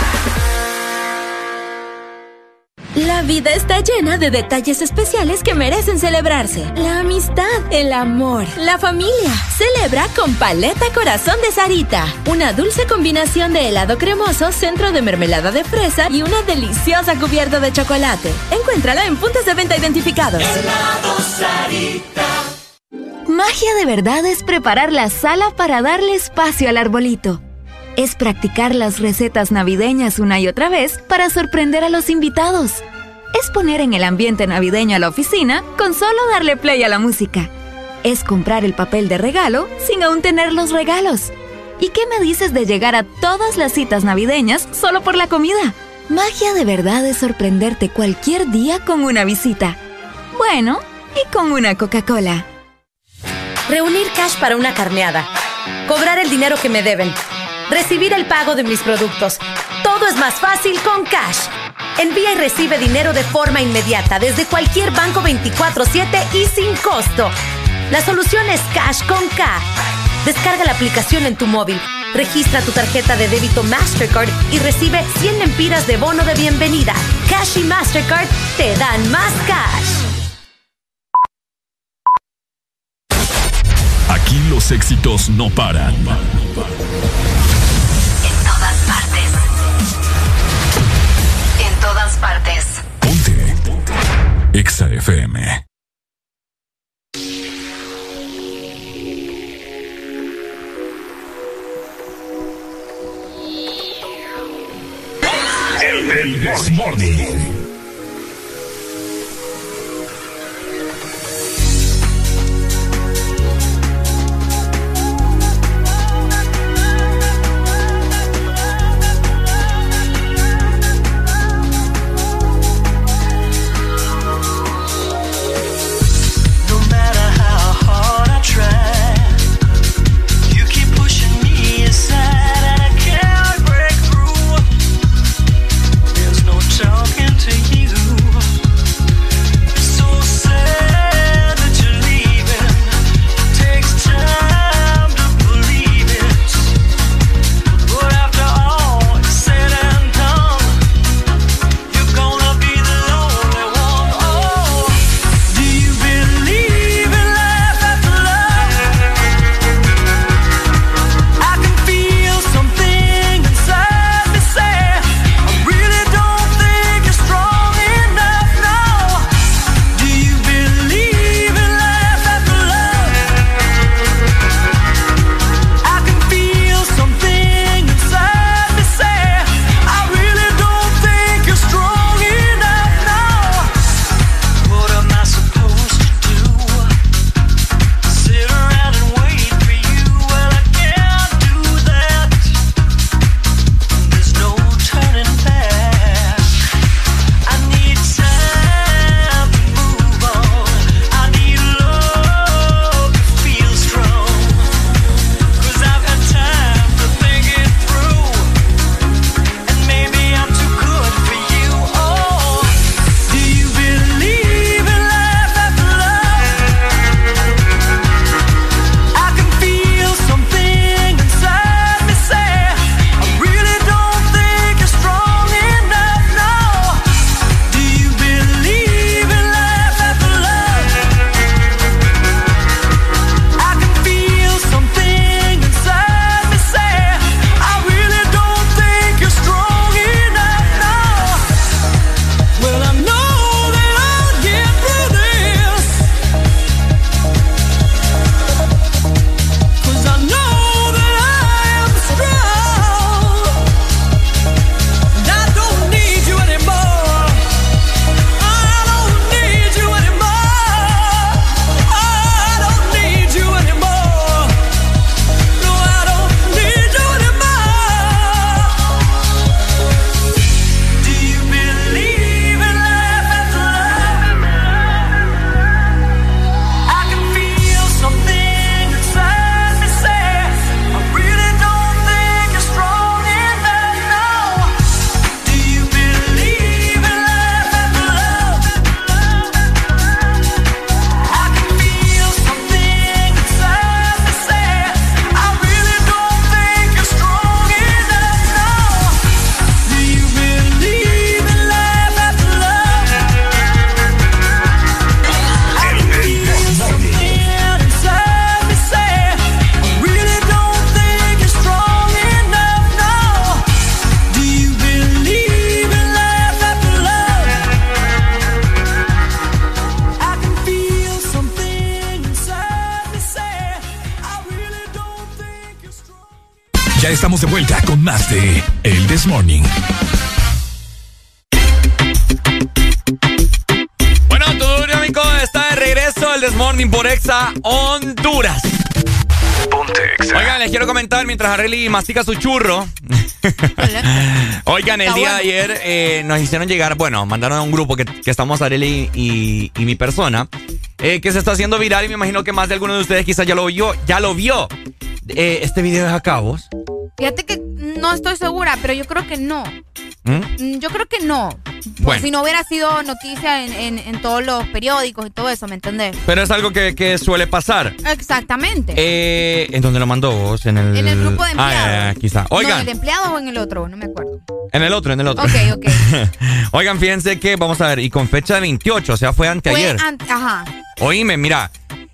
La vida está llena de detalles especiales que merecen celebrarse. La amistad, el amor, la familia. Celebra con Paleta Corazón de Sarita. Una dulce combinación de helado cremoso, centro de mermelada de fresa y una deliciosa cubierta de chocolate. Encuéntrala en puntos de venta identificados. Magia de verdad es preparar la sala para darle espacio al arbolito. Es practicar las recetas navideñas una y otra vez para sorprender a los invitados. Es poner en el ambiente navideño a la oficina con solo darle play a la música. Es comprar el papel de regalo sin aún tener los regalos. ¿Y qué me dices de llegar a todas las citas navideñas solo por la comida? Magia de verdad es sorprenderte cualquier día con una visita. Bueno, y con una Coca-Cola. Reunir cash para una carneada. Cobrar el dinero que me deben. Recibir el pago de mis productos. Todo es más fácil con Cash. Envía y recibe dinero de forma inmediata desde cualquier banco 24/7 y sin costo. La solución es Cash con K. Descarga la aplicación en tu móvil. Registra tu tarjeta de débito Mastercard y recibe 100 lempiras de bono de bienvenida. Cash y Mastercard te dan más cash. Aquí los éxitos no paran. Partes. EXA FM. El, Morning. Mientras Arely mastica su churro. [LAUGHS] Oigan, el día bueno. de ayer eh, nos hicieron llegar, bueno, mandaron a un grupo que, que estamos Arely y, y mi persona, eh, que se está haciendo viral y me imagino que más de alguno de ustedes quizás ya lo vio. Ya lo vio. Eh, este video es a cabos. Fíjate que no estoy segura, pero yo creo que no. ¿Mm? Mm, Yo creo que no. Bueno. Si no hubiera sido noticia en, en- en todos los periódicos y todo eso, ¿me entendés? Pero es algo que, que suele pasar. Exactamente. Eh, ¿En dónde lo mandó vos? En el, En el grupo de Ah, empleados. ya, ya, quizá. No, Oigan, ¿el de empleado o en el otro? No me acuerdo. en el otro, en el otro. Ok, ok. [LAUGHS] Oigan, fíjense que, vamos a ver, y con fecha de 28, o sea, fue anteayer. Fue ante- Ajá. Oíme, mira,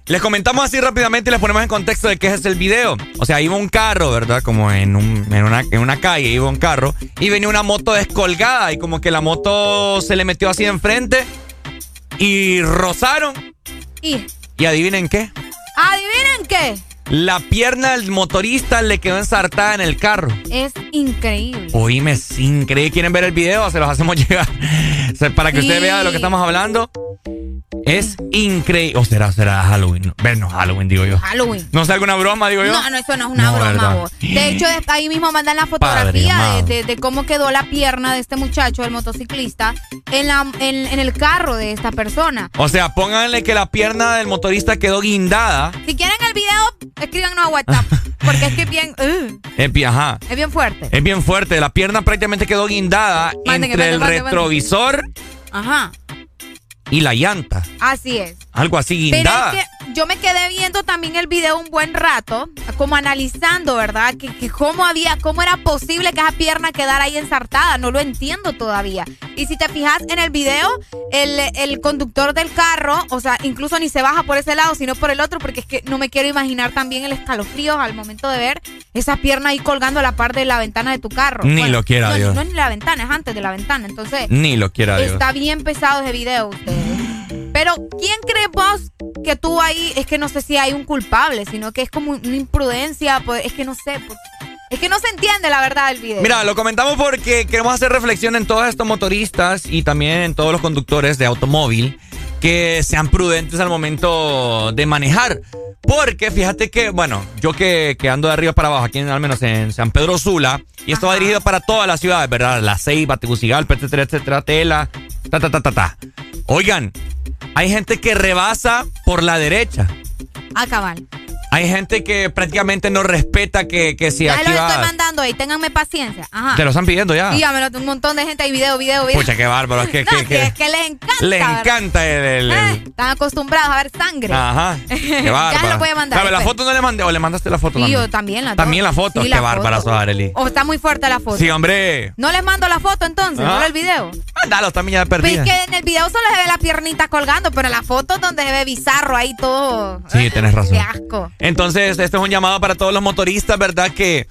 les comentamos así rápidamente y les ponemos en contexto de qué es el video. O sea, iba un carro, ¿verdad? Como en, un, en, una, en una calle, iba un carro y venía una moto descolgada y como que la moto se le metió así enfrente y rozaron. Y, Y adivinen qué. ¿adivinen qué? La pierna del motorista le quedó ensartada en el carro. Es increíble. Oíme, es increíble. ¿Quieren ver el video? Se los hacemos [LAUGHS] llegar. Para que usted Sí. vea de lo que estamos hablando. Es increíble. ¿O será, será Halloween? Bueno, Halloween, digo yo. Halloween. ¿No sé alguna broma, digo yo? No, no, eso no es una No, broma, vos. De hecho, ahí mismo mandan la fotografía de, de- de cómo quedó la pierna de este muchacho, el motociclista, en, la, en, en el carro de esta persona. O sea, pónganle que la pierna del motorista quedó guindada. Si quieren el video, escríbanos a WhatsApp. Porque es que es bien, uh, Es bien, ajá. es bien fuerte. Es bien fuerte. La pierna prácticamente quedó guindada entre el retrovisor Ajá, y la llanta. así es. Algo así Pero guindada. es que yo me quedé viendo también el video un buen rato, como analizando, ¿verdad? Que, que cómo había, cómo era posible que esa pierna quedara ahí ensartada. No lo entiendo todavía. Y si te fijas en el video, el, el conductor del carro, o sea, incluso ni se baja por ese lado, sino por el otro, porque es que no me quiero imaginar también el escalofrío al momento de ver esa pierna ahí colgando a la par de la ventana de tu carro. Ni lo quiera no, Dios. No es ni la ventana, es antes de la ventana. Entonces, Ni lo quiera Dios. Está bien pesado ese video, ustedes. Pero, ¿quién cree vos que tú ahí, es que no sé si hay un culpable, sino que es como una imprudencia, pues, es que no sé, pues, es que no se entiende la verdad del video. Mira, lo comentamos porque queremos hacer reflexión en todos estos motoristas y también en todos los conductores de automóvil que sean prudentes al momento de manejar. Porque fíjate que, bueno, yo que, que ando de arriba para abajo, aquí en- al menos en San Pedro Sula, y esto va dirigido para todas las ciudades, ¿verdad? La Ceiba, Tegucigalpa, etcétera, etcétera, Tela, ta, ta, ta, ta, ta. Oigan, hay gente que rebasa por la derecha. Ah, cabal. Hay gente que prácticamente no respeta que, que si ya aquí lo estoy mandando ahí, ténganme paciencia. Ajá. Te lo están pidiendo ya. Lo- un montón de gente ahí, video, video, video. Pucha, qué bárbaro. Es que, [LAUGHS] No, que- que es que les encanta. les ¿verdad? encanta el... el- el- Eh, Están acostumbrados a ver sangre. Ajá. [LAUGHS] Qué ya bárbaro. lo voy a mandar. ¿Sabe, la después. foto no le mandé o le mandaste la foto Sí, yo también la También la foto. Sí, qué bárbara Arely. O está muy fuerte la foto. Sí, hombre. No les mando la foto entonces, Ah. el video. Mándalo, también ya Pues perdida. es que en el video solo se ve la piernita colgando, pero en la foto donde se ve bizarro ahí todo. Sí, tenés razón. Qué asco. Entonces, este es un llamado para todos los motoristas, ¿verdad? Que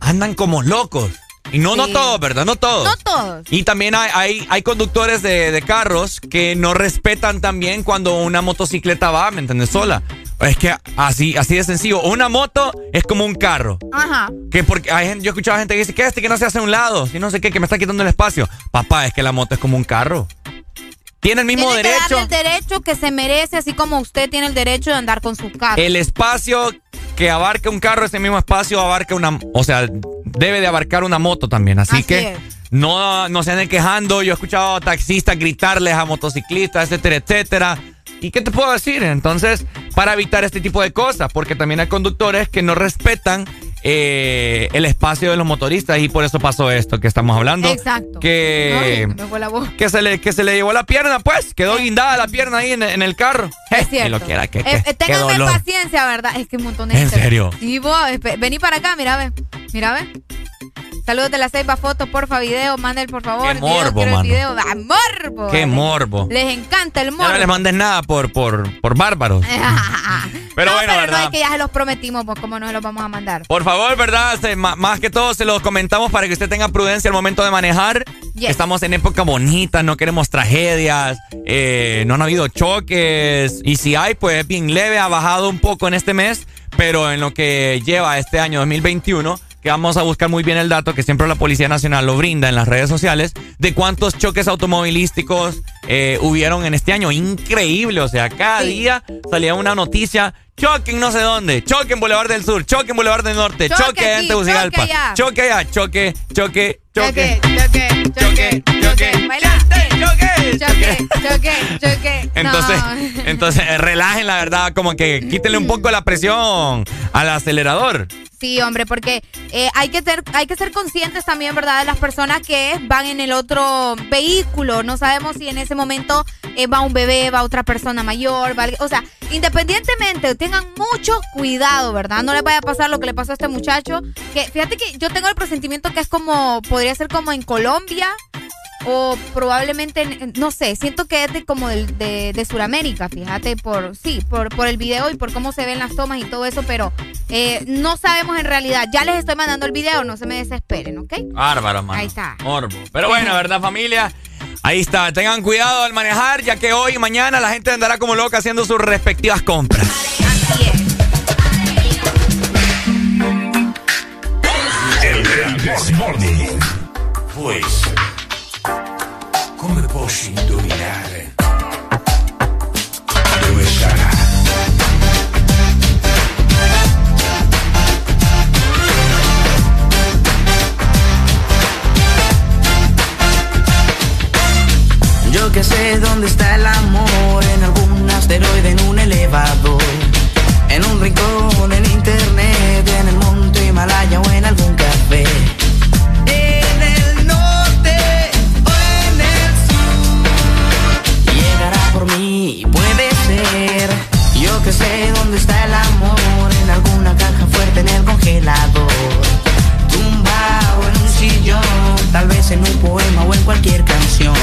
andan como locos. Y no, no Sí. todos, ¿verdad? No todos. No todos. Y también hay, hay, hay conductores de, de carros que no respetan también cuando una motocicleta va, ¿me entiendes? Sola. Es que así, así de sencillo. Una moto es como un carro. Ajá. Que porque hay gente, yo he escuchado gente que dice que este que no se hace a un lado, si no sé qué, que me está quitando el espacio. Papá, es que la moto es como un carro. Tiene el mismo Tiene que derecho. darle el derecho que se merece, así como usted tiene el derecho de andar con su carro. El espacio que abarca un carro, ese mismo espacio abarca una, o sea, debe de abarcar una moto también. Así, Así que es. no, no se anden quejando. Yo he escuchado a taxistas gritarles a motociclistas, etcétera, etcétera. ¿Y qué te puedo decir? Entonces, para evitar este tipo de cosas, porque también hay conductores que no respetan eh, el espacio de los motoristas y por eso pasó esto que estamos hablando. Exacto. Que, Ay, me fue la voz. que, se le, que se le llevó la pierna, pues. Quedó guindada la pierna ahí en, en el carro. Es Eh, cierto. que lo quiera, que, Eh, que- eh, ténganme dolor. paciencia, ¿verdad? Es que un montón de ¿En gente. serio? Sí, vos, espe- vení para acá, mira, ve. Mira, ve. Saludos de la ceiba, foto, porfa, video, manden por favor. Qué morbo, el mano. video. ¡Ah, morbo! Qué morbo. Les encanta el Ya morbo. no les mandes nada por, por, por bárbaros. [LAUGHS] Pero no, bueno, pero ¿verdad? no es que ya se los prometimos, pues cómo no se los vamos a mandar. Por favor, ¿verdad? Se- más que todo se los comentamos para que usted tenga prudencia al momento de manejar. Yes. Estamos en época bonita, no queremos tragedias, eh, no han habido choques. Y si hay, pues es bien leve, ha bajado un poco en este mes, pero en lo que lleva este año 2021 que vamos a buscar muy bien el dato que siempre la Policía Nacional lo brinda en las redes sociales de cuántos choques automovilísticos eh, hubieron en este año. Increíble, o sea, cada día salía una noticia. Choque en no sé dónde, choque en Boulevard del Sur, choque en Boulevard del Norte, Choque choque, en Tegucigalpa, choque allá. choque allá, choque, choque, choque. Choque, choque, choque, baila. choque, choque, choque, choque. Entonces, No. [LAUGHS] entonces eh, relajen la verdad, como que quítenle un poco la presión al acelerador. Sí, hombre, porque eh, hay, que ser, hay que ser conscientes también, ¿verdad?, de las personas que van en el otro vehículo. No sabemos si en ese momento eh, va un bebé, va otra persona mayor, va o sea, independientemente, tengan mucho cuidado, ¿verdad? No les vaya a pasar lo que le pasó a este muchacho. Que fíjate que yo tengo el presentimiento que es como, podría ser como en Colombia. O probablemente, en- no sé, siento que es de como del- de, de Sudamérica, fíjate, por sí, por, por el video y por cómo se ven las tomas y todo eso, pero eh, no sabemos en realidad. Ya les estoy mandando el video, no se me desesperen, ¿ok? Bárbaro, mano. Ahí está. Morbo. Pero bueno, ¿verdad, familia? Ahí está. Tengan cuidado al manejar, ya que hoy y mañana la gente andará como loca haciendo sus respectivas compras. El This Morning. Pues, come posso indovinare dove sarà? Yo que sé dónde está el amor, en algún asteroide, en un elevador, en un rincón, en un poema o en cualquier canción.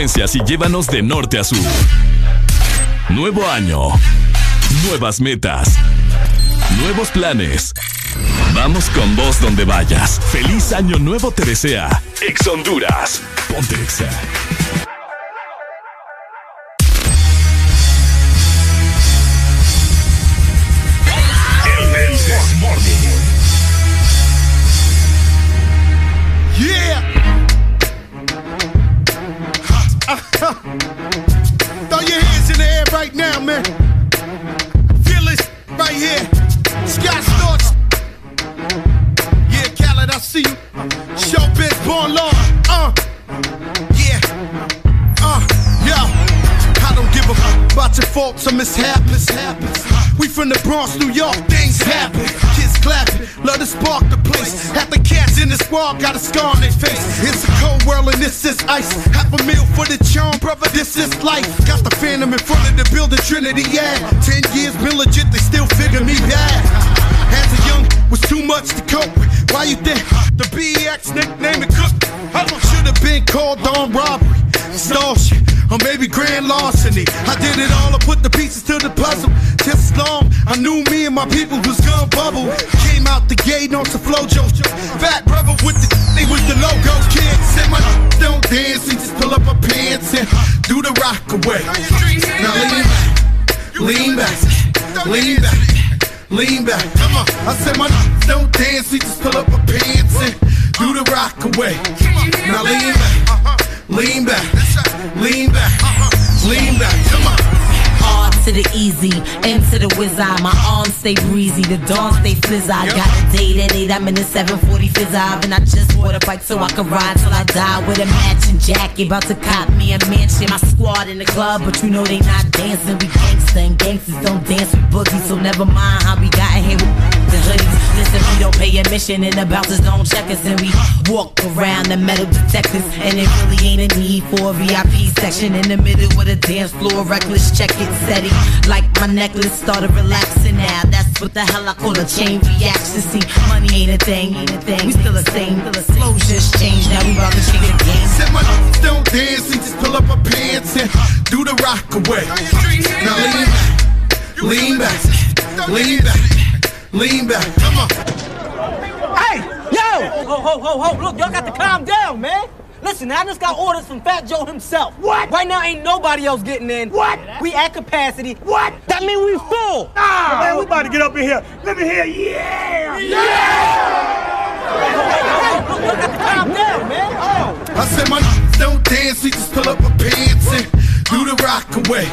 Y llévanos de norte a sur. Nuevo año. Nuevas metas. Nuevos planes. Vamos con vos donde vayas. Feliz año nuevo te desea. Ex Honduras. Ponte Exa. People was gonna bubble. Came out the gate on some flojo. Fat brother with the they was the logo kid. Said my don't dance, he just pull up my pants and do the rock away. Now lean back, lean back, lean back. Lean back, come on. I said my don't dance, we just pull up stay breezy, the dawn stay fizz I got a date at 8, I'm in the 740 fizz And I just bought a bike so I can ride till I die with a matching jacket. About to cop me a mansion. My squad in the club, but you know they not dancing. We gangsta and gangsters don't dance with boogies, so never mind how we got here with the hoodies. Listen, we don't pay admission and the bouncers don't check us. And we walk around the metal detectors. And it really ain't a need for a VIP section in the middle with a dance floor. Reckless check it, steady. Like my necklace started relaxing now. That's what the hell I call a chain reaction. See, money ain't a thing, ain't a thing. We still the same, still the same. Flows just changed, now we about to change the game. Said my don't dance, we just pull up our pants and do the rock away. Now lean back, lean back, lean back, lean back. Come on. Hey, yo! Ho, ho, ho, ho, look, y'all got to calm down, man. Listen, I just got orders from Fat Joe himself. What? Right now, ain't nobody else getting in. What? We at capacity. What? That mean we full. Ah, man, we about to get up in here. Let me hear, yeah! Yeah! Look, y'all got to calm down, man. Oh. I said my don't dance, we just pull up our pants and do the rock away.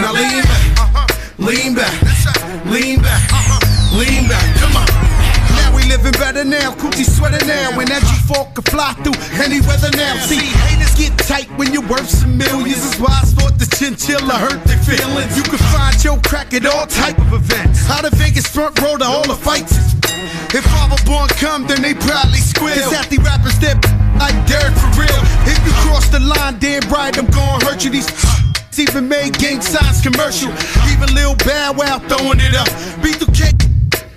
Now lean back, lean back, lean back, lean back. Come on. Now we living better now, coochie sweater now, and that G4 can fly through any weather now. See, haters get tight when you're worth some millions. That's why I thought the chinchilla hurt their feelings. You can find your crack at all type of events. Out of Vegas front row to all the fights. If Father Born come, then they probably squeal. Cause half the rappers that like dirt for real. If you cross the line, damn right, I'm gonna hurt you. These [LAUGHS] even made gang signs commercial. Even Lil Bad Wow throwing it up. B2K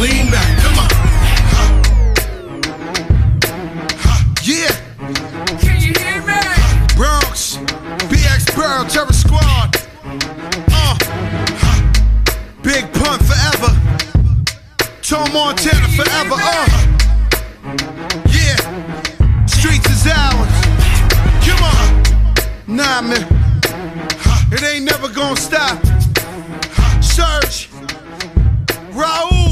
lean back, come on. Yeah. Can you hear me? Bronx, BX Burrow, Terror Squad. Uh. Big Pun forever. Tom Montana forever. Uh. Yeah. Streets is ours. Come on. Nah, man. It ain't never gonna stop. Search. Raúl.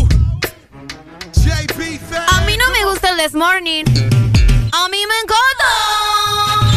A mí no me gusta el this morning. A mí me encanta.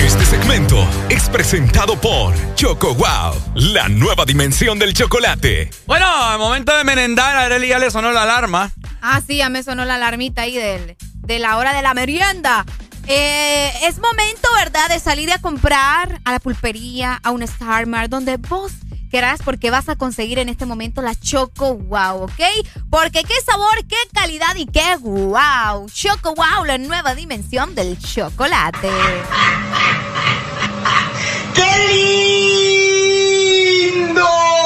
Este segmento es presentado por Choco Wow, la nueva dimensión del chocolate. Bueno, al momento de merendar, a Arely ya le sonó la alarma. Ah, sí, ya me sonó la alarmita ahí del, de la hora de la merienda. Eh, es momento, ¿verdad?, de salir a comprar a la pulpería, a un Starmart, donde vos querás, porque vas a conseguir en este momento la Choco Wow, ¿ok? Porque qué sabor, qué calidad y qué wow. Choco Wow, la nueva dimensión del chocolate. ¡Qué lindo!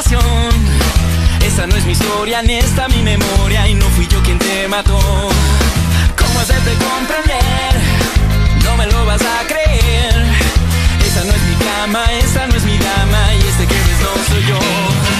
Esa no es mi historia, ni esta mi memoria, y no fui yo quien te mató. ¿Cómo hacerte comprender? No me lo vas a creer. Esa no es mi cama, esta no es mi dama, y este que ves no soy yo.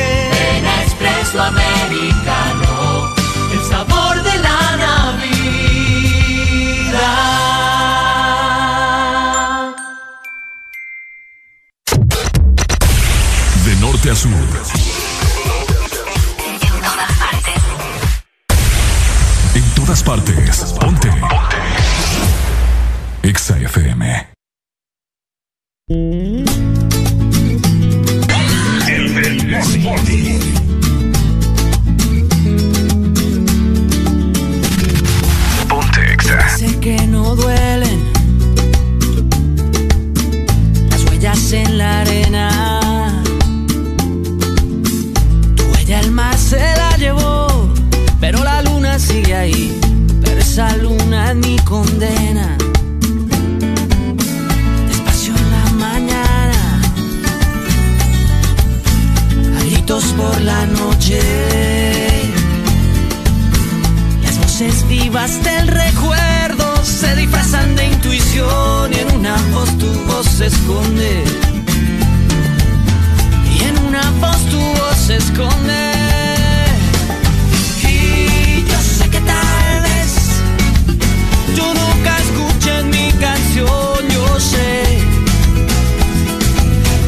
queso americano, el sabor de la Navidad. De norte a sur. En todas partes. En todas partes. Ponte. Ponte. Ahí. Pero esa luna es mi condena. Despacio en la mañana, a gritos por la noche. Las voces vivas del recuerdo se disfrazan de intuición y en una voz tu voz se esconde. Y en una voz tu voz se esconde.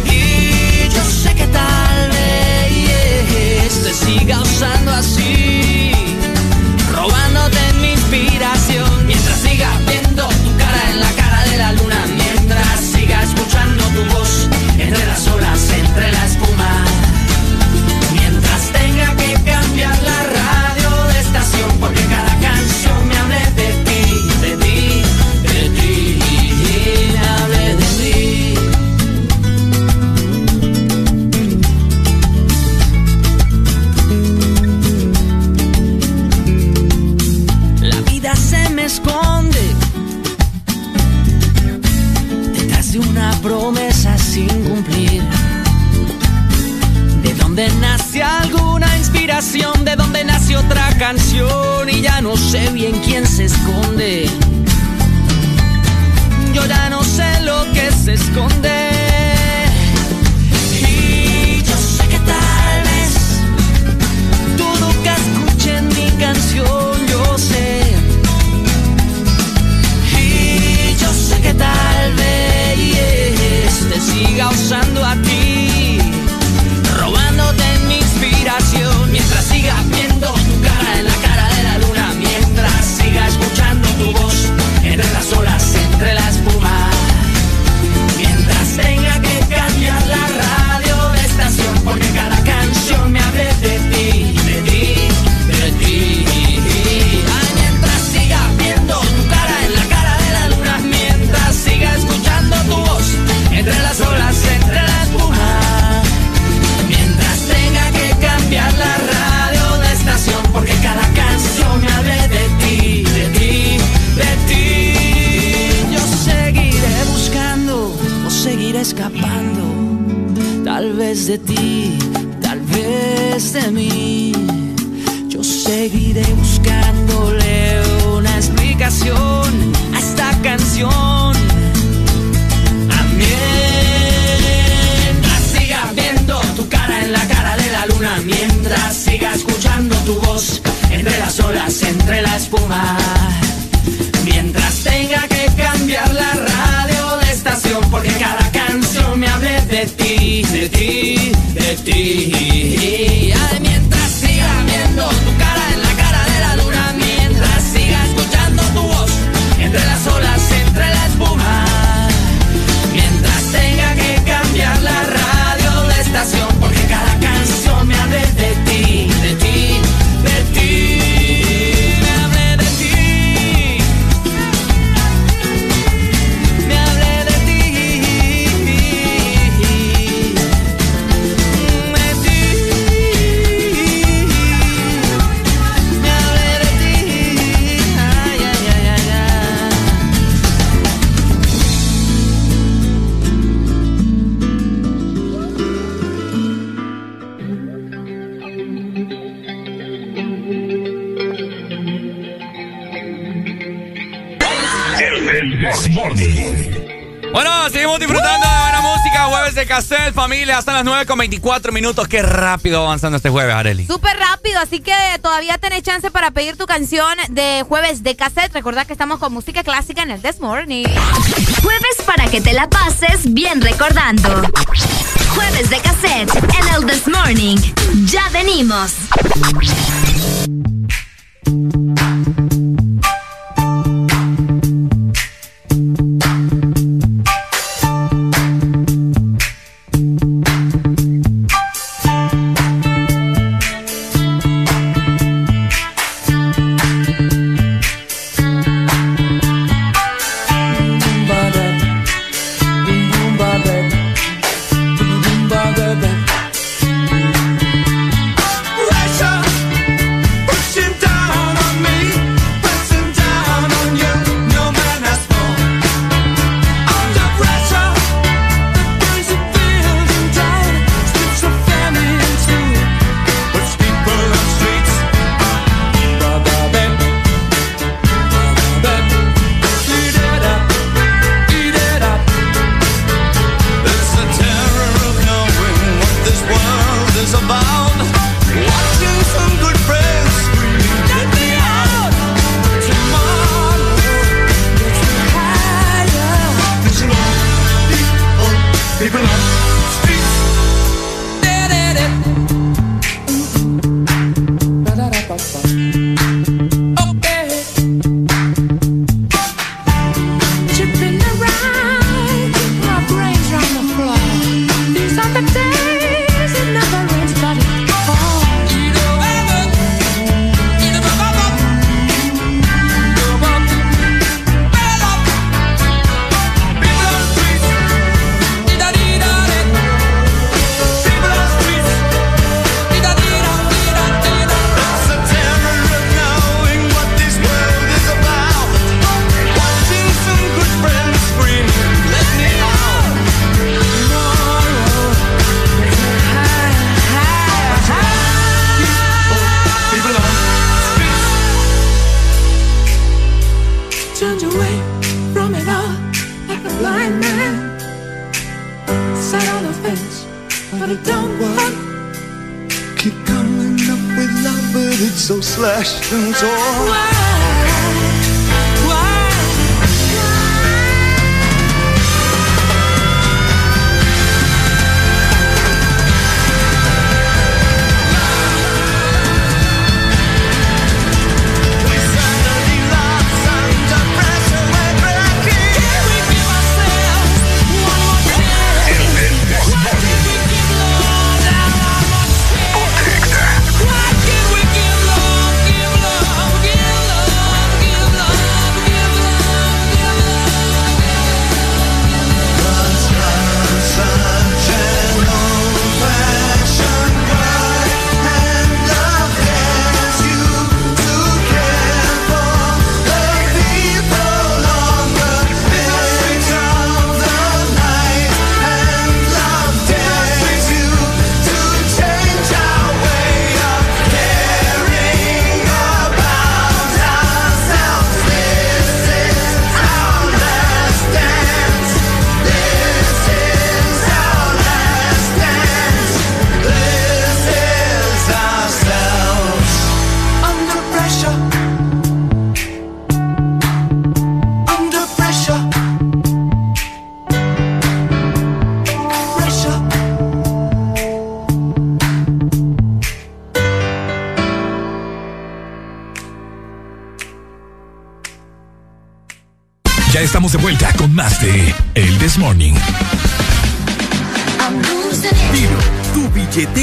Y yo sé que tal vez te siga usando así detrás de una promesa sin cumplir. De donde nace alguna inspiración, de donde nace otra canción y ya no sé bien quién se esconde. Yo ya no sé lo que se esconde. Y yo sé que tal vez tú nunca escuches mi canción, siga usando a ti, escapando, tal vez de ti, tal vez de mí. Yo seguiré buscándole una explicación a esta canción. Mientras siga viendo tu cara en la cara de la luna, mientras siga escuchando tu voz entre las olas, entre la espuma, mientras tenga que cambiar la radio de estación, porque cada canción de ti, de ti, de ti. Ay, mientras siga viendo tu cara en la cara de la luna, mientras siga escuchando tu voz entre las olas, Bueno, seguimos disfrutando de buena música. Jueves de Castel, familia. Hasta las 9 con 24 minutos. Qué rápido va avanzando este jueves, Areli. Súper rápido, así que todavía tenés chance para pedir tu canción de jueves de cassette. Recordad que estamos con música clásica en el This Morning. Jueves para que te la pases bien recordando. Jueves de cassette en el This Morning. Ya venimos. 能做。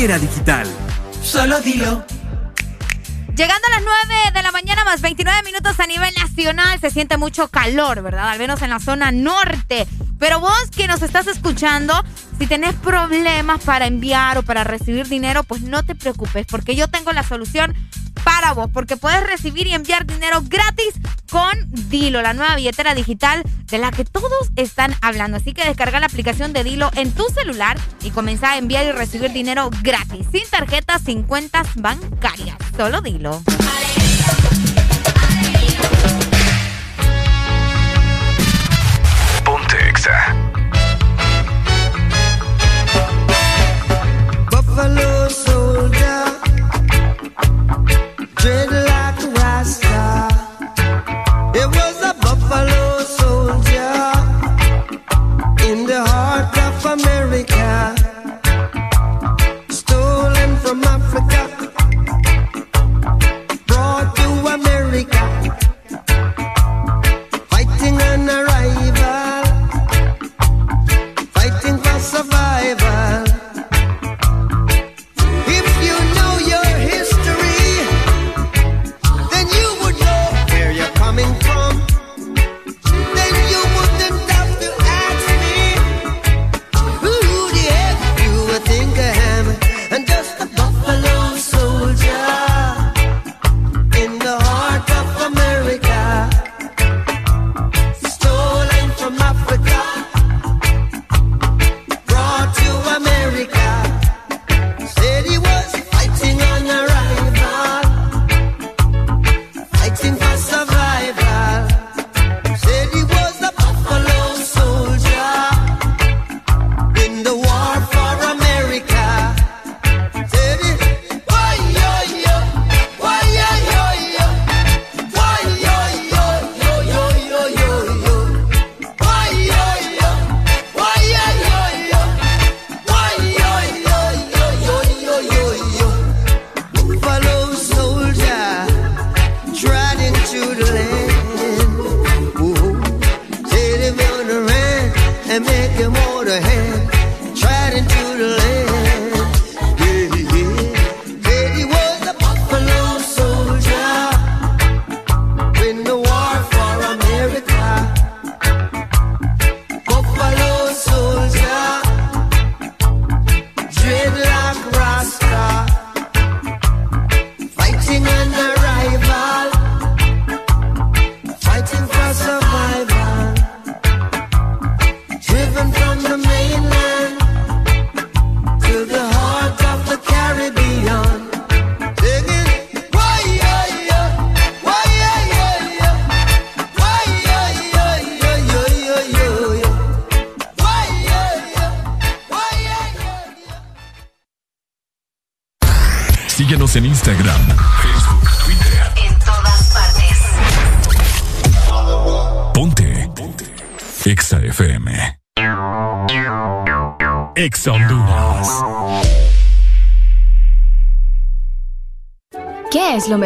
Digital. Solo dilo. Llegando a las 9 de la mañana más 29 minutos a nivel nacional, se siente mucho calor, ¿verdad? Al menos en la zona norte. Pero vos que nos estás escuchando, si tenés problemas para enviar o para recibir dinero, pues no te preocupes, porque yo tengo la solución para vos, porque puedes recibir y enviar dinero gratis con Dilo, la nueva billetera digital de la que todos están hablando. Así que descarga la aplicación de Dilo en tu celular y comenzá a enviar y recibir dinero gratis, sin tarjetas, sin cuentas bancarias. Solo Dilo.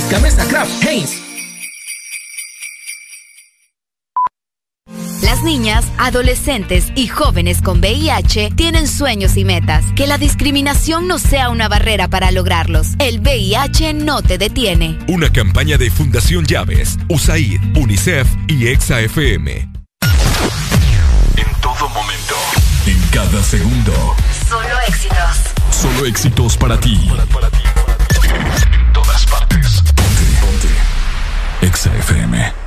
Lays, Gamesa, Kraft, Heinz. Las niñas, adolescentes y jóvenes con VIH tienen sueños y metas. Que la discriminación no sea una barrera para lograrlos. El VIH no te detiene. Una campaña de Fundación Llaves, USAID, UNICEF y Exa FM. En todo momento. En cada segundo. Solo éxitos. Solo éxitos para ti. FM.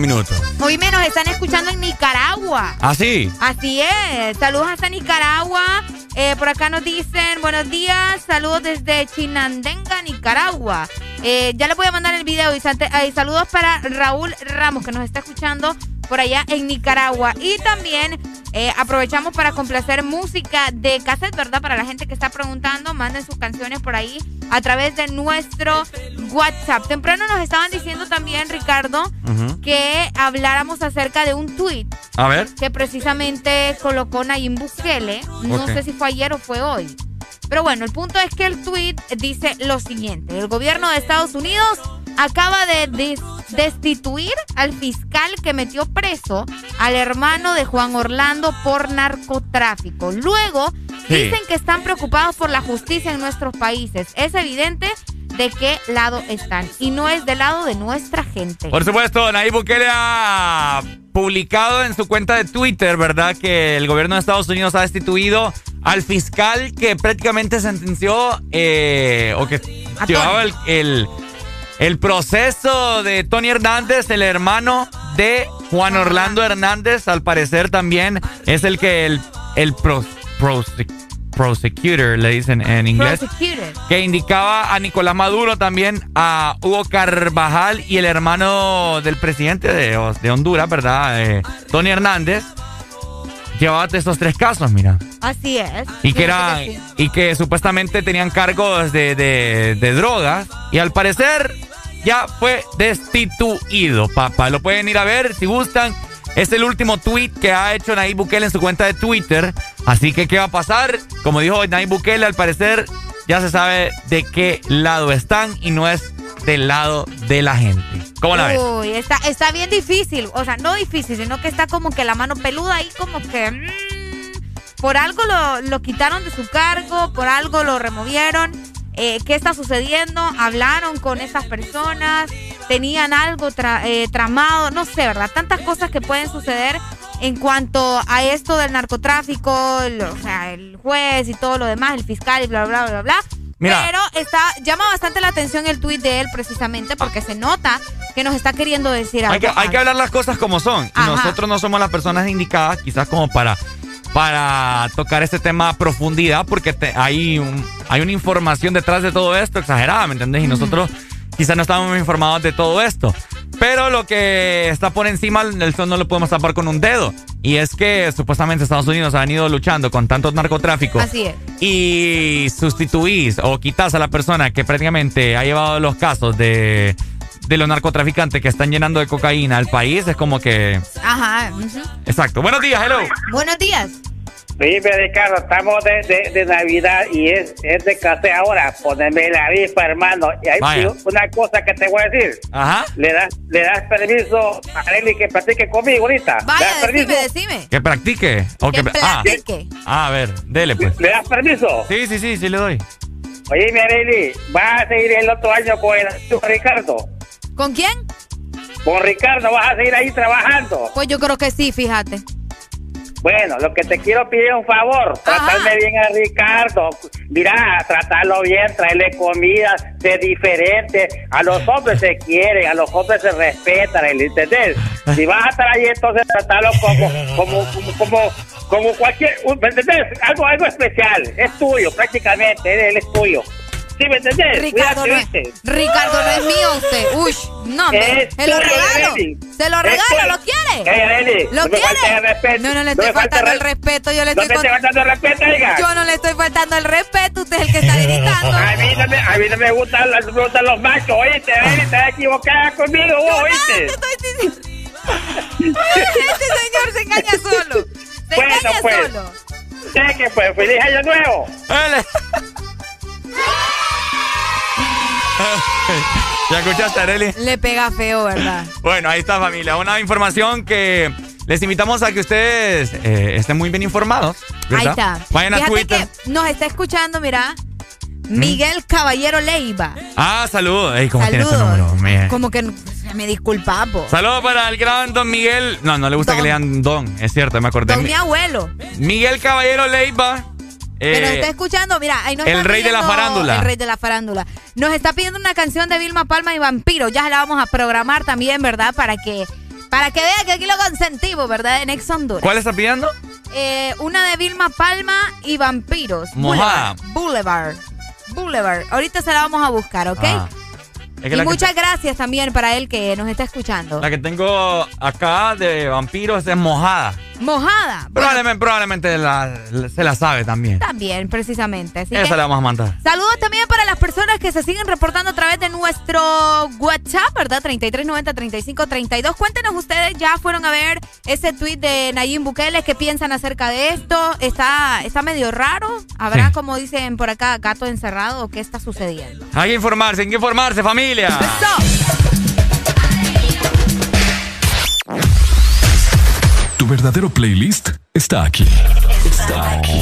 Sí, 40 minutos. Hoy me nos están escuchando en Nicaragua. ¿Ah, sí? Así es. Saludos hasta Nicaragua. Eh, por acá nos dicen buenos días. Saludos desde Chinandenga, Nicaragua. Eh, ya les voy a mandar el video. Y, eh, saludos para Raúl Ramos, que nos está escuchando por allá en Nicaragua. Y también eh, aprovechamos para complacer música de cassette, ¿verdad? Para la gente que está preguntando, manden sus canciones por ahí a través de nuestro WhatsApp. Temprano nos estaban diciendo también, Ricardo, Ujú. Que habláramos acerca de un tweet A ver. que precisamente colocó Nayib Bukele. No sé si fue ayer o fue hoy. Pero bueno, el punto es que el tweet dice lo siguiente. El gobierno de Estados Unidos acaba de des- destituir al fiscal que metió preso al hermano de Juan Orlando por narcotráfico. Luego Sí. dicen que están preocupados por la justicia en nuestros países. Es evidente de qué lado están y no es del lado de nuestra gente. Por supuesto, Nayib Bukele ha publicado en su cuenta de Twitter, ¿verdad? Que el gobierno de Estados Unidos ha destituido al fiscal que prácticamente sentenció eh, o que llevaba el, el, el proceso de Tony Hernández, el hermano de Juan Orlando Hernández. Al parecer también es el que el, el pro- prosec- prosecutor, le dicen en inglés que indicaba a Nicolás Maduro también, a Hugo Carvajal y el hermano del presidente de, de Honduras, ¿verdad? Eh, Tony Hernández. Llevaba estos tres casos, mira. Así es. Y que, era, que sí. y que supuestamente tenían cargos de, de, de drogas. Y al parecer ya fue destituido, papá. Lo pueden ir a ver si gustan. Es el último tweet que ha hecho Nayib Bukele en su cuenta de Twitter. Así que, ¿qué va a pasar? Como dijo Nayib Bukele, al parecer ya se sabe de qué lado están y no es del lado de la gente. ¿Cómo la ves? Uy, está, está bien difícil. O sea, no difícil, sino que está como que la mano peluda ahí, como que. mm, por algo lo, lo quitaron de su cargo, por algo lo removieron. Eh, ¿Qué está sucediendo? ¿Hablaron con esas personas? ¿Tenían algo tra- eh, tramado? No sé, ¿verdad? Tantas cosas que pueden suceder en cuanto a esto del narcotráfico, o sea, el juez y todo lo demás, el fiscal y bla, bla, bla, bla. Mira. Pero está, llama bastante la atención el tuit de él precisamente porque se nota que nos está queriendo decir algo. Hay que, hay que hablar las cosas como son. Y Ajá. nosotros no somos las personas indicadas, quizás como para, para tocar este tema a profundidad, porque te- hay, un, hay una información detrás de todo esto exagerada, ¿me entendés? Y nosotros quizás no estamos informados de todo esto. Pero lo que está por encima del sol no lo podemos tapar con un dedo. Y es que supuestamente Estados Unidos ha venido luchando con tanto narcotráfico Así es. y sustituís o quitas a la persona que prácticamente ha llevado los casos de, de los narcotraficantes que están llenando de cocaína al país, es como que... Ajá. Exacto. Buenos días, hello. Buenos días. Dime, Ricardo, estamos de, de, de Navidad y es, es de café ahora. Poneme la rifa, hermano. Y hay Vaya. una cosa que te voy a decir. Ajá. ¿Le das, le das permiso a Arely que practique conmigo ahorita? ¿Le Vaya, das permiso? decime, decime. Que practique. O Que que, ah, platique. ah, a ver, dele pues. ¿Le das permiso? Sí, sí, sí, sí le doy. Oye, mi Arely, ¿vas a seguir el otro año con el con Ricardo? ¿Con quién? Con Ricardo, ¿vas a seguir ahí trabajando? Pues yo creo que sí, fíjate. Bueno, lo que te quiero pedir es un favor, tratarme bien a Ricardo. Mira, tratarlo bien, traerle comida, ser diferente. A los hombres se quieren, a los hombres se respetan, ¿entendés? Si vas a estar ahí, entonces tratarlo como, como, como, como, como cualquier, ¿me entendés? Algo, algo especial. Es tuyo, prácticamente, él es tuyo. ¿Sí me entendés? Ricardo no. Ricardo no es mío usted. Uy, no, hombre. Es Se lo regalo. Se lo Es regalo, tuyo. ¿lo quiere? Arely, ¿Lo quiere? No, no le estoy faltando el el respeto. Yo le No estoy te estoy con- faltando el respeto. Yo no le estoy faltando el respeto. Usted es el que está gritando. A mí no me, a mí no me gustan, gustan los machos, oíste, estás equivocada conmigo, vos, oíste. este señor se engaña solo. Se Bueno, engaña pues. solo. Sé que pues, feliz año nuevo. [LAUGHS] [LAUGHS] ¿Ya escuchaste, Areli? Le pega feo, ¿verdad? Bueno, ahí está familia. Una información que les invitamos a que ustedes eh, estén muy bien informados. ¿verdad? Ahí está. Vayan a Twitter. que nos está escuchando, mira. Miguel Caballero Leiva. Ah, saludos. Ey, ¿Cómo tiene Saludos. número? Me- Como que me disculpa, po. Saludos para el gran Don Miguel. No, no le gusta que le digan Don, es cierto, me acordé. Don Mi- abuelo. Miguel Caballero Leiva que nos está escuchando, mira, ahí nos el está rey de la farándula. El rey de la farándula. Nos está pidiendo una canción de Vilma Palma y Vampiro. Ya la vamos a programar también, ¿verdad? Para que para que vea que aquí lo consentimos, ¿verdad? En Ex Honduras. ¿Cuál está pidiendo? Eh, una de Vilma Palma y Vampiros. Mojada. Boulevard. Boulevard. Ahorita se la vamos a buscar, ¿ok? Ah. Es que y que muchas gracias también para él que nos está escuchando. La que tengo acá de vampiros es mojada. Mojada. Probablemente, probablemente la- se la sabe también. También, precisamente. Así Esa que- la vamos a mandar. Saludos también para las personas que se siguen reportando a través de nuestro WhatsApp, ¿verdad? 3390-3532. Cuéntenos ustedes, ya fueron a ver ese tweet de Nayib Bukele, ¿qué piensan acerca de esto? ¿Está, está medio raro? ¿Habrá, Sí. como dicen por acá, gato encerrado qué está sucediendo? Hay que informarse, hay que informarse, familia. Tu verdadero playlist está aquí. Está aquí.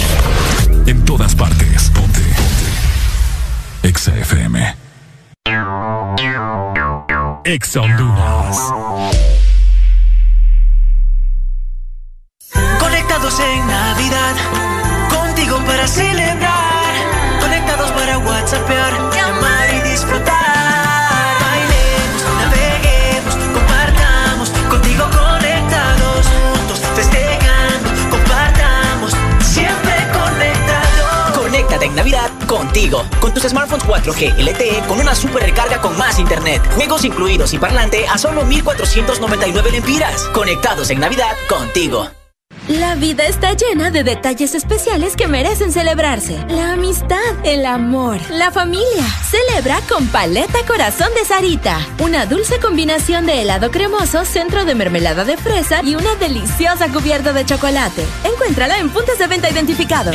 En todas partes. Ponte. Ponte. Exa FM. Exa Honduras. Conectados en Navidad, contigo para celebrar. Conectados para WhatsAppear, contigo. Con tus smartphones 4G LTE con una super recarga con más internet. Juegos incluidos y parlante a solo 1499 lempiras. Conectados en Navidad contigo. La vida está llena de detalles especiales que merecen celebrarse. La amistad, el amor, la familia. Celebra con Paleta Corazón de Sarita. Una dulce combinación de helado cremoso, centro de mermelada de fresa y una deliciosa cubierta de chocolate. Encuéntrala en puntos de venta identificados.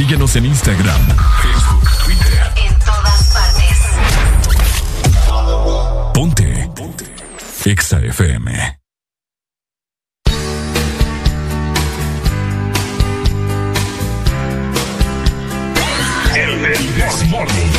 Síguenos en Instagram, Facebook, Twitter. En todas partes. Ponte. Ponte. Exa FM. El Desmorning.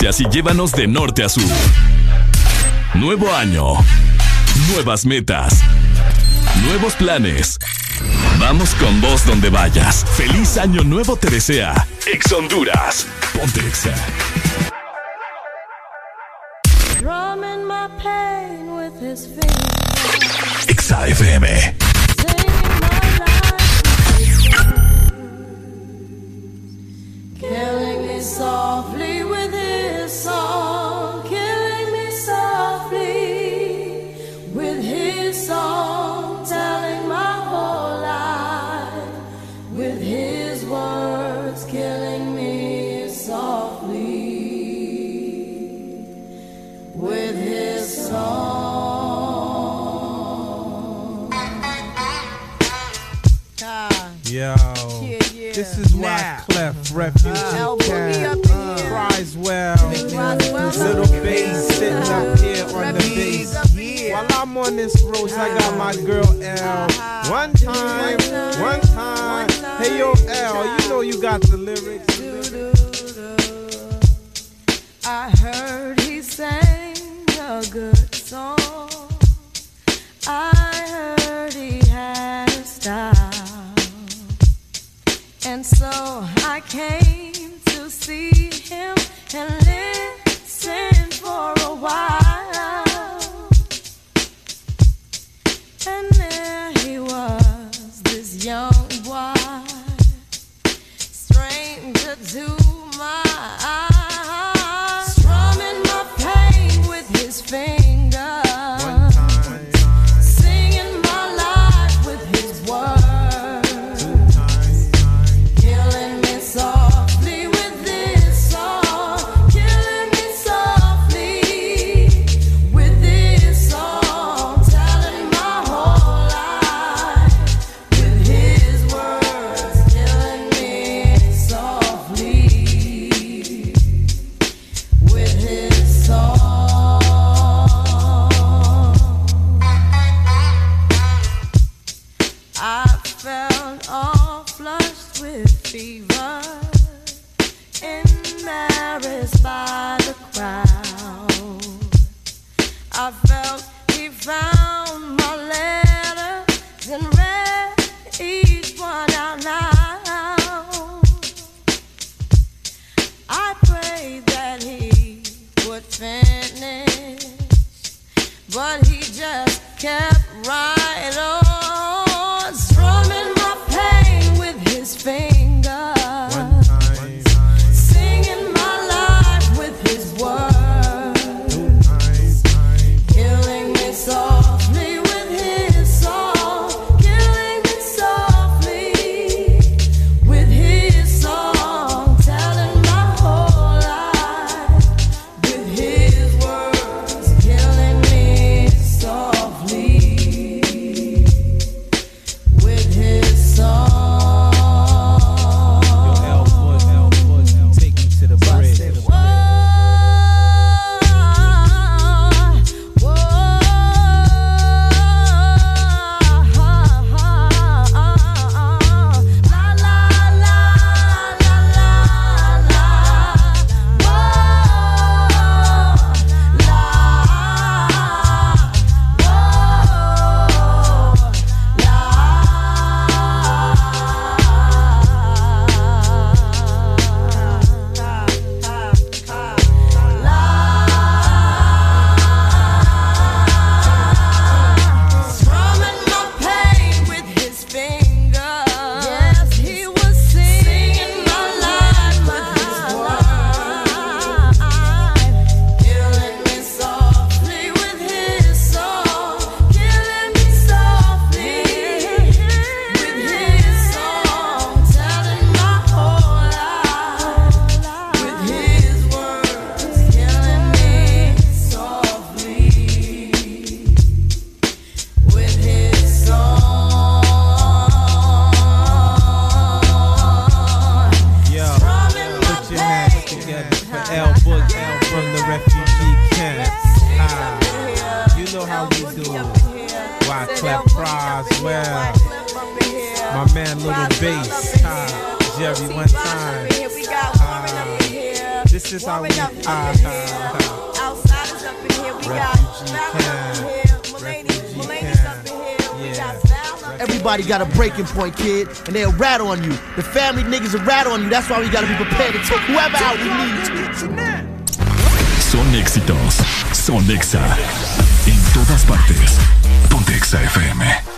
y llévanos de norte a sur. Nuevo año. Nuevas metas. Nuevos planes. Vamos con vos donde vayas. Feliz año nuevo te desea. Ex Honduras. Ponte Exa. talking point, kid, and they'll rat on you. The family niggas will rat on you. That's why we gotta be prepared to take whoever out we need. Son éxitos, son Exa. En todas partes. Ponte Exa FM.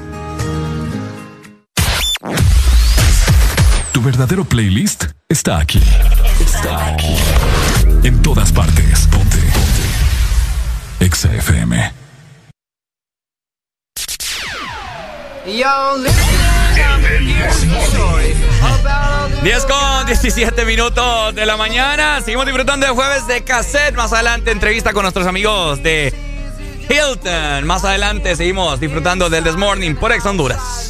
Verdadero playlist está aquí. Está aquí. En todas partes. Ponte. Ponte. Exa. Yo, listen, 10 con 17 minutos de la mañana. Seguimos disfrutando de jueves de cassette. Más adelante, entrevista con nuestros amigos de Hilton. Más adelante, seguimos disfrutando del This Morning por Ex Honduras.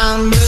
I'm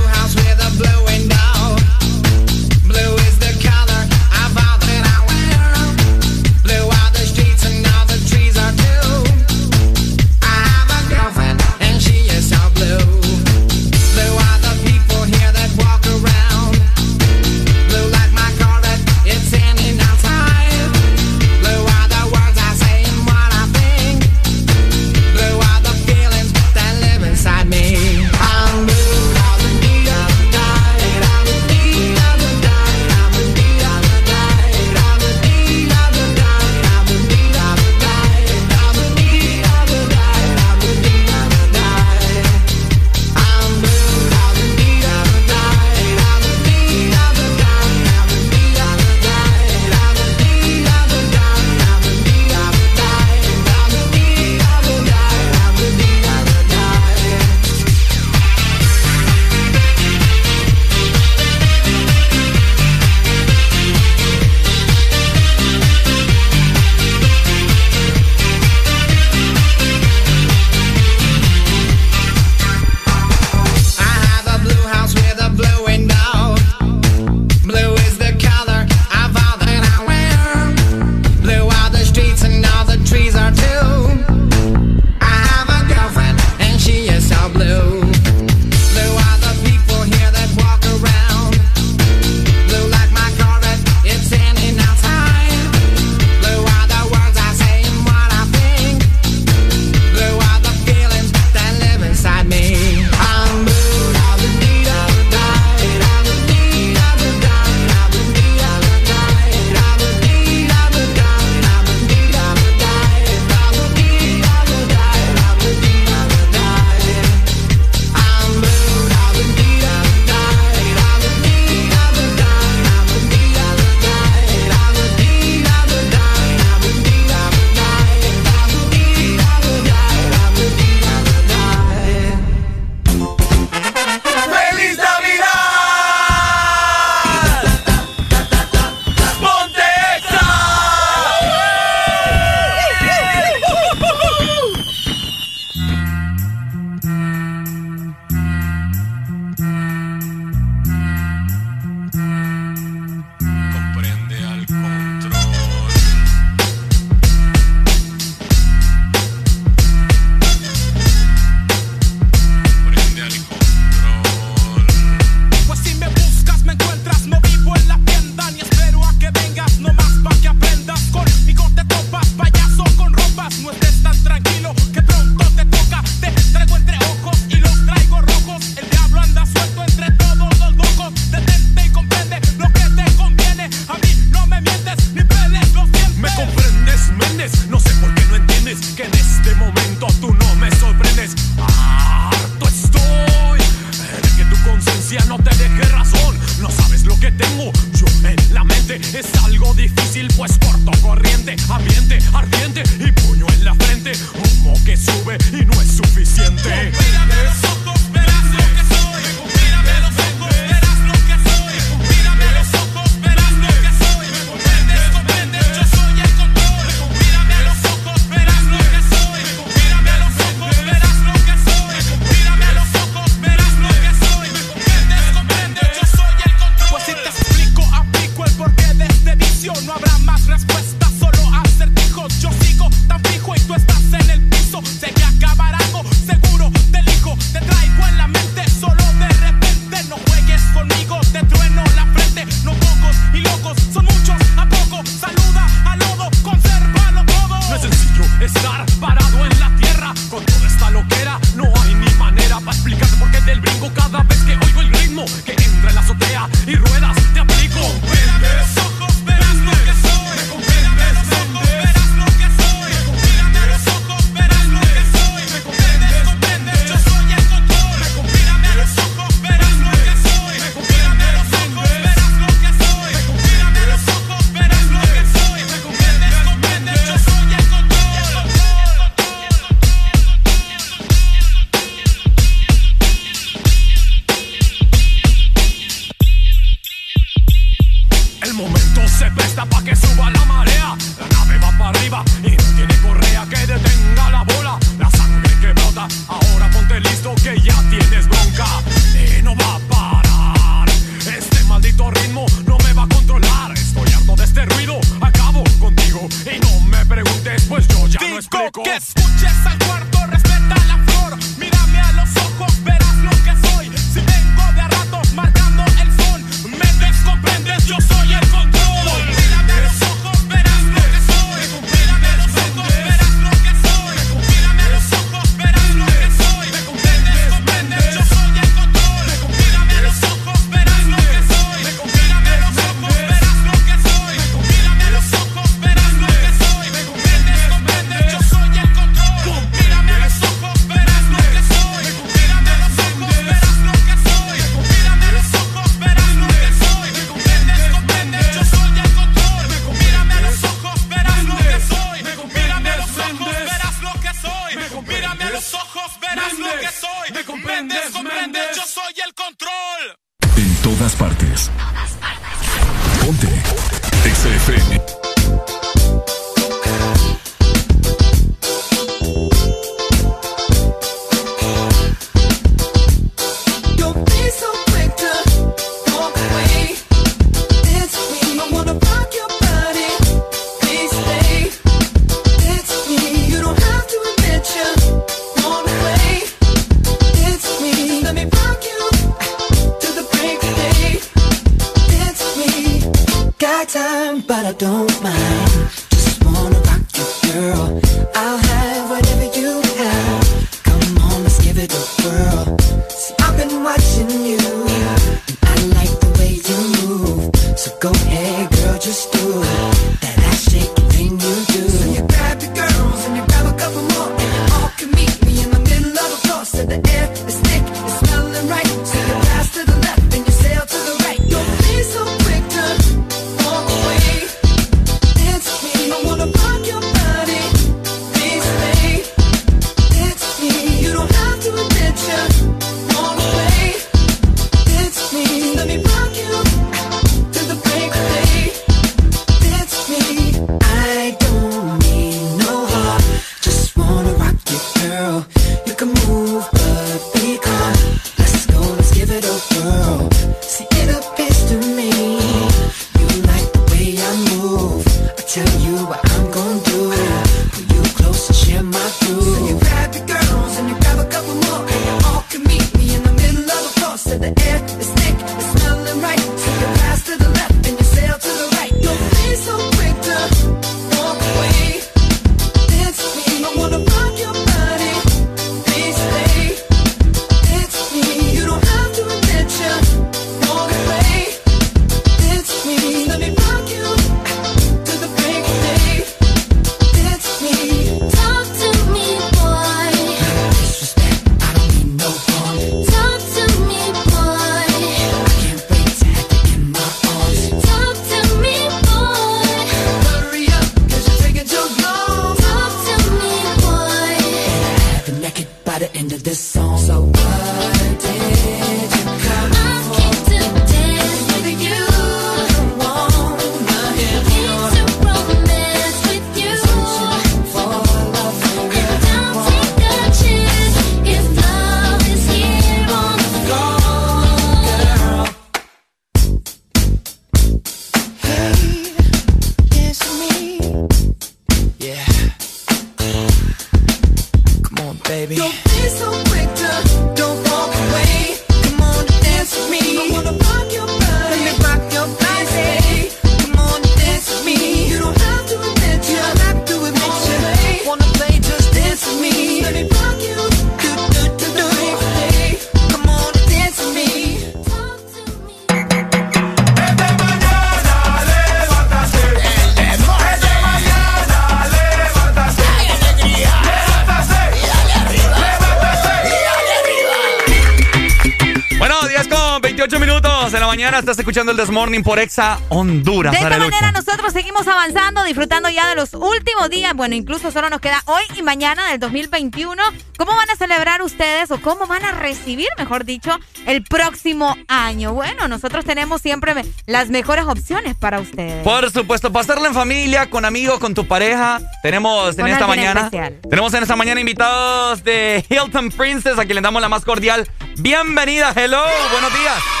escuchando el Desmorning por Exa Honduras. De esta manera nosotros seguimos avanzando, disfrutando ya de los últimos días. Bueno, incluso solo nos queda hoy y mañana del 2021. ¿Cómo van a celebrar ustedes o cómo van a recibir, mejor dicho, el próximo año? Bueno, nosotros tenemos siempre las mejores opciones para ustedes. Por supuesto, pasarla en familia, con amigos, con tu pareja. Tenemos en esta mañana. Tenemos en esta mañana invitados de Hilton Princess, a quien le damos la más cordial. Bienvenida, hello, buenos días.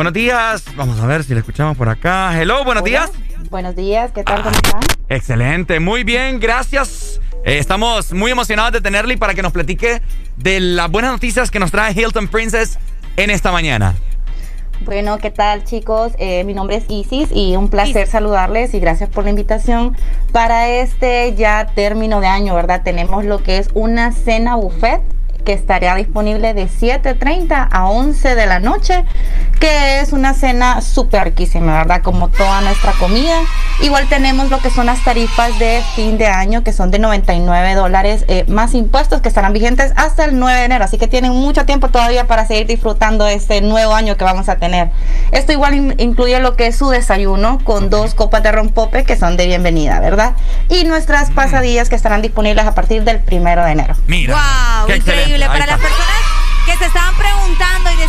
Buenos días. Vamos a ver si le escuchamos por acá. Hello, buenos días. Buenos días, ¿qué tal? ¿Cómo están? Excelente, muy bien, gracias. Eh, estamos muy emocionados de tenerle para que nos platique de las buenas noticias que nos trae Hilton Princess en esta mañana. Bueno, ¿qué tal chicos? Eh, mi nombre es Isis y un placer saludarles y gracias por la invitación para este ya término de año, ¿verdad? Tenemos lo que es una cena buffet que estará disponible de 7.30 a 11 de la noche que es una cena súper riquísima, ¿verdad? Como toda nuestra comida. Igual tenemos lo que son las tarifas de fin de año, que son de 99 dólares eh, más impuestos, que estarán vigentes hasta el 9 de enero. Así que tienen mucho tiempo todavía para seguir disfrutando este nuevo año que vamos a tener. Esto igual in- incluye lo que es su desayuno con dos copas de rompope que son de bienvenida, ¿verdad? Y nuestras pasadillas que estarán disponibles a partir del primero de enero. Mira. Wow, excelente. increíble. Ahí Para las personas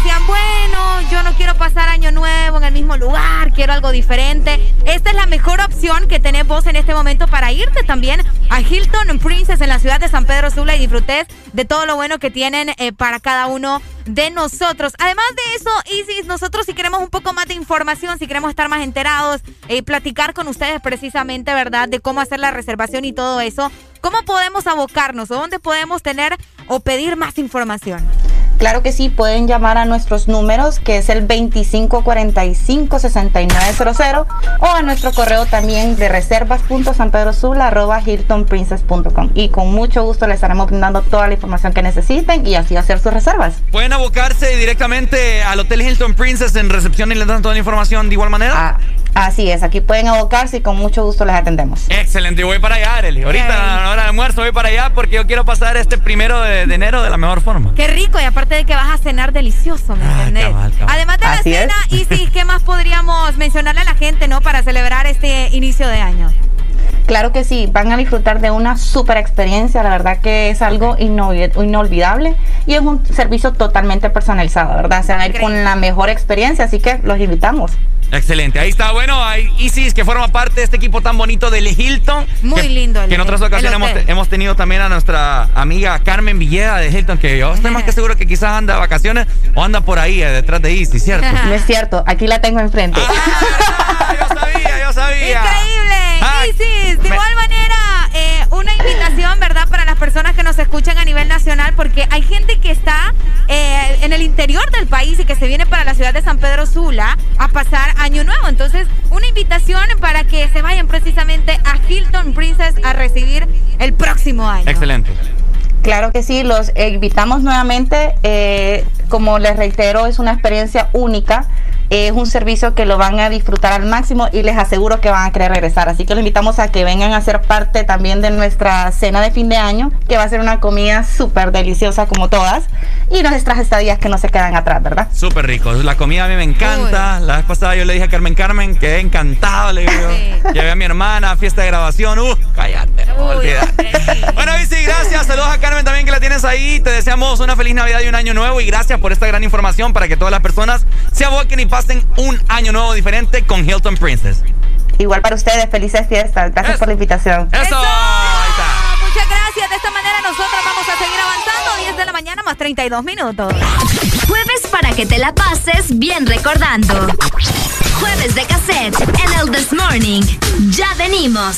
decían, bueno, yo no quiero pasar año nuevo en el mismo lugar, quiero algo diferente. Esta es la mejor opción que tenés vos en este momento para irte también a Hilton Princess en la ciudad de San Pedro Sula y disfrutes de todo lo bueno que tienen eh, para cada uno de nosotros. Además de eso, Isis, nosotros si queremos un poco más de información, si queremos estar más enterados y platicar con ustedes precisamente, ¿verdad? De cómo hacer la reservación y todo eso, ¿cómo podemos abocarnos o dónde podemos tener o pedir más información? Claro que sí, pueden llamar a nuestros números, que es el 2545-6900, o a nuestro correo también de reservas.sanpedrosula.hiltonprincess.com. Y con mucho gusto les estaremos brindando toda la información que necesiten y así hacer sus reservas. Pueden abocarse directamente al Hotel Hilton Princess en recepción y les dan toda la información de igual manera. Así es, aquí pueden abocarse y con mucho gusto les atendemos. Excelente, voy para allá, Arely. Ahorita a la hora del almuerzo voy para allá porque yo quiero pasar este primero de, de enero de la mejor forma. Qué rico, y aparte de que vas a cenar delicioso, ¿me entendés? cabal, cabal. Además de Así la es. cena, Isis, ¿qué más podríamos mencionarle a la gente, no? Para celebrar este inicio de año. Claro que sí, van a disfrutar de una super experiencia, la verdad que es algo inolvi- inolvidable y es un servicio totalmente personalizado, ¿verdad? Se van a ir con la mejor experiencia, así que los invitamos. Excelente, ahí está. Bueno, hay Isis que forma parte de este equipo tan bonito del Hilton. Muy que- lindo el- Que en otras ocasiones hemos, tenido también a nuestra amiga Carmen Villeda de Hilton, que yo estoy más que seguro que quizás anda de vacaciones o anda por ahí eh, detrás de Isis, ¿cierto? No [LAUGHS] es cierto, aquí la tengo enfrente. yo sabía, yo sabía. [LAUGHS] Increíble. Isis, de igual manera, eh, una invitación, ¿verdad? Para las personas que nos escuchan a nivel nacional, porque hay gente que está eh, en el interior del país y que se viene para la ciudad de San Pedro Sula a pasar Año Nuevo. Entonces, una invitación para que se vayan precisamente a Hilton Princess a recibir el próximo año. Excelente. Claro que sí, los invitamos nuevamente. eh, como les reitero, es una experiencia única. Es un servicio que lo van a disfrutar al máximo y les aseguro que van a querer regresar. Así que los invitamos a que vengan a ser parte también de nuestra cena de fin de año, que va a ser una comida súper deliciosa como todas. Y nuestras estadías que no se quedan atrás, ¿verdad? Súper rico. La comida a mí me encanta. La vez pasada yo le dije a Carmen Carmen, quedé encantado. Le digo, llevé a mi hermana a fiesta de grabación. Uh, cállate, no olvídate. Bueno, Isi, gracias. Saludos a Carmen también que la tienes ahí. Te deseamos una feliz Navidad y un año nuevo. Y gracias por esta gran información para que todas las personas se aboquen y pasen un año nuevo diferente con Hilton Princess. Igual para ustedes, felices fiestas. Gracias por la invitación. ¡Eso! Ahí está. Muchas gracias. De esta manera nosotros vamos a seguir avanzando. 10 de la mañana más 32 minutos. Jueves para que te la pases bien recordando. Jueves de cassette en el This Morning. Ya venimos.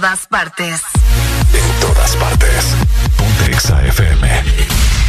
Todas partes. En todas partes. Ponte Exa FM.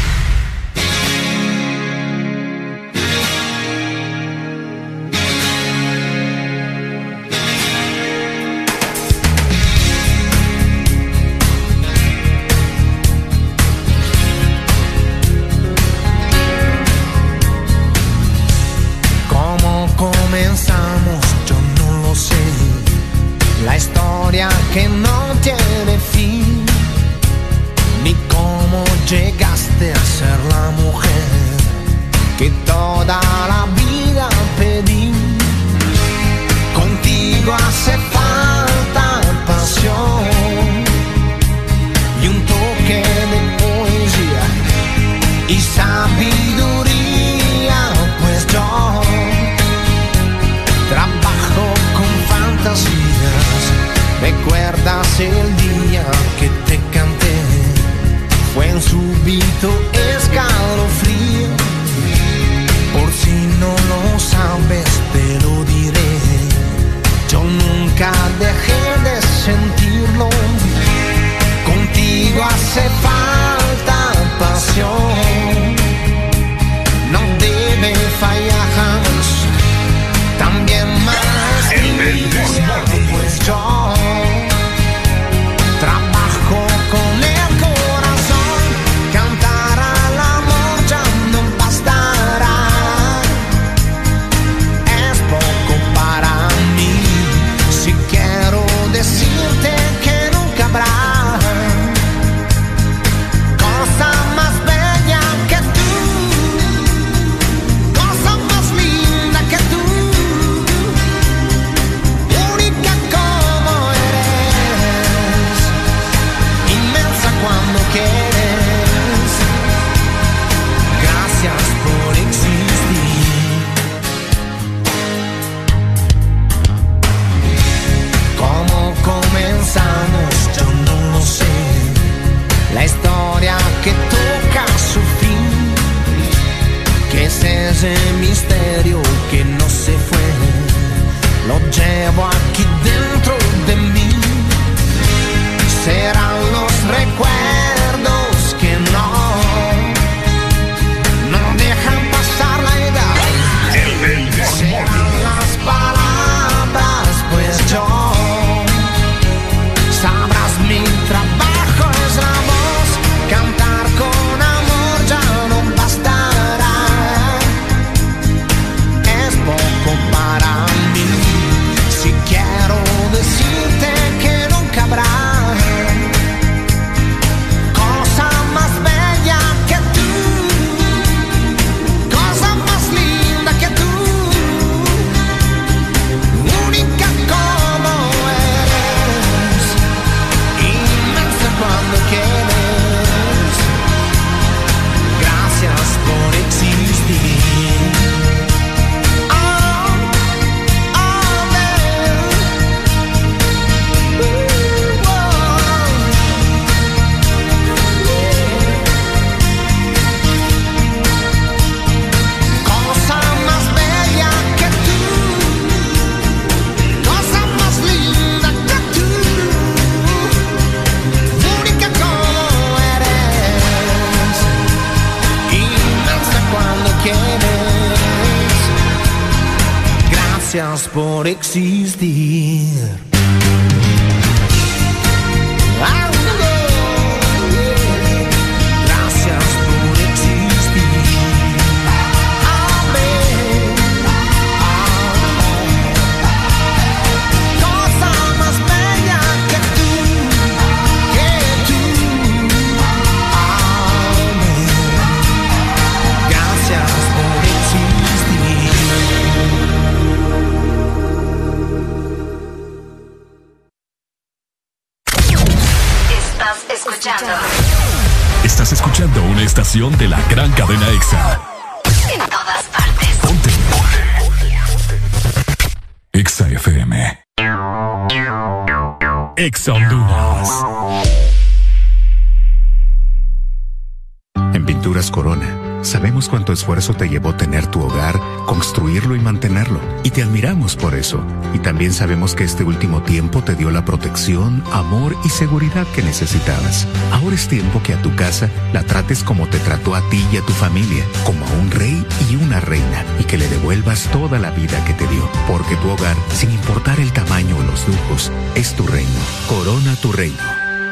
Tiempo te dio la protección, amor y seguridad que necesitabas. Ahora es tiempo que a tu casa la trates como te trató a ti y a tu familia, como a un rey y una reina, y que le devuelvas toda la vida que te dio. Porque tu hogar, sin importar el tamaño o los lujos, es tu reino. Corona tu reino.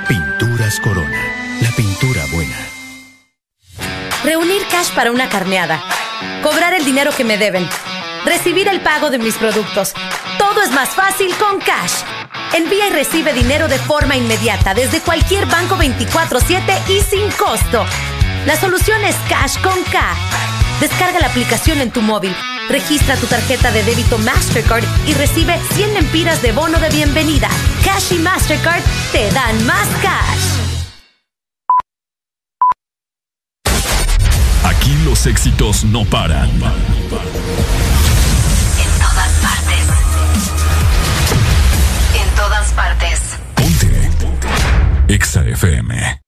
Pinturas Corona. La pintura buena. Reunir cash para una carneada. Cobrar el dinero que me deben. Recibir el pago de mis productos. Es más fácil con Cash. Envía y recibe dinero de forma inmediata desde cualquier banco 24/7 y sin costo. La solución es Cash con K. Descarga la aplicación en tu móvil, registra tu tarjeta de débito Mastercard y recibe 100 lempiras de bono de bienvenida. Cash y Mastercard te dan más cash. Aquí los éxitos no paran. Exa FM.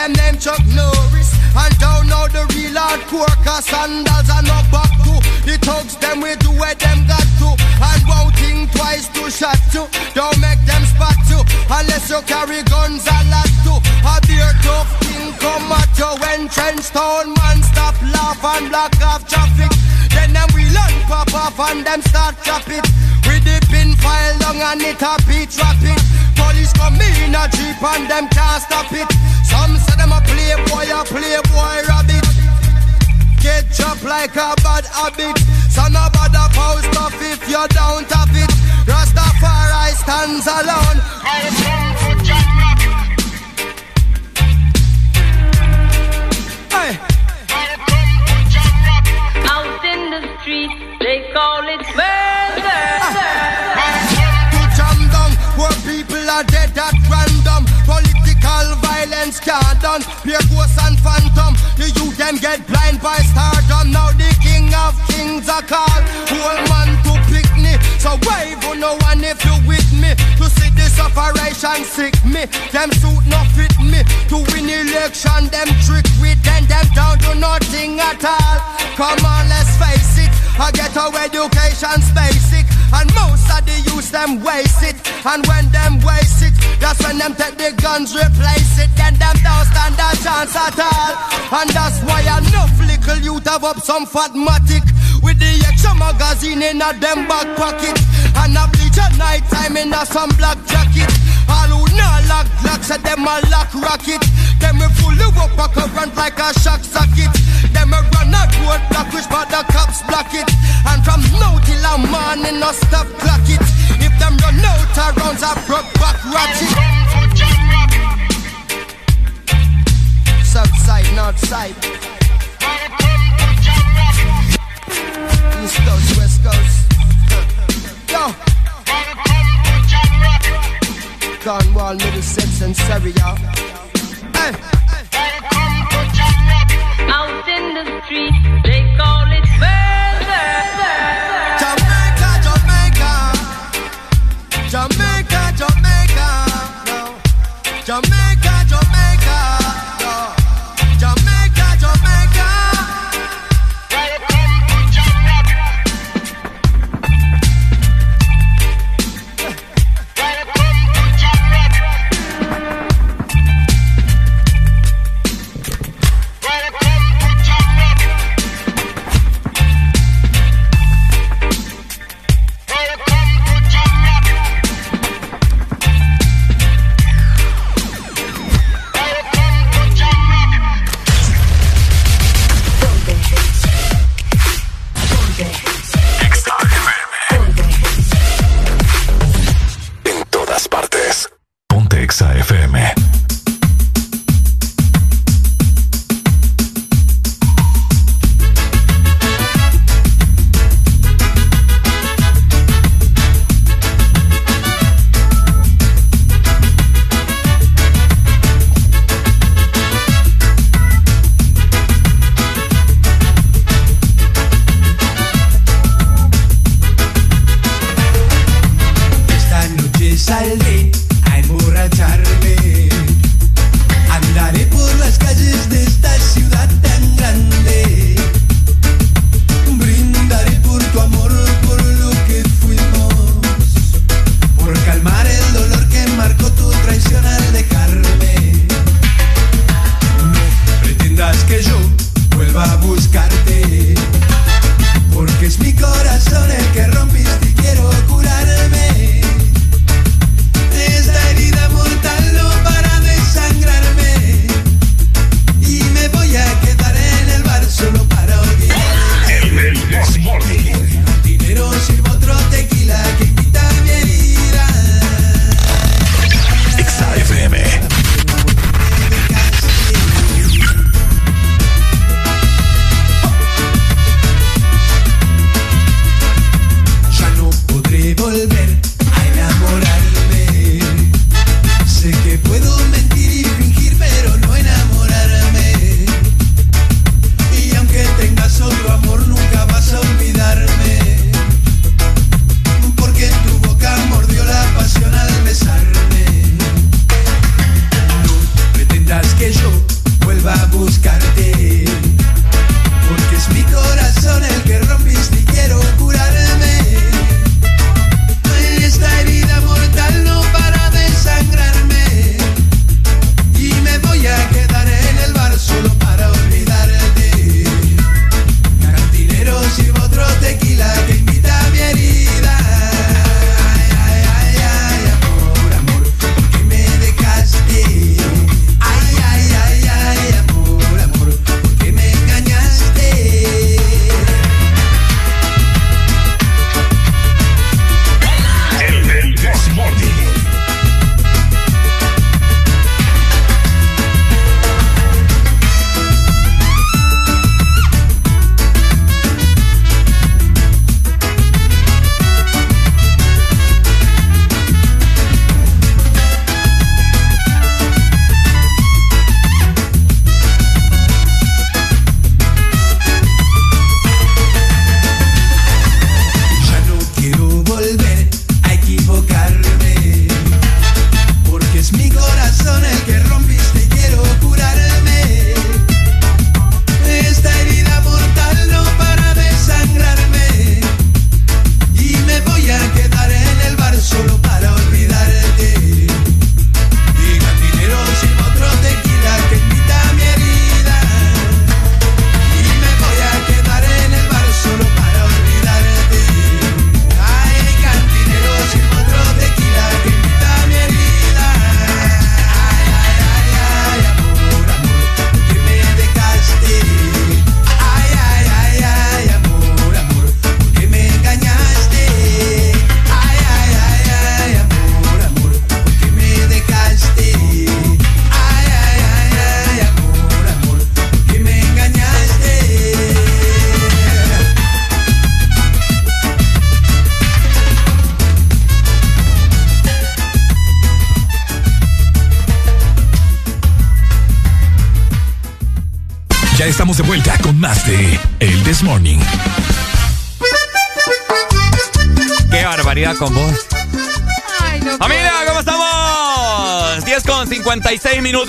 Them name Chuck Norris. And don't know the real hardcore cause sandals are no back to. The thugs them we do where them got to. And won't think twice to shot to. Don't make them spot you Unless you carry guns a lot to. A beer tough thing come at you When trench town man stop laugh and block off traffic. Then them we learn pop off and them start chop it With the pin file long and it a beat trap it Police come in a jeep and them can't stop it a bad me. Them suit no fit me. To win election them trick with Then them down to nothing at all. Come on let's face it. I get our education's basic. And most of the youth them waste it. And when them waste it That's when them take the guns replace it. Then them don't stand a chance at all. And that's why enough little youth have up some fatmatic. With the extra magazine in a them back pocket. And a bleach at night time in a some black say them a lock rocket. Them we fully up a current like a shock socket. Them a run a road block which but the cops block it. And from now till a morning no stop clock it. If them run out of rounds I broke back ratchet. South side, north side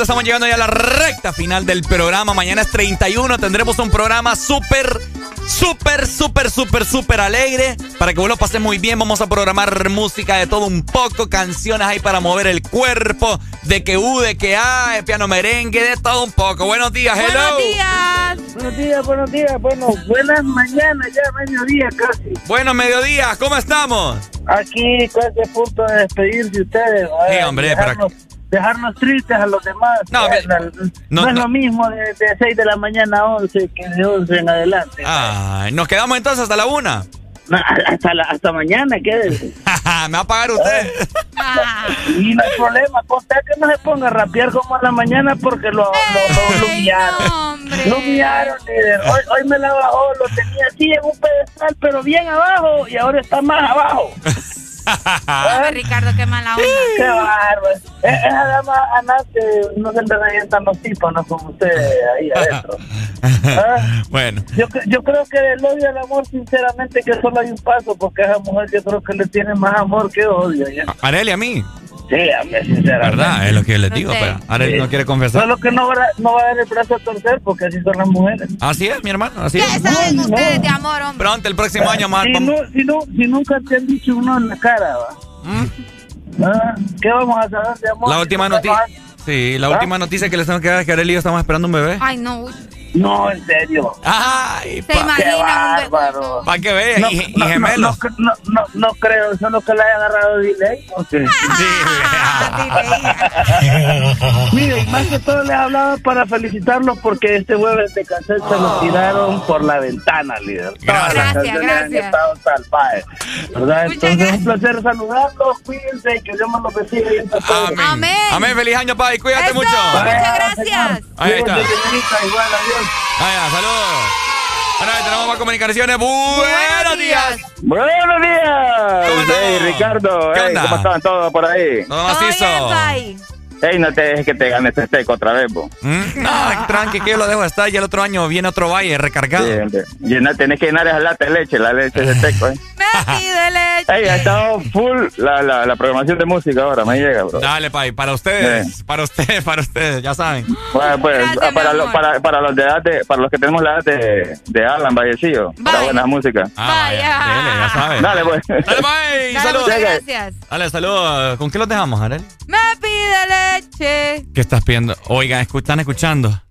minutos. Estamos llegando ya a la recta final del programa. Mañana es 31. Tendremos un programa súper, súper, súper, súper, súper alegre. Para que vos lo pases muy bien. Vamos a programar música de todo un poco. Canciones ahí para mover el cuerpo. De que U, de que A, de piano merengue, de todo un poco. Buenos días, hello. Buenos días. Buenos días, buenos días. Bueno, buenas mañanas, ya mediodía casi. Buenos mediodías, ¿cómo estamos? Aquí casi a punto de despedirse ustedes. Sí, hombre, dejarnos, dejarnos tristes a los demás. No, ¿verdad? no, no es no. lo mismo de, de 6 de la mañana a 11 que de 11 en adelante. Ay, nos quedamos entonces hasta la una. No, hasta, la- hasta mañana, quédese. [LAUGHS] Me va a pagar usted. Y no hay problema, contar que no se ponga a rapear como a la mañana porque lo, lo, lo, lo humillaron. Lo humillaron, líder. Hoy, hoy me la bajó, lo tenía así en un pedestal, pero bien abajo y ahora está más abajo. [LAUGHS] Ricardo, qué mala onda. Qué bárbaro. Es- Esa dama Anate no se le revientan los tipos, no como ustedes ahí adentro. [LAUGHS] Ah, Bueno. Yo, yo creo que del odio al amor, sinceramente, que solo hay un paso, porque a esa mujer yo creo que le tiene más amor que odio. ¿ya? Areli, a mí. Sí, a mí, sinceramente. ¿Verdad? Es lo que les digo, sé. pero Sí. no quiere confesar. Solo que no va, a, no va a dar el brazo a torcer, porque así son las mujeres. Así es, mi hermano, así ¿Qué es. saben ustedes de amor, hombre? Pronto, el próximo año más. Si, no, si, no, si nunca te han dicho uno en la cara, ¿va? Ah, ¿Qué vamos a saber de amor? La última noticia. Sí, la ¿Ah? última noticia que les tengo que dar es que Areli y yo estamos esperando un bebé. Ay, no. No, en serio. Ay, Se imagina Qué bárbaro. Para que vean, No, y, y no, gemelos. No, no, no, no creo, solo que le haya agarrado delay. ¿o qué? [LAUGHS] Mire, y más que todo les hablaba para felicitarlos porque este jueves de cassette se lo tiraron por la ventana, líder. Todas las Gracias, han gracias. estado salvajes, ¿verdad? Entonces, un placer saludarlos, cuídense y que Dios me los bendiga. Amén. Amén, feliz año, padre. Cuídate Eso, mucho. Muchas gracias. Ahí está. Igual, adiós. Ahí está, saludos. Bueno, ahí tenemos más comunicaciones. Buenos días. Buenos días. ¿Cómo? Hey, Ricardo. ¿Qué Hey, onda? ¿Cómo están todos por ahí? Todo macizo. Hey, no te dejes que te gane este steak otra vez, bo. ¿Mm? No, tranqui, que yo lo dejo estar. Ya el otro año viene otro valle recargado. Sí. Llena- tenés que llenar esa lata de leche, la leche de seco, eh. [LAUGHS] Pide leche. Hey, ha estado full la, la, la programación de música ahora, me llega, bro. Dale, pai, para ustedes, para ustedes, para ustedes, ya saben. Bueno, pues, Gracias, ah, para, lo- para, para los de edad de, para los que tenemos la edad de, de Alan Vallecillo, la Vaya. buena música. Ah, vaya, dele, ya saben. Dale, pues. Dale, pai, Dale, saludos. muchas gracias. Dale, saludos. ¿Con qué los dejamos, Arel? Me pide leche. ¿Qué estás pidiendo? Oigan, ¿están escuchando?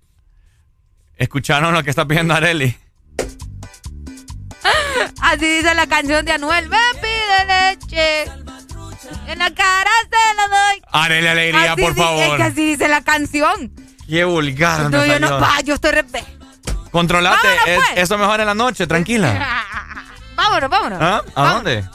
¿Escucharon lo que está pidiendo Areli? [LAUGHS] Así dice la canción de Anuel. Me pide leche. En la cara se la doy. Areli Alegría, Así por di- Es favor. que así dice la canción. Qué vulgar. No, yo no, pa, yo estoy re... Controlate, Vámonos, es- pues. eso mejor en la noche, tranquila. [LAUGHS] Vámonos, vámonos. ¿Ah? ¿A dónde?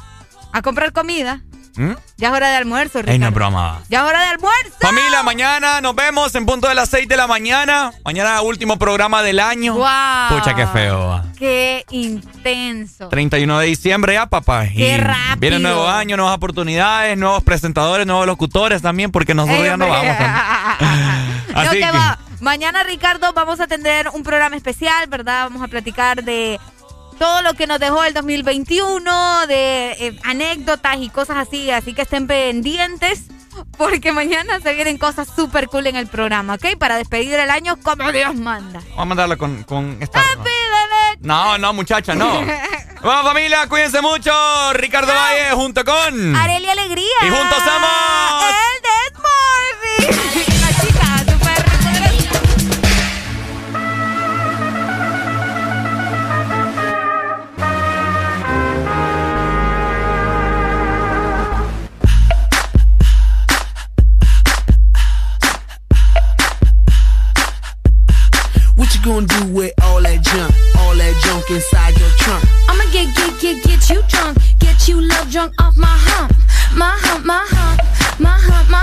A comprar comida. ¿Mm? Ya es hora de almuerzo, Ey, no es Ricardo. broma. Ya es hora de almuerzo. Familia, mañana nos vemos en punto de las 6 de la mañana. Mañana último programa del año. Wow. Pucha, qué feo. va. Qué intenso. 31 de diciembre ya, papá. Qué Y rápido. Viene nuevo año, nuevas oportunidades, nuevos presentadores, nuevos locutores también, porque nosotros Ey, ya no vamos. [LAUGHS] No, Así que que, va. Mañana, Ricardo, vamos a tener un programa especial, ¿verdad? Vamos a platicar de todo lo que nos dejó el 2021, de eh, anécdotas y cosas así. Así que estén pendientes, porque mañana se vienen cosas súper cool en el programa, ¿ok? Para despedir el año como Dios manda. vamos a mandarlo con, con esta. No, no, muchacha, no. [LAUGHS] Bueno, familia, cuídense mucho. Ricardo Valle junto con. Areli Alegría. Y juntos somos. El Desmorning. Gonna do with all that junk? All that junk inside your trunk? I'ma get, get, get, get you drunk. Get you love drunk off my hump. My hump, my hump.